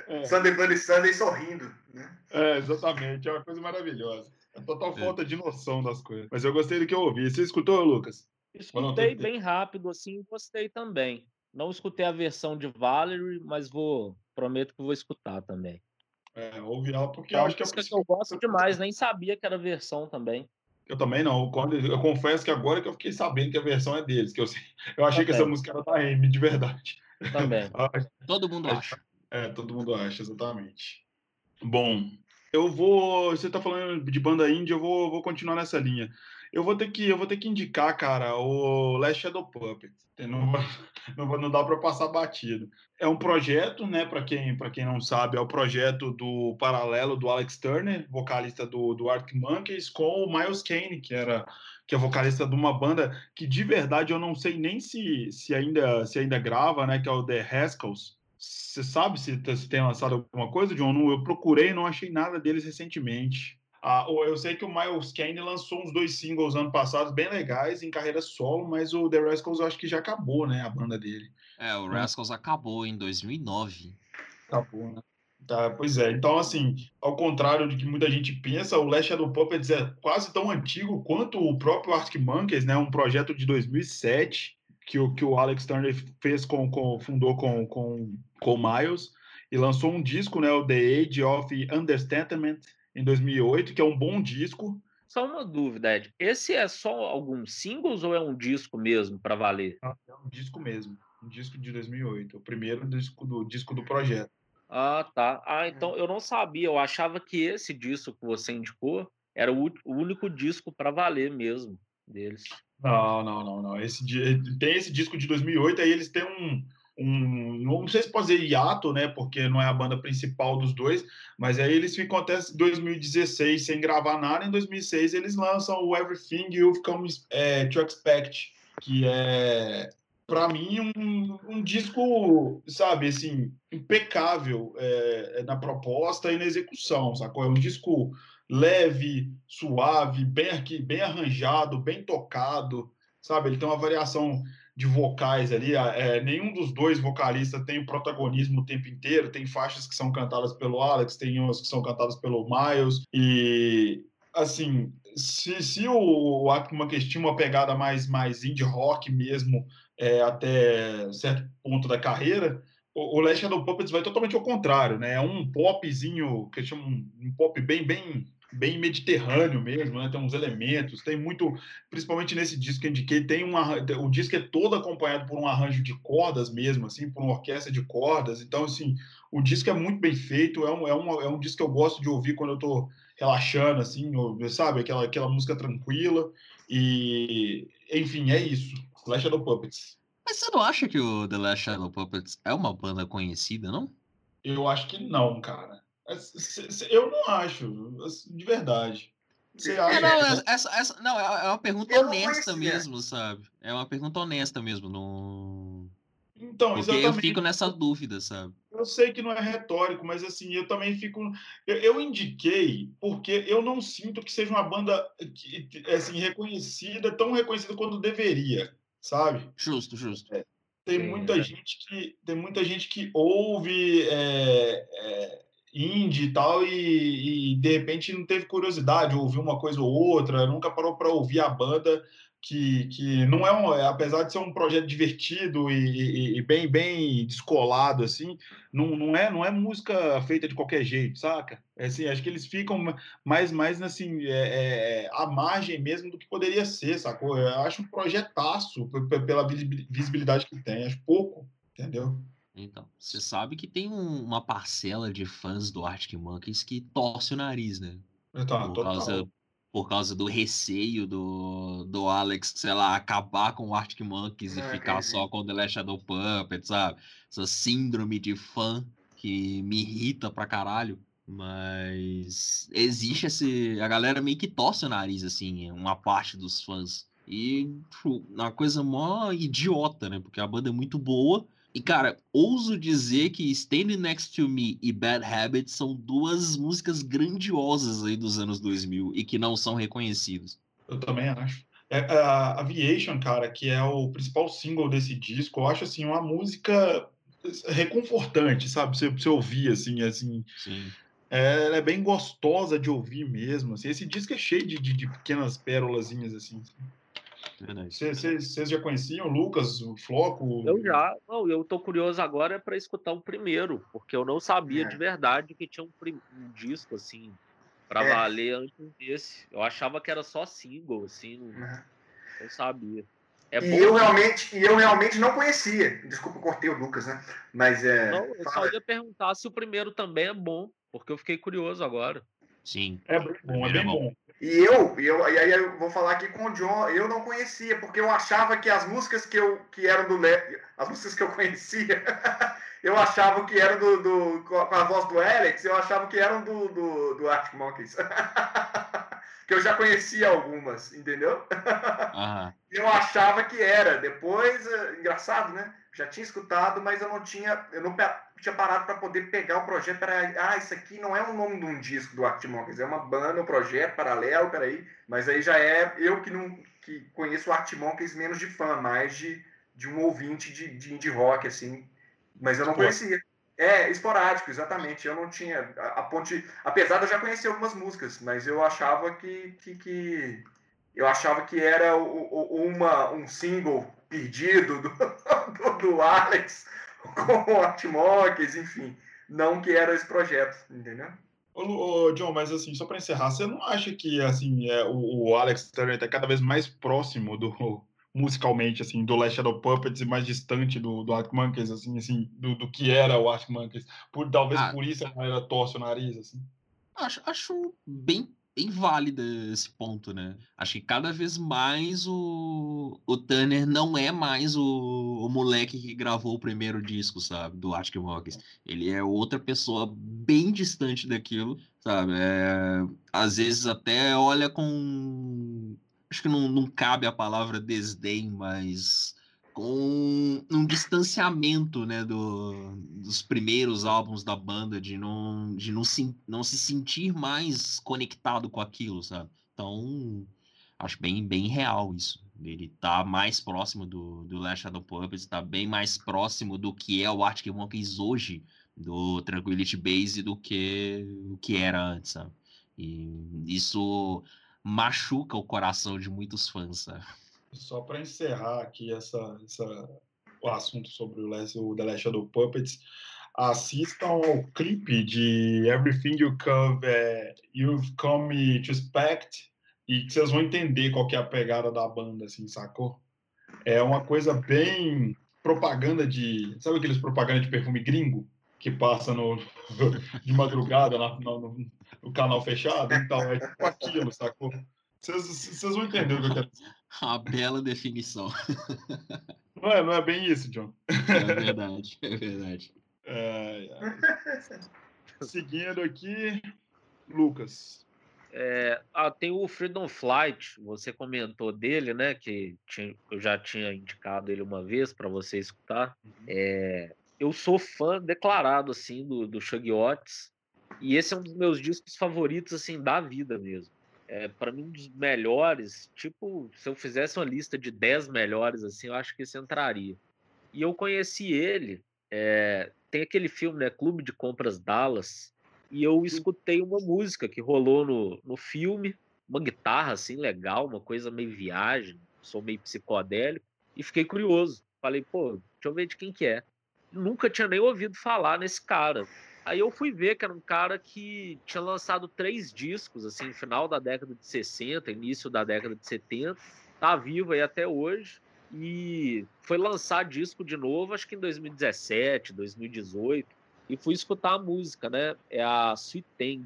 [SPEAKER 5] É. Sunday Bloody Sunday sorrindo, né?
[SPEAKER 2] É, exatamente. É uma coisa maravilhosa. É total é. falta de noção das coisas. Mas eu gostei do que eu ouvi. Você escutou, Lucas?
[SPEAKER 4] Escutei bem rápido, assim, gostei também. Não escutei a versão de Valerie, mas vou prometo que vou escutar também.
[SPEAKER 2] É, ouvi ela porque eu acho que é
[SPEAKER 4] que eu gosto demais, nem sabia que era versão também.
[SPEAKER 2] Eu também não. Quando, eu confesso que agora que eu fiquei sabendo que a versão é deles, que eu, eu achei também. que essa música era da Amy, de verdade.
[SPEAKER 4] Também. *laughs*
[SPEAKER 3] Todo mundo acha.
[SPEAKER 2] É, todo mundo acha, exatamente. Bom, eu vou. Você está falando de banda indie, eu vou, vou continuar nessa linha. Eu vou ter que, eu vou ter que indicar, cara, o Last Shadow Puppet. Não, *laughs* não, não dá para passar batido. É um projeto, né? Para quem, quem não sabe, é o projeto do paralelo do Alex Turner, vocalista do, do Arctic Monkeys, com o Miles Kane, que era que é vocalista de uma banda que de verdade eu não sei nem se, se ainda se ainda grava, né? Que é o The Rascals. Você sabe se, se tem lançado alguma coisa, John? Eu procurei, não achei nada deles recentemente. Ah, eu sei que o Miles Kane lançou uns dois singles ano passado bem legais em carreira solo, mas o The Rascals eu acho que já acabou, né? A banda dele.
[SPEAKER 3] É, o Rascals acabou em 2009.
[SPEAKER 2] Acabou, né? Tá, pois é. Então, assim, ao contrário de que muita gente pensa, o Last Shadow Puppets é quase tão antigo quanto o próprio Arctic Monkeys, né? Um projeto de 2007 que o, que o Alex Turner fez com, com fundou com, com, com Miles e lançou um disco, né, o The Age of Understandment em 2008, que é um bom disco.
[SPEAKER 4] Só uma dúvida, Ed. Esse é só alguns singles ou é um disco mesmo para valer?
[SPEAKER 2] É um disco mesmo, um disco de 2008, o primeiro disco do disco do projeto.
[SPEAKER 4] Ah, tá. Ah, então eu não sabia. Eu achava que esse disco que você indicou era o, o único disco para valer mesmo deles.
[SPEAKER 2] Não, não, não, não. Esse, tem esse disco de 2008, aí eles têm um, um, não sei se pode dizer hiato, né, porque não é a banda principal dos dois, mas aí eles ficam até 2016 sem gravar nada, em 2006 eles lançam o Everything You've Come é, to Expect, que é, para mim, um, um, disco, sabe, assim, impecável é, na proposta e na execução, sacou? É um disco leve, suave, bem bem arranjado, bem tocado, sabe? Ele tem uma variação de vocais ali. É, nenhum dos dois vocalistas tem o protagonismo o tempo inteiro. Tem faixas que são cantadas pelo Alex, tem umas que são cantadas pelo Miles. E assim, se, se o Actman tinha uma pegada mais, mais indie rock mesmo, é, até certo ponto da carreira, o, o Last Shadow Puppets vai totalmente ao contrário, né? É um popzinho, que chama um, um pop bem, bem bem mediterrâneo mesmo, né? Tem uns elementos, tem muito, principalmente nesse disco que eu indiquei, tem uma, o disco é todo acompanhado por um arranjo de cordas mesmo, assim, por uma orquestra de cordas. Então, assim, o disco é muito bem feito, é um, é um, é um disco que eu gosto de ouvir quando eu tô relaxando, assim, sabe? Aquela, aquela música tranquila. E, enfim, é isso. Last Shadow Puppets.
[SPEAKER 3] Mas você não acha que o The Last Shadow Puppets é uma banda conhecida, não?
[SPEAKER 2] Eu acho que não, cara. Eu não acho, de verdade.
[SPEAKER 3] Você é, acha? É, não, essa, essa, não, é, é uma pergunta honesta mesmo, sabe? É uma pergunta honesta mesmo. No...
[SPEAKER 2] Então,
[SPEAKER 3] Porque exatamente. eu fico nessa dúvida, sabe?
[SPEAKER 2] Eu sei que não é retórico, mas assim, eu também fico. Eu, eu indiquei porque eu não sinto que seja uma banda que, assim, reconhecida, tão reconhecida quanto deveria, sabe?
[SPEAKER 3] Justo, justo. É.
[SPEAKER 2] Tem muita gente que tem muita gente que ouve é, é, indie e tal, e, e, de repente não teve curiosidade, ouviu uma coisa ou outra, nunca parou para ouvir a banda, que, que não é um, apesar de ser um projeto divertido e, e, e, bem bem descolado assim, não, não é não é música feita de qualquer jeito, saca? É assim, acho que eles ficam mais mais assim é, é, à margem mesmo do que poderia ser, sacou? Eu acho um projetaço pela visibilidade que tem, acho pouco, entendeu?
[SPEAKER 3] Então, você sabe que tem um- uma parcela de fãs do Arctic Monkeys que torce o nariz, né?
[SPEAKER 2] Tá,
[SPEAKER 3] Por causa, por causa do receio do, do Alex, sei lá, acabar com o Arctic Monkeys e
[SPEAKER 5] Ah,
[SPEAKER 3] ficar só com o The Last Shadow Puppet, sabe? Essa síndrome de fã que me irrita pra caralho. Mas existe esse. A galera meio que torce o nariz, assim, uma parte dos fãs. E tipo, uma coisa mó idiota, né? Porque a banda é muito boa. E, cara, ouso dizer que Standing Next to Me e Bad Habits são duas músicas grandiosas aí dos anos 2000 e que não são reconhecidas.
[SPEAKER 2] Eu também acho. É, a Aviation, cara, que é o principal single desse disco, eu acho assim uma música reconfortante, sabe? Você, você ouvir assim, assim,
[SPEAKER 3] Sim.
[SPEAKER 2] é, ela é bem gostosa de ouvir mesmo. Assim. Esse disco é cheio de, de, de pequenas pérolazinhas assim.
[SPEAKER 3] Verdade.
[SPEAKER 2] Vocês já conheciam o Lucas, o Floco?
[SPEAKER 4] Eu já. Não, eu tô curioso agora para escutar o primeiro, porque eu não sabia
[SPEAKER 5] É.
[SPEAKER 4] de verdade que tinha um, um disco assim para
[SPEAKER 5] É.
[SPEAKER 4] valer antes desse. Eu achava que era só single, assim, não, não sabia. É
[SPEAKER 5] E
[SPEAKER 4] bom.
[SPEAKER 5] eu realmente, e eu realmente não conhecia. Desculpa, eu cortei o Lucas, né? Mas é.
[SPEAKER 4] Não, eu só ia perguntar se o primeiro também é bom, porque eu fiquei curioso agora.
[SPEAKER 3] Sim.
[SPEAKER 2] É bom, é bem bom.
[SPEAKER 5] E eu, e eu, e aí eu vou falar aqui com o John, eu não conhecia, porque eu achava que as músicas que, eu, que eram do Le... as músicas que eu conhecia, *laughs* eu achava que eram do, do- com a voz do Alex, eu achava que eram do, do, do Arctic Monkeys. *laughs* que eu já conhecia algumas, entendeu?
[SPEAKER 3] Aham. *laughs*
[SPEAKER 5] Eu achava que era. Depois, eh, engraçado, né? Já tinha escutado, mas eu não tinha, eu não tinha parado para poder pegar o projeto. Peraí, ah, isso aqui não é o nome de um disco do Arctic Monkeys, é uma banda, um projeto paralelo, peraí. Mas aí já é eu que não que conheço o Arctic Monkeys menos de fã, mais de, de um ouvinte de, de indie rock, assim. Mas eu não conhecia. É, esporádico, exatamente. Eu não tinha. A, a ponte. Apesar de eu já conhecer algumas músicas, mas eu achava que. que, que- eu achava que era o- o- uma, um single perdido do, *laughs* do, do Alex *laughs* com o Artmonkeys, enfim. Não que era esse projeto, entendeu?
[SPEAKER 2] Ô, ô, John, mas assim, só para encerrar, você não acha que assim é, o, o Alex Turner é cada vez mais próximo do *laughs* musicalmente assim do Last Shadow Puppets e mais distante do, do Arctic Monkeys assim, assim do, do que era o Arctic Monkeys? Por talvez
[SPEAKER 3] Ah.
[SPEAKER 2] por isso a galera torce o nariz assim.
[SPEAKER 3] Acho, acho bem, bem válido esse ponto, né? Acho que cada vez mais o, o Turner não é mais o, o moleque que gravou o primeiro disco, sabe? Do Arctic Monkeys. Ele é outra pessoa bem distante daquilo, sabe? É, às vezes até olha com. Acho que não, não cabe a palavra desdém, mas com um distanciamento, né, do, dos primeiros álbuns da banda, de não, de não se, não se sentir mais conectado com aquilo, sabe? Então, acho bem, bem real isso. Ele tá mais próximo do, do Last Shadow Puppets, tá bem mais próximo do que é o Arctic Monkeys hoje, do Tranquility Base, do que o que era antes, sabe? E isso machuca o coração de muitos fãs, sabe?
[SPEAKER 2] Só para encerrar aqui essa, essa, o assunto sobre o, Last, o The Last Shadow Puppets, assistam ao clipe de Everything You Come, é, You've Come to Expect e vocês vão entender qual que é a pegada da banda, assim, sacou? É uma coisa bem propaganda de... Sabe aqueles propaganda de perfume gringo? Que passa no, de madrugada no, no canal fechado? Então, é tipo aquilo, sacou? Vocês vão entender o que eu quero dizer.
[SPEAKER 3] A bela definição.
[SPEAKER 2] Não é, não é bem isso, John.
[SPEAKER 3] É verdade, é verdade.
[SPEAKER 2] É, é. Seguindo aqui, Lucas.
[SPEAKER 4] É, ah, tem o Freedom Flight, você comentou dele, né? Que tinha- eu já tinha indicado ele uma vez para você escutar. É, eu sou fã declarado assim do, do Shug Otis, e esse é um dos meus discos favoritos assim da vida mesmo. É, para mim um dos melhores, tipo, se eu fizesse uma lista de 10 melhores assim, eu acho que esse entraria. E eu conheci ele, é, tem aquele filme, né, Clube de Compras Dallas, e eu escutei uma música que rolou no, no filme, uma guitarra assim legal, uma coisa meio viagem, sou meio psicodélico, e fiquei curioso. Falei, pô, deixa eu ver de quem que é. Nunca tinha nem ouvido falar nesse cara. Aí eu fui ver que era um cara que tinha lançado três discos, assim, final da década de 60, início da década de 70, tá vivo aí até hoje. e foi lançar disco de novo, acho que em 2017, 2018, e fui escutar a música, né? É a Sweet Tang,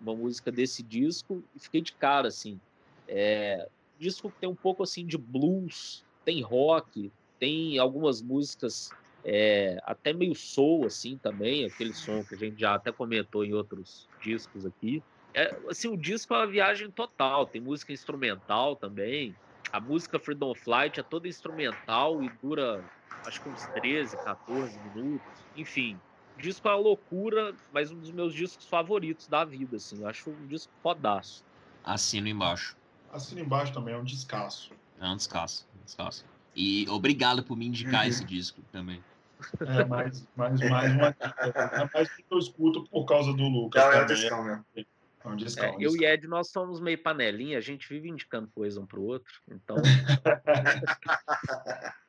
[SPEAKER 4] uma música desse disco, e fiquei de cara, assim. É, disco que tem um pouco assim de blues, tem rock, tem algumas músicas é, até meio soul assim também, aquele som que a gente já até comentou em outros discos aqui. É, assim, o disco é uma viagem total, tem música instrumental também. A música Freedom Flight é toda instrumental e dura acho que uns 13, 14 minutos. Enfim, o disco é uma loucura, mas um dos meus discos favoritos da vida, assim. Eu acho um disco fodaço.
[SPEAKER 3] Assino embaixo.
[SPEAKER 2] Assino embaixo também, é um descasso.
[SPEAKER 3] É um descasso, um descasso. E obrigado por me indicar esse disco também.
[SPEAKER 2] É, mais, mais, mais uma É mais que eu escuto por causa do Lucas.
[SPEAKER 5] Não, é um discão, meu.
[SPEAKER 2] É um discão,
[SPEAKER 4] É,
[SPEAKER 2] um
[SPEAKER 4] eu e Ed, nós somos meio panelinha, a gente vive indicando coisa um pro outro. Então, *laughs*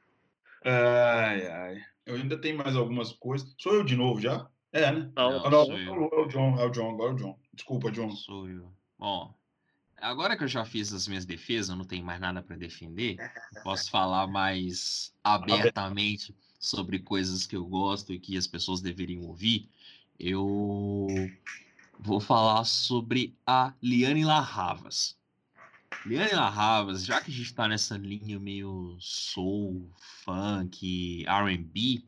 [SPEAKER 2] Ai, ai. Eu ainda tenho mais algumas coisas. Sou eu de novo já? É, né?
[SPEAKER 4] não,
[SPEAKER 2] não,
[SPEAKER 3] sou
[SPEAKER 2] é
[SPEAKER 3] eu.
[SPEAKER 2] o é o John, é o John, agora é o John. Desculpa, John.
[SPEAKER 3] Sou eu. Bom, agora que eu já fiz as minhas defesas, eu não tenho mais nada para defender. Posso falar mais abertamente sobre coisas que eu gosto e que as pessoas deveriam ouvir. Eu vou falar sobre a Liane Larravas. Liane Larravas, já que a gente tá nessa linha meio soul, funk, R&B,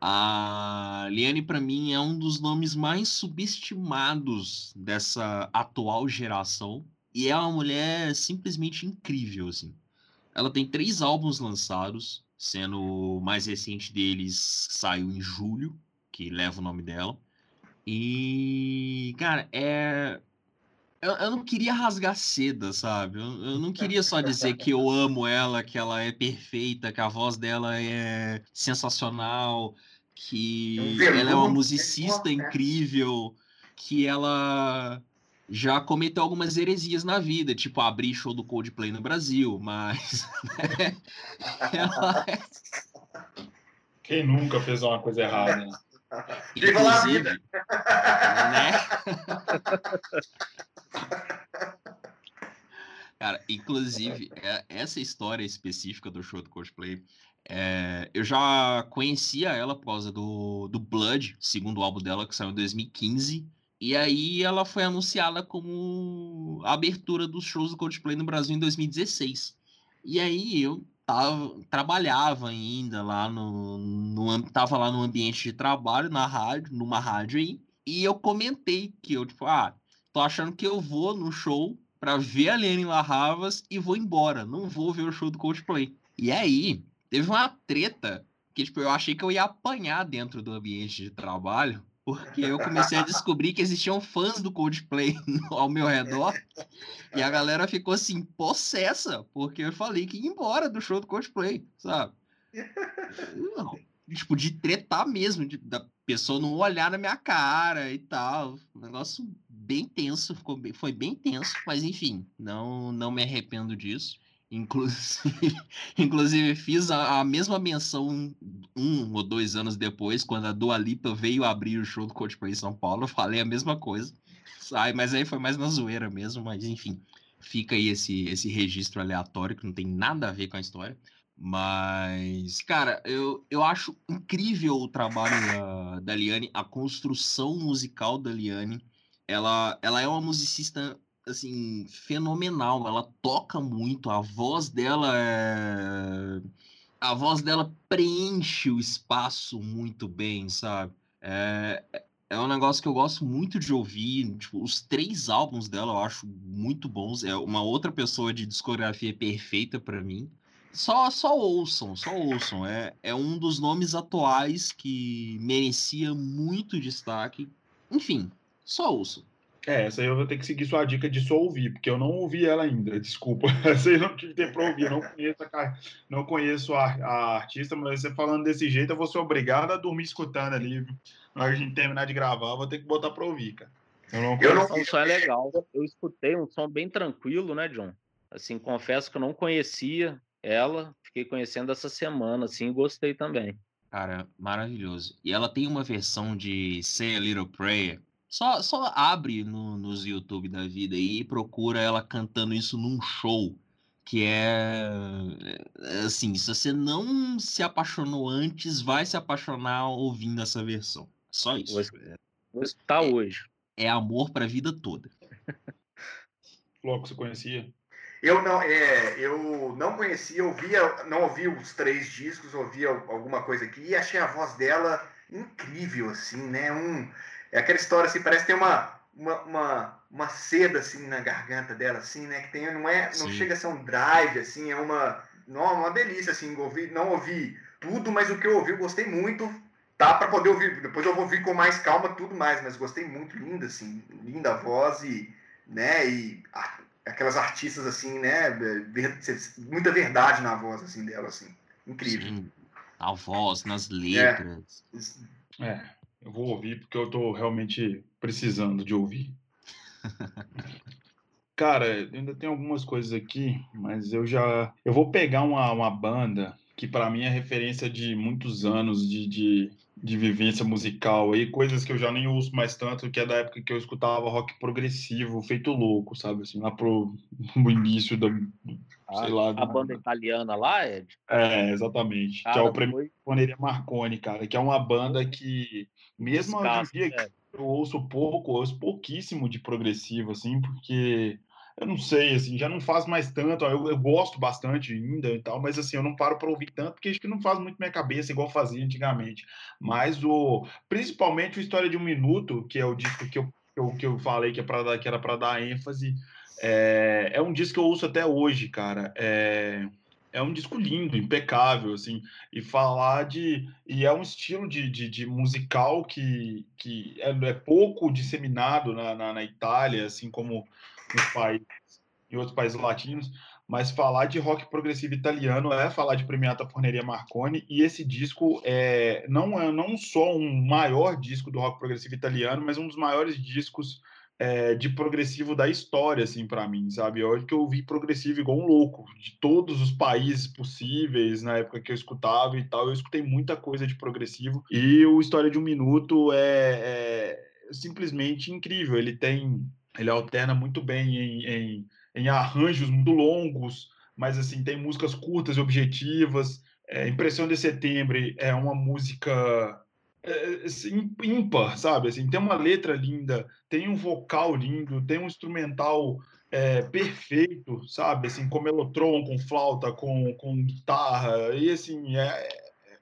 [SPEAKER 3] a Liane para mim é um dos nomes mais subestimados dessa atual geração e é uma mulher simplesmente incrível assim. Ela tem três álbuns lançados, sendo o mais recente deles saiu em julho, que leva o nome dela. E cara, é eu, eu não queria rasgar seda, sabe? Eu, eu não queria só dizer que eu amo ela, que ela é perfeita, que a voz dela é sensacional, que
[SPEAKER 5] veludo,
[SPEAKER 3] ela é uma
[SPEAKER 5] né?
[SPEAKER 3] musicista
[SPEAKER 5] É.
[SPEAKER 3] incrível, que ela já cometeu algumas heresias na vida, tipo abrir show do Coldplay no Brasil, mas *laughs* né, ela é
[SPEAKER 2] Quem nunca fez uma coisa errada? né?
[SPEAKER 5] Viva lá a
[SPEAKER 3] inclusive,
[SPEAKER 5] vida.
[SPEAKER 3] né? Cara, inclusive, é- essa história específica do show do Coldplay, é, eu já conhecia ela por causa do, do Blood, segundo álbum dela, que saiu em 2015. E aí ela foi anunciada como a abertura dos shows do Coldplay no Brasil em 2016. E aí eu tava, trabalhava ainda lá no, no tava lá no ambiente de trabalho, na rádio, numa rádio aí, e eu comentei que eu, tipo, ah, tô achando que eu vou no show pra ver a Lene Larravas e vou embora, não vou ver o show do Coldplay. E aí, teve uma treta que, tipo, eu achei que eu ia apanhar dentro do ambiente de trabalho, porque eu comecei a descobrir que existiam fãs do Coldplay *laughs* ao meu redor, e a galera ficou assim, possessa, porque eu falei que ia embora do show do Coldplay, sabe? Não, tipo, de tretar mesmo, de- da pessoa não olhar na minha cara e tal. Um negócio bem tenso, ficou bem- foi bem tenso, mas enfim, não, não me arrependo disso. Inclusive, *laughs* inclusive fiz a, a mesma menção um ou dois anos depois, quando a Dua Lipa veio abrir o show do Coldplay em São Paulo, eu falei a mesma coisa. Ai, mas aí foi mais na zoeira mesmo, mas enfim, fica aí esse, esse registro aleatório que não tem nada a ver com a história. Mas, cara, eu, eu acho incrível o trabalho da, da Liane, a construção musical da Liane. Ela, ela é uma musicista, assim, fenomenal. Ela toca muito, a voz dela é... A voz dela preenche o espaço muito bem, sabe? É, é um negócio que eu gosto muito de ouvir. Tipo, os três álbuns dela eu acho muito bons. É uma outra pessoa de discografia perfeita pra mim. Só, só ouçam, só ouçam. É, é um dos nomes atuais que merecia muito destaque. Enfim, só ouçam.
[SPEAKER 2] É, essa aí eu vou ter que seguir sua dica de só ouvir, porque eu não ouvi ela ainda, *laughs* desculpa. Essa aí eu não tive tempo pra ouvir, eu não conheço, a, não conheço a, a artista, mas você falando desse jeito, eu vou ser obrigado a dormir escutando ali. Na hora que a gente terminar de gravar, eu vou ter que botar pra ouvir, cara. Eu não
[SPEAKER 5] Eu não-
[SPEAKER 4] o som é legal. Eu escutei um som bem tranquilo, né, John? Assim, confesso que eu não conhecia ela, fiquei conhecendo essa semana, assim, e gostei também.
[SPEAKER 3] Cara, maravilhoso. E ela tem uma versão de Say a Little Prayer. Só, só abre no, nos YouTube da vida aí e procura ela cantando isso num show. que é assim, se você não se apaixonou antes, vai se apaixonar ouvindo essa versão. Só isso.
[SPEAKER 4] Vou, vou escutar
[SPEAKER 3] É.
[SPEAKER 4] hoje.
[SPEAKER 3] É amor pra vida toda. *laughs*
[SPEAKER 2] Floco, você conhecia?
[SPEAKER 5] Eu não, é, eu não conhecia, ouvia, não ouvi os três discos, ouvia alguma coisa aqui e achei a voz dela incrível, assim, né? Um, é aquela história assim, parece que tem uma, uma, uma, uma seda assim na garganta dela, assim, né? Que tem, não é, não
[SPEAKER 3] Sim.
[SPEAKER 5] chega a ser um drive, assim, é uma, não, uma delícia, assim, ouvi, não ouvi tudo, mas o que eu ouvi eu gostei muito. Tá para poder ouvir, depois eu vou ouvir com mais calma tudo mais, mas gostei muito, linda assim, linda a voz e, né, e a- aquelas artistas assim, né, ver- muita verdade na voz assim dela assim. Incrível.
[SPEAKER 3] Sim, a voz, nas letras.
[SPEAKER 2] É, eu vou ouvir porque eu tô realmente precisando de ouvir. Cara, ainda tem algumas coisas aqui, mas eu já. Eu vou pegar uma, uma banda que para mim é referência de muitos anos de, de, de vivência musical aí, coisas que eu já nem ouço mais tanto, que é da época que eu escutava rock progressivo, feito louco, sabe? Assim, lá pro, *laughs* início da. Sei lá.
[SPEAKER 4] A banda italiana lá, Ed?
[SPEAKER 2] É, exatamente. que é
[SPEAKER 4] Cara,
[SPEAKER 2] o prêmio
[SPEAKER 4] foi
[SPEAKER 2] Marconi, cara, que é uma banda que, mesmo hoje em dia,
[SPEAKER 4] né?
[SPEAKER 2] eu ouço pouco, eu ouço pouquíssimo de progressivo, assim, porque eu não sei, assim, já não faz mais tanto. Eu, eu gosto bastante ainda e tal, mas assim, eu não paro para ouvir tanto, porque acho que não faz muito minha cabeça igual fazia antigamente. Mas o, principalmente o História de um Minuto, que é o disco que eu, que eu, que eu falei que, é pra dar, que era para dar ênfase, é, é um disco que eu ouço até hoje, cara. É, é um disco lindo, impecável, assim, e falar de. E é um estilo de, de, de musical que, que é, é pouco disseminado na, na, na Itália, assim como nos países, em outros países latinos, mas falar de rock progressivo italiano é falar de Premiata Forneria Marconi, e esse disco é não é não só um maior disco do rock progressivo italiano, mas um dos maiores discos é, de progressivo da história, assim, para mim, sabe? Olha que eu ouvi progressivo igual um louco, de todos os países possíveis, na época que eu escutava e tal, eu escutei muita coisa de progressivo, e o História de um Minuto é, é simplesmente incrível, ele tem, ele alterna muito bem em, em, em arranjos muito longos, mas, assim, tem músicas curtas e objetivas, é, Impressão de Setembro é uma música é, assim, ímpar, sabe? Assim, tem uma letra linda, tem um vocal lindo, tem um instrumental é, perfeito, sabe? Assim, com melotron, com flauta, com, com guitarra, e assim, é,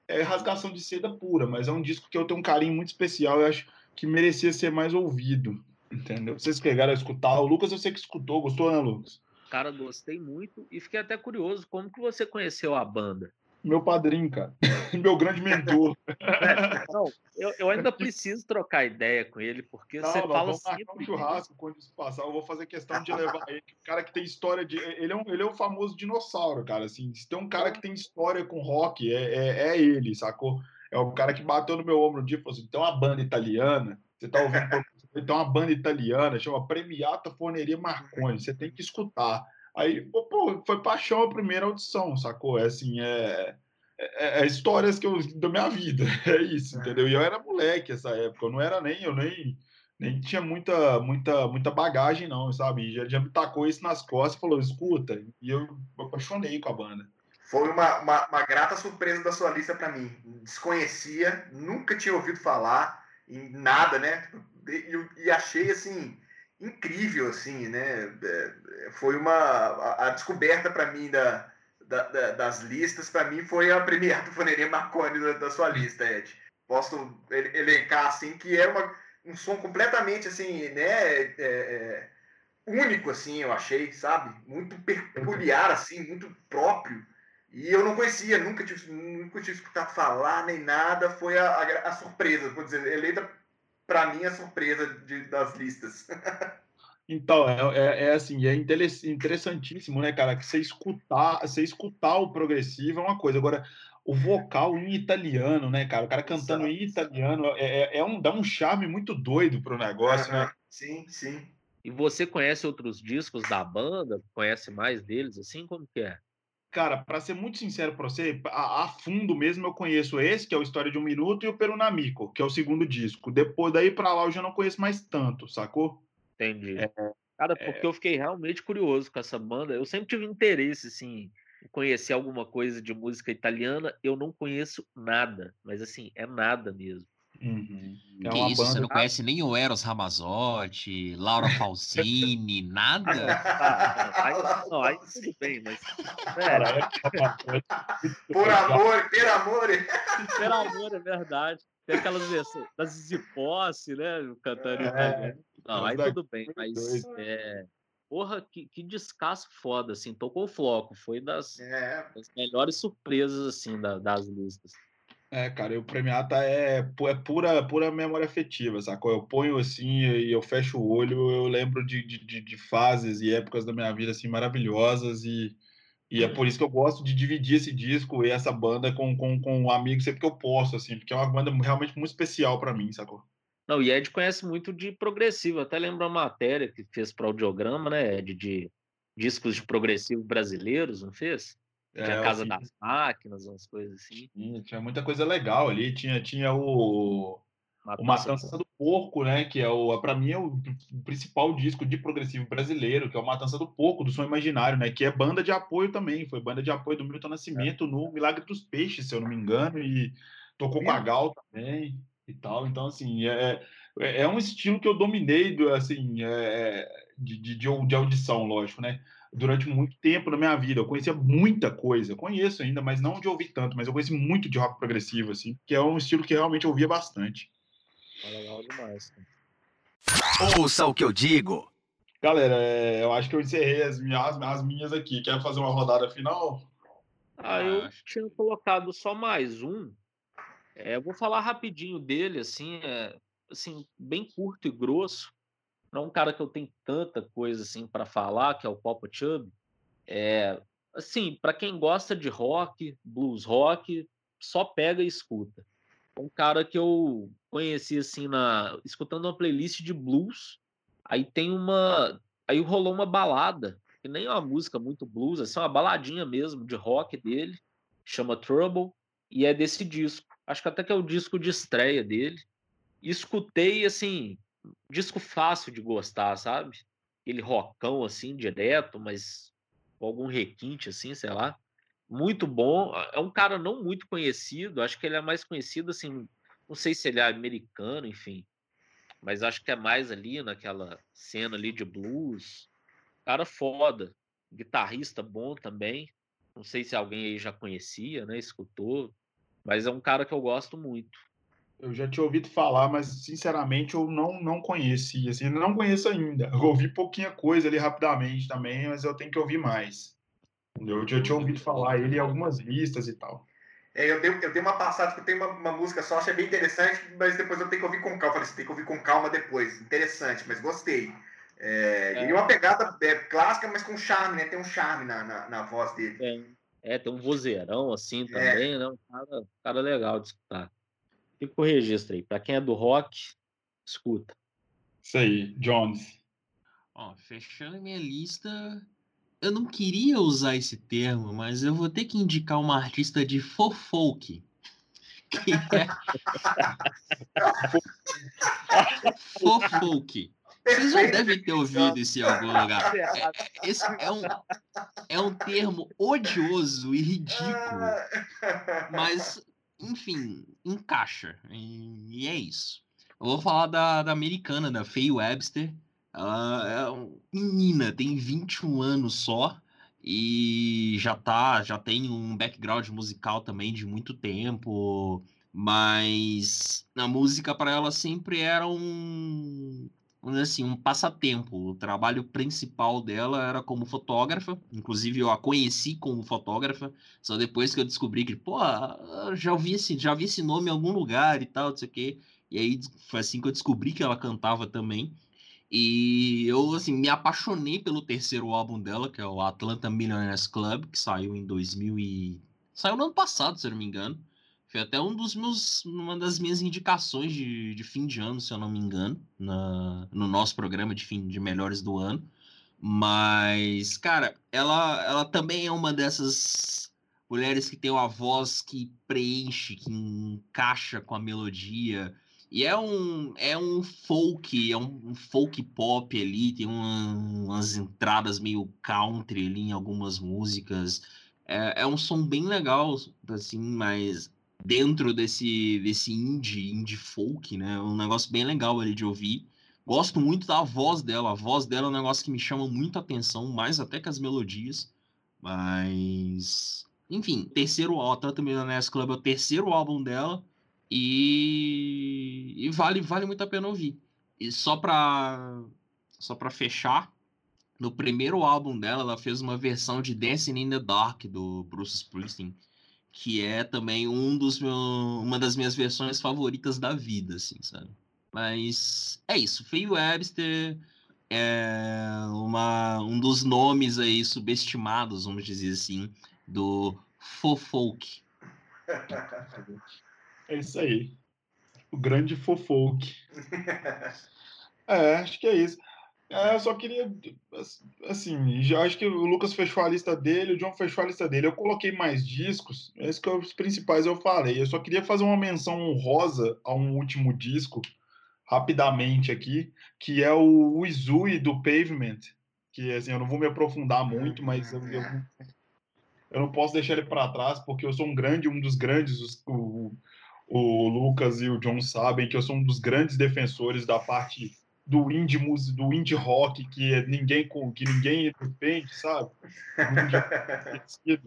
[SPEAKER 2] é rasgação de seda pura, mas é um disco que eu tenho um carinho muito especial, eu acho que merecia ser mais ouvido, entendeu? Vocês pegaram a escutar, o Lucas eu sei que escutou, gostou, né, Lucas?
[SPEAKER 4] Cara, gostei muito e fiquei até curioso como que você conheceu a banda.
[SPEAKER 2] Meu padrinho, cara, *laughs* meu grande mentor. *laughs*
[SPEAKER 4] Não, eu, eu ainda preciso trocar ideia com ele, porque
[SPEAKER 2] Não,
[SPEAKER 4] você
[SPEAKER 2] nós
[SPEAKER 4] fala sempre
[SPEAKER 2] um churrasco quando isso passar. Eu vou fazer questão de levar ele. O cara que tem história de. Ele é um, ele é um famoso dinossauro, cara. Assim, se tem um cara que tem história com rock, é, é, é ele, sacou? É o cara que bateu no meu ombro um dia e falou assim: tem uma banda italiana. Você tá ouvindo? Tem uma banda italiana, chama Premiata Forneria Marconi. Você tem que escutar. Aí, pô, pô, foi paixão a primeira audição, sacou? É assim, é. É, é histórias que eu, da minha vida, *laughs* é isso, entendeu? E eu era moleque essa época, eu não era nem, eu nem, nem tinha muita, muita, muita bagagem, não, sabe? Já, já me tacou isso nas costas e falou: escuta, e eu me apaixonei com a banda.
[SPEAKER 5] Foi uma, uma, uma grata surpresa da sua lista para mim. Desconhecia, nunca tinha ouvido falar em nada, né? E, e achei assim incrível, assim, né? É, Foi uma a, a descoberta para mim da, da, da, das listas. Para mim foi a primeira do Foneria Marconi da, da, sua lista, Ed. Posso elencar assim que é uma, um som completamente assim, né? É, é, único, assim, eu achei, sabe? Muito peculiar, assim, muito próprio. E eu não conhecia, nunca tinha, nunca tinha escutado falar nem nada. Foi a, a, a surpresa, vou dizer, eleita para mim a surpresa de, das listas. *laughs*
[SPEAKER 2] Então, é, é, é, assim, é interessantíssimo, né, cara? Que você escutar, você escutar o progressivo é uma coisa. Agora, o vocal em italiano, né, cara? O cara cantando Exato. em italiano é, é, um, dá um charme muito doido pro negócio, né?
[SPEAKER 5] Sim, sim.
[SPEAKER 4] E você conhece outros discos da banda? Conhece mais deles, assim? Como que é?
[SPEAKER 2] Cara, para ser muito sincero para você, a, a, fundo mesmo eu conheço esse, que é o História de um Minuto, e o Perunamico, que é o segundo disco. Depois daí para lá eu já não conheço mais tanto, sacou?
[SPEAKER 4] Entendi.
[SPEAKER 2] É,
[SPEAKER 4] Cara, porque eu fiquei realmente curioso com essa banda. Eu sempre tive interesse, assim, em conhecer alguma coisa de música italiana. Eu não conheço nada, mas assim, é nada mesmo.
[SPEAKER 2] Uhum. É
[SPEAKER 3] que
[SPEAKER 2] uma
[SPEAKER 3] isso, você
[SPEAKER 2] banda.
[SPEAKER 3] não conhece nem o Eros Ramazzotti, Laura Falsini, nada? *laughs*
[SPEAKER 4] Aí, não, aí tudo bem, mas. Pera, *laughs*
[SPEAKER 5] Por amor, per amor. *laughs*
[SPEAKER 4] pelo amor, é verdade. Tem aquelas versões das Zizi Posse, né? Cantando
[SPEAKER 2] É.
[SPEAKER 4] Não, aí tudo bem, mas. É... Porra, que, que descasso foda, assim. Tocou o floco. Foi das,
[SPEAKER 5] É,
[SPEAKER 4] das melhores surpresas, assim, da- das listas.
[SPEAKER 2] É, cara, o Premiata é, pu- é pura, pura memória afetiva, sacou? Eu ponho assim e eu fecho o olho, eu lembro de, de, de- fases e épocas da minha vida assim maravilhosas e, e é por isso que eu gosto de dividir esse disco e essa banda com, com, com um amigo sempre que eu posso, assim, porque é uma banda realmente muito especial pra mim, sacou?
[SPEAKER 4] Não, e Ed conhece muito de progressivo. Até lembro a matéria que fez para o audiograma, né, Ed, de discos de progressivo brasileiros, não fez? Tinha
[SPEAKER 2] É,
[SPEAKER 4] Casa
[SPEAKER 2] assim,
[SPEAKER 4] das Máquinas, umas coisas assim.
[SPEAKER 2] tinha, tinha muita coisa legal ali, tinha, tinha o, o Matança do Porco, né? Que é o, para mim é o principal disco de progressivo brasileiro, que é o Matança do Porco, do Som Imaginário, né? Que é banda de apoio também, foi banda de apoio do Milton Nascimento no Milagre dos Peixes, se eu não me engano, e tocou com a Gal também e tal. Então, assim, é, é é um estilo que eu dominei, do, assim, é, de, de, de audição, lógico, né? Durante muito tempo na minha vida, eu conhecia muita coisa, conheço ainda, mas não de ouvir tanto, mas eu conheci muito de rock progressivo, assim, que é um estilo que realmente eu ouvia bastante.
[SPEAKER 4] Tá legal demais. cara.
[SPEAKER 1] Ouça o que eu digo.
[SPEAKER 2] Galera, é, eu acho que eu encerrei as minhas, as minhas aqui. Quer fazer uma rodada final?
[SPEAKER 4] Ah, eu
[SPEAKER 3] Acho.
[SPEAKER 4] tinha colocado só mais um. É, eu vou falar rapidinho dele, assim, é, assim, bem curto e grosso. Não é um cara que eu tenho tanta coisa assim para falar, que é o Papa Chub. É, assim, para quem gosta de rock, blues rock, só pega e escuta. É um cara que eu conheci assim na escutando uma playlist de blues. Aí tem uma, aí rolou uma balada que nem é uma música muito blues, assim, é uma baladinha mesmo de rock dele, chama Trouble, e é desse disco. Acho que até que é o disco de estreia dele. E escutei, assim, disco fácil de gostar, sabe? Aquele rockão, assim, direto, mas com algum requinte, assim, sei lá. Muito bom. É um cara não muito conhecido, acho que ele é mais conhecido, assim, não sei se ele é americano, enfim, mas acho que é mais ali naquela cena ali de blues. Cara foda, guitarrista bom também. Não sei se alguém aí já conhecia, né? Escutou, mas é um cara que eu gosto muito.
[SPEAKER 2] Eu já tinha ouvido falar, mas sinceramente eu não, não conheci. Assim, não conheço ainda. Eu ouvi pouquinha coisa ali rapidamente também, mas eu tenho que ouvir mais. Eu já tinha ouvido falar ele em algumas listas e tal.
[SPEAKER 5] É, eu, dei, eu dei uma passada, escutei uma, uma música só, achei bem interessante, mas depois eu tenho que ouvir com calma. Falei, você tem que ouvir com calma depois. Interessante, mas gostei. É,
[SPEAKER 4] É.
[SPEAKER 5] E uma pegada é, clássica, mas com charme, né? Tem um charme na, na, na voz dele.
[SPEAKER 4] Tem, é, tem um vozeirão assim também, né? Um cara, um cara legal de escutar. Fica o registro aí. Pra quem é do rock, escuta.
[SPEAKER 2] Isso aí, Jones.
[SPEAKER 3] Ó, fechando minha lista, eu não queria usar esse termo, mas eu vou ter que indicar uma artista de fofolk. *laughs* Que é fofolk. Vocês já devem ter ouvido isso em algum lugar. É- Esse é um, é um termo odioso e ridículo, *laughs* mas, enfim, encaixa. E, e é isso. Eu vou falar da, da americana, da Faye Webster. Ela é uma menina, tem 21 anos só e já tá, já tem um background musical também de muito tempo, mas a música para ela sempre era um, vamos dizer assim, um passatempo. O trabalho principal dela era como fotógrafa, inclusive eu a conheci como fotógrafa, só depois que eu descobri que, pô, já ouvi esse, já vi esse nome em algum lugar e tal, não sei o quê. E aí foi assim que eu descobri que ela cantava também. E eu, assim, me apaixonei pelo terceiro álbum dela, que é o Atlanta Millionaires Club, que saiu em 2000 e... Saiu no ano passado, se eu não me engano. Foi até um dos meus, uma das minhas indicações de, de fim de ano, se eu não me engano, na, no nosso programa de fim de melhores do ano. Mas, cara, ela, ela também é uma dessas mulheres que tem uma voz que preenche, que encaixa com a melodia, E é um, é um folk, é um, folk pop ali, tem uma, umas entradas meio country ali em algumas músicas. É, é um som bem legal, assim, mas dentro desse, desse indie, indie folk, né? Um negócio bem legal ali de ouvir. Gosto muito da voz dela. A voz dela é um negócio que me chama muita atenção, mais até que as melodias. Mas. Enfim, terceiro álbum, tanto Millionaires Club é o terceiro álbum dela. E, e vale, vale muito a pena ouvir. E só pra, só pra fechar, no primeiro álbum dela, ela fez uma versão de Dancing in the Dark do Bruce Springsteen, que é também um dos meu, uma das minhas versões favoritas da vida, assim, sabe? Mas é isso. Faye Webster é uma, um dos nomes aí subestimados, vamos dizer assim, do Fofolk. *laughs*
[SPEAKER 2] É isso aí. O grande fofolk. É, acho que é isso. É, eu só queria, assim, já acho que o Lucas fechou a lista dele, o John fechou a lista dele. Eu coloquei mais discos, esses que os principais eu falei. Eu só queria fazer uma menção honrosa a um último disco, rapidamente aqui, que é o Izui do Pavement, que assim, eu não vou me aprofundar muito, mas eu, eu, eu não posso deixar ele para trás, porque eu sou um grande, um dos grandes, os, o, o Lucas e o John sabem que eu sou um dos grandes defensores da parte do indie do indie rock que ninguém que ninguém defende, sabe? Do indie,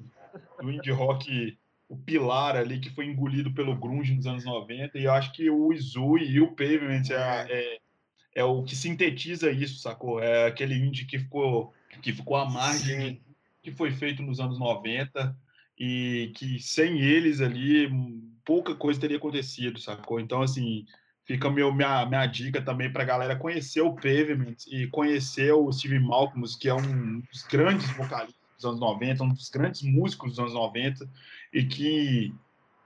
[SPEAKER 2] do indie rock o pilar ali que foi engolido pelo grunge nos anos 90 e eu acho que o Izui e o Pavement é, é, é, o que sintetiza isso, sacou? É aquele indie que ficou que ficou à margem Sim. que foi feito nos anos 90 e que sem eles ali pouca coisa teria acontecido, sacou? Então assim, fica meu, minha, minha dica também para a galera conhecer o Pavement e conhecer o Steve Malcolm, que é um dos grandes vocalistas dos anos 90, um dos grandes músicos dos anos 90 e que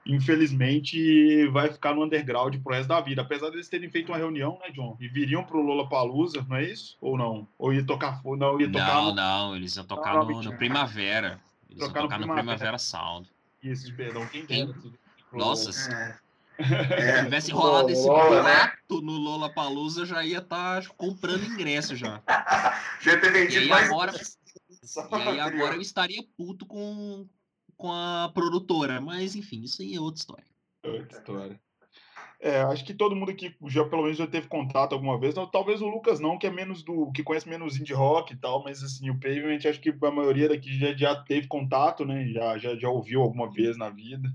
[SPEAKER 2] infelizmente vai ficar no underground pro resto da vida. Apesar deles terem feito uma reunião, né, John? E viriam pro Lola Palusa, não é isso? Ou não? Ou ia tocar não, ia tocar
[SPEAKER 3] Não, no... não, eles iam tocar no, no, Primavera. Eles iam tocar no, Primavera. Primavera Sound.
[SPEAKER 2] Isso, perdão, quem dera.
[SPEAKER 3] Nossa, é. É, Se tivesse rolado esse boato né? no Lola Palusa, já ia estar tá comprando ingresso já. *laughs*
[SPEAKER 5] já ter vendido
[SPEAKER 3] e aí, agora, e aí agora eu estaria puto com, com a produtora, mas enfim, isso aí é outra história.
[SPEAKER 2] Outra história. É, acho que todo mundo aqui já pelo menos já teve contato alguma vez. Não, talvez o Lucas não, que é menos do que conhece menos indie rock e tal, mas assim, o Pavement acho que a maioria daqui já, já teve contato, né? Já, já, já ouviu alguma vez na vida.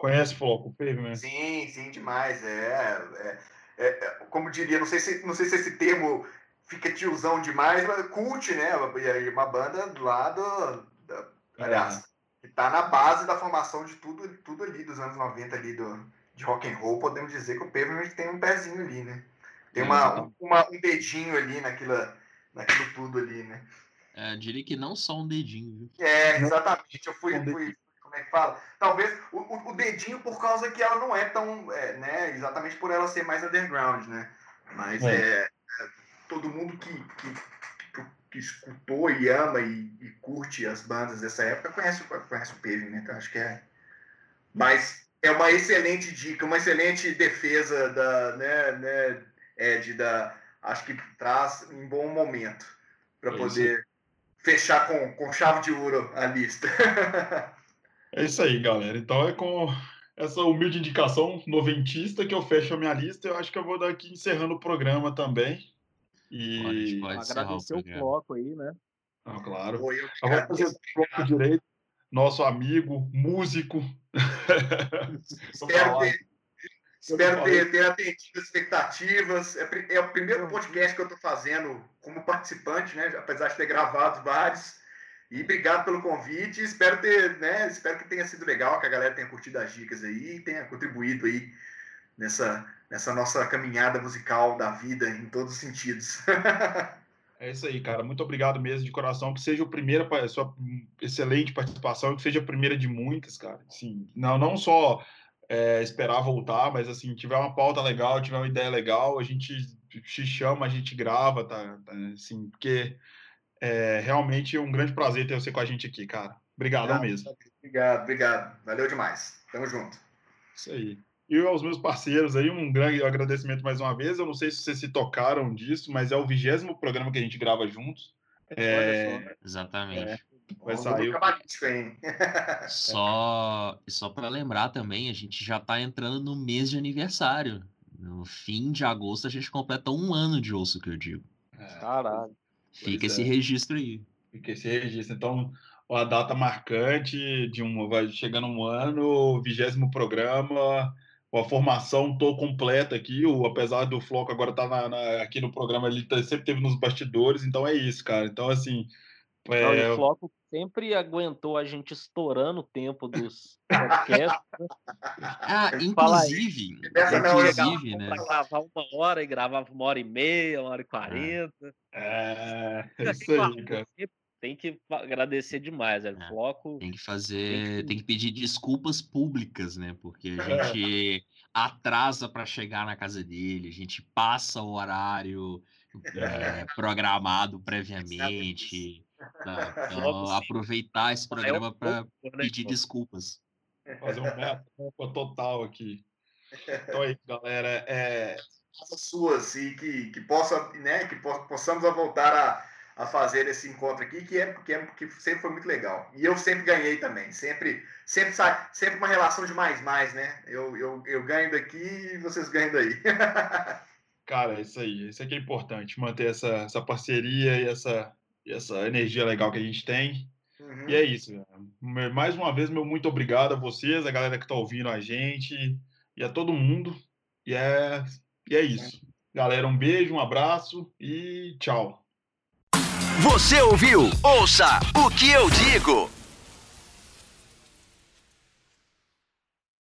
[SPEAKER 2] Conhece Floco Pavement?
[SPEAKER 5] Sim, sim, demais. É, é, é, como diria, não sei, se, não sei se esse termo fica tiozão demais, mas cult, né? Uma banda do lado, da, aliás, que tá na base da formação de tudo, tudo ali dos anos 90 ali do, de rock and roll, podemos dizer que o Pavement tem um pezinho ali, né? Tem uma, uma, um dedinho ali naquilo, naquilo tudo ali, né?
[SPEAKER 3] É, diria que não só um dedinho, viu?
[SPEAKER 5] É, exatamente. Eu fui, fui, como é que fala? Talvez o, o, dedinho por causa que ela não é tão, é, né? Exatamente por ela ser mais underground, né? Mas é, é, é todo mundo que, que, que, escutou e ama e, e, curte as bandas dessa época conhece, conhece o Pavement, né? Então acho que é. Mas é uma excelente dica, uma excelente defesa da, né, né, Ed, da, acho que traz um bom momento para poder fechar com, com chave de ouro a lista. *laughs*
[SPEAKER 2] É isso aí, galera. Então é com essa humilde indicação noventista que eu fecho a minha lista. Eu acho que eu vou daqui encerrando o programa também. E
[SPEAKER 4] pode, pode agradecer o, bloco aí, né?
[SPEAKER 2] Ah, claro. Oi, eu vou fazer o bloco direito. Nosso amigo, músico. *laughs*
[SPEAKER 5] Espero ter, espero ter, ter atendido as expectativas. É, é o primeiro podcast que eu estou fazendo como participante, né? Apesar de ter gravado vários. E obrigado pelo convite. Espero ter, né? Espero que tenha sido legal, que a galera tenha curtido as dicas aí e tenha contribuído aí nessa, nessa nossa caminhada musical da vida em todos os sentidos. *laughs*
[SPEAKER 2] É isso aí, cara. Muito obrigado mesmo de coração. Que seja o primeiro, sua excelente participação, que seja a primeira de muitas, cara. Sim, não, não só é, esperar voltar, mas assim, tiver uma pauta legal, tiver uma ideia legal, a gente te chama, a gente grava, tá? tá assim, porque é realmente um grande prazer ter você com a gente aqui, cara. Obrigado mesmo.
[SPEAKER 5] Obrigado, obrigado. Valeu demais. Tamo junto.
[SPEAKER 2] Isso aí. E aos meus parceiros aí, um grande agradecimento mais uma vez. Eu não sei se vocês se tocaram disso, mas é o vigésimo programa que a gente grava juntos. É,
[SPEAKER 3] Exatamente.
[SPEAKER 2] É, vai sair. *laughs*
[SPEAKER 3] Só, só para lembrar também, a gente já tá entrando no mês de aniversário. No fim de agosto a gente completa um ano de osso que eu digo.
[SPEAKER 4] Caralho.
[SPEAKER 3] Fica
[SPEAKER 2] Pois
[SPEAKER 3] esse
[SPEAKER 2] é.
[SPEAKER 3] registro aí.
[SPEAKER 2] Fica esse registro. Então, a data marcante de um, vai chegando um ano, vigésimo programa, a formação tô completa aqui, o, apesar do Floco agora tá na- na- aqui no programa, ele tá- sempre teve nos bastidores, então é isso, cara. Então, assim, é,
[SPEAKER 4] o Floco sempre aguentou a gente estourando o tempo dos podcasts. *laughs*
[SPEAKER 3] Ah,
[SPEAKER 4] Fala aí.
[SPEAKER 3] inclusive,
[SPEAKER 5] eu
[SPEAKER 3] inclusive, né?
[SPEAKER 4] gravar uma hora e gravava uma hora e meia, uma hora e quarenta.
[SPEAKER 2] é, é isso
[SPEAKER 4] tem
[SPEAKER 2] aí, cara.
[SPEAKER 4] Tem que agradecer demais, velho.
[SPEAKER 3] É.
[SPEAKER 4] Floco.
[SPEAKER 3] Tem que fazer,
[SPEAKER 4] Tem que-
[SPEAKER 3] tem que pedir desculpas públicas, né? Porque a gente atrasa para chegar na casa dele, a gente passa o horário é, programado previamente. Tá? *laughs* Então, aproveitar esse
[SPEAKER 4] Maior
[SPEAKER 3] programa para
[SPEAKER 4] né,
[SPEAKER 3] pedir desculpas.
[SPEAKER 2] Fazer um meia-culpa total aqui. Então é isso, galera. É,
[SPEAKER 5] As suas e que, que possa, né, que po- possamos a voltar a, a fazer esse encontro aqui, que é porque que sempre foi muito legal. E eu sempre ganhei também, sempre sempre sai, sempre uma relação de mais mais, né? Eu, eu, eu ganho daqui e vocês ganham daí. *laughs*
[SPEAKER 2] Cara, é isso aí. Isso aqui é importante, manter essa, essa parceria e essa, essa energia legal que a gente tem.
[SPEAKER 5] Uhum.
[SPEAKER 2] E é isso. Mais uma vez, meu muito obrigado a vocês, a galera que está ouvindo a gente e a todo mundo. E é, e é isso. Galera, um beijo, um abraço e tchau.
[SPEAKER 1] Você ouviu? Ouça o que eu digo.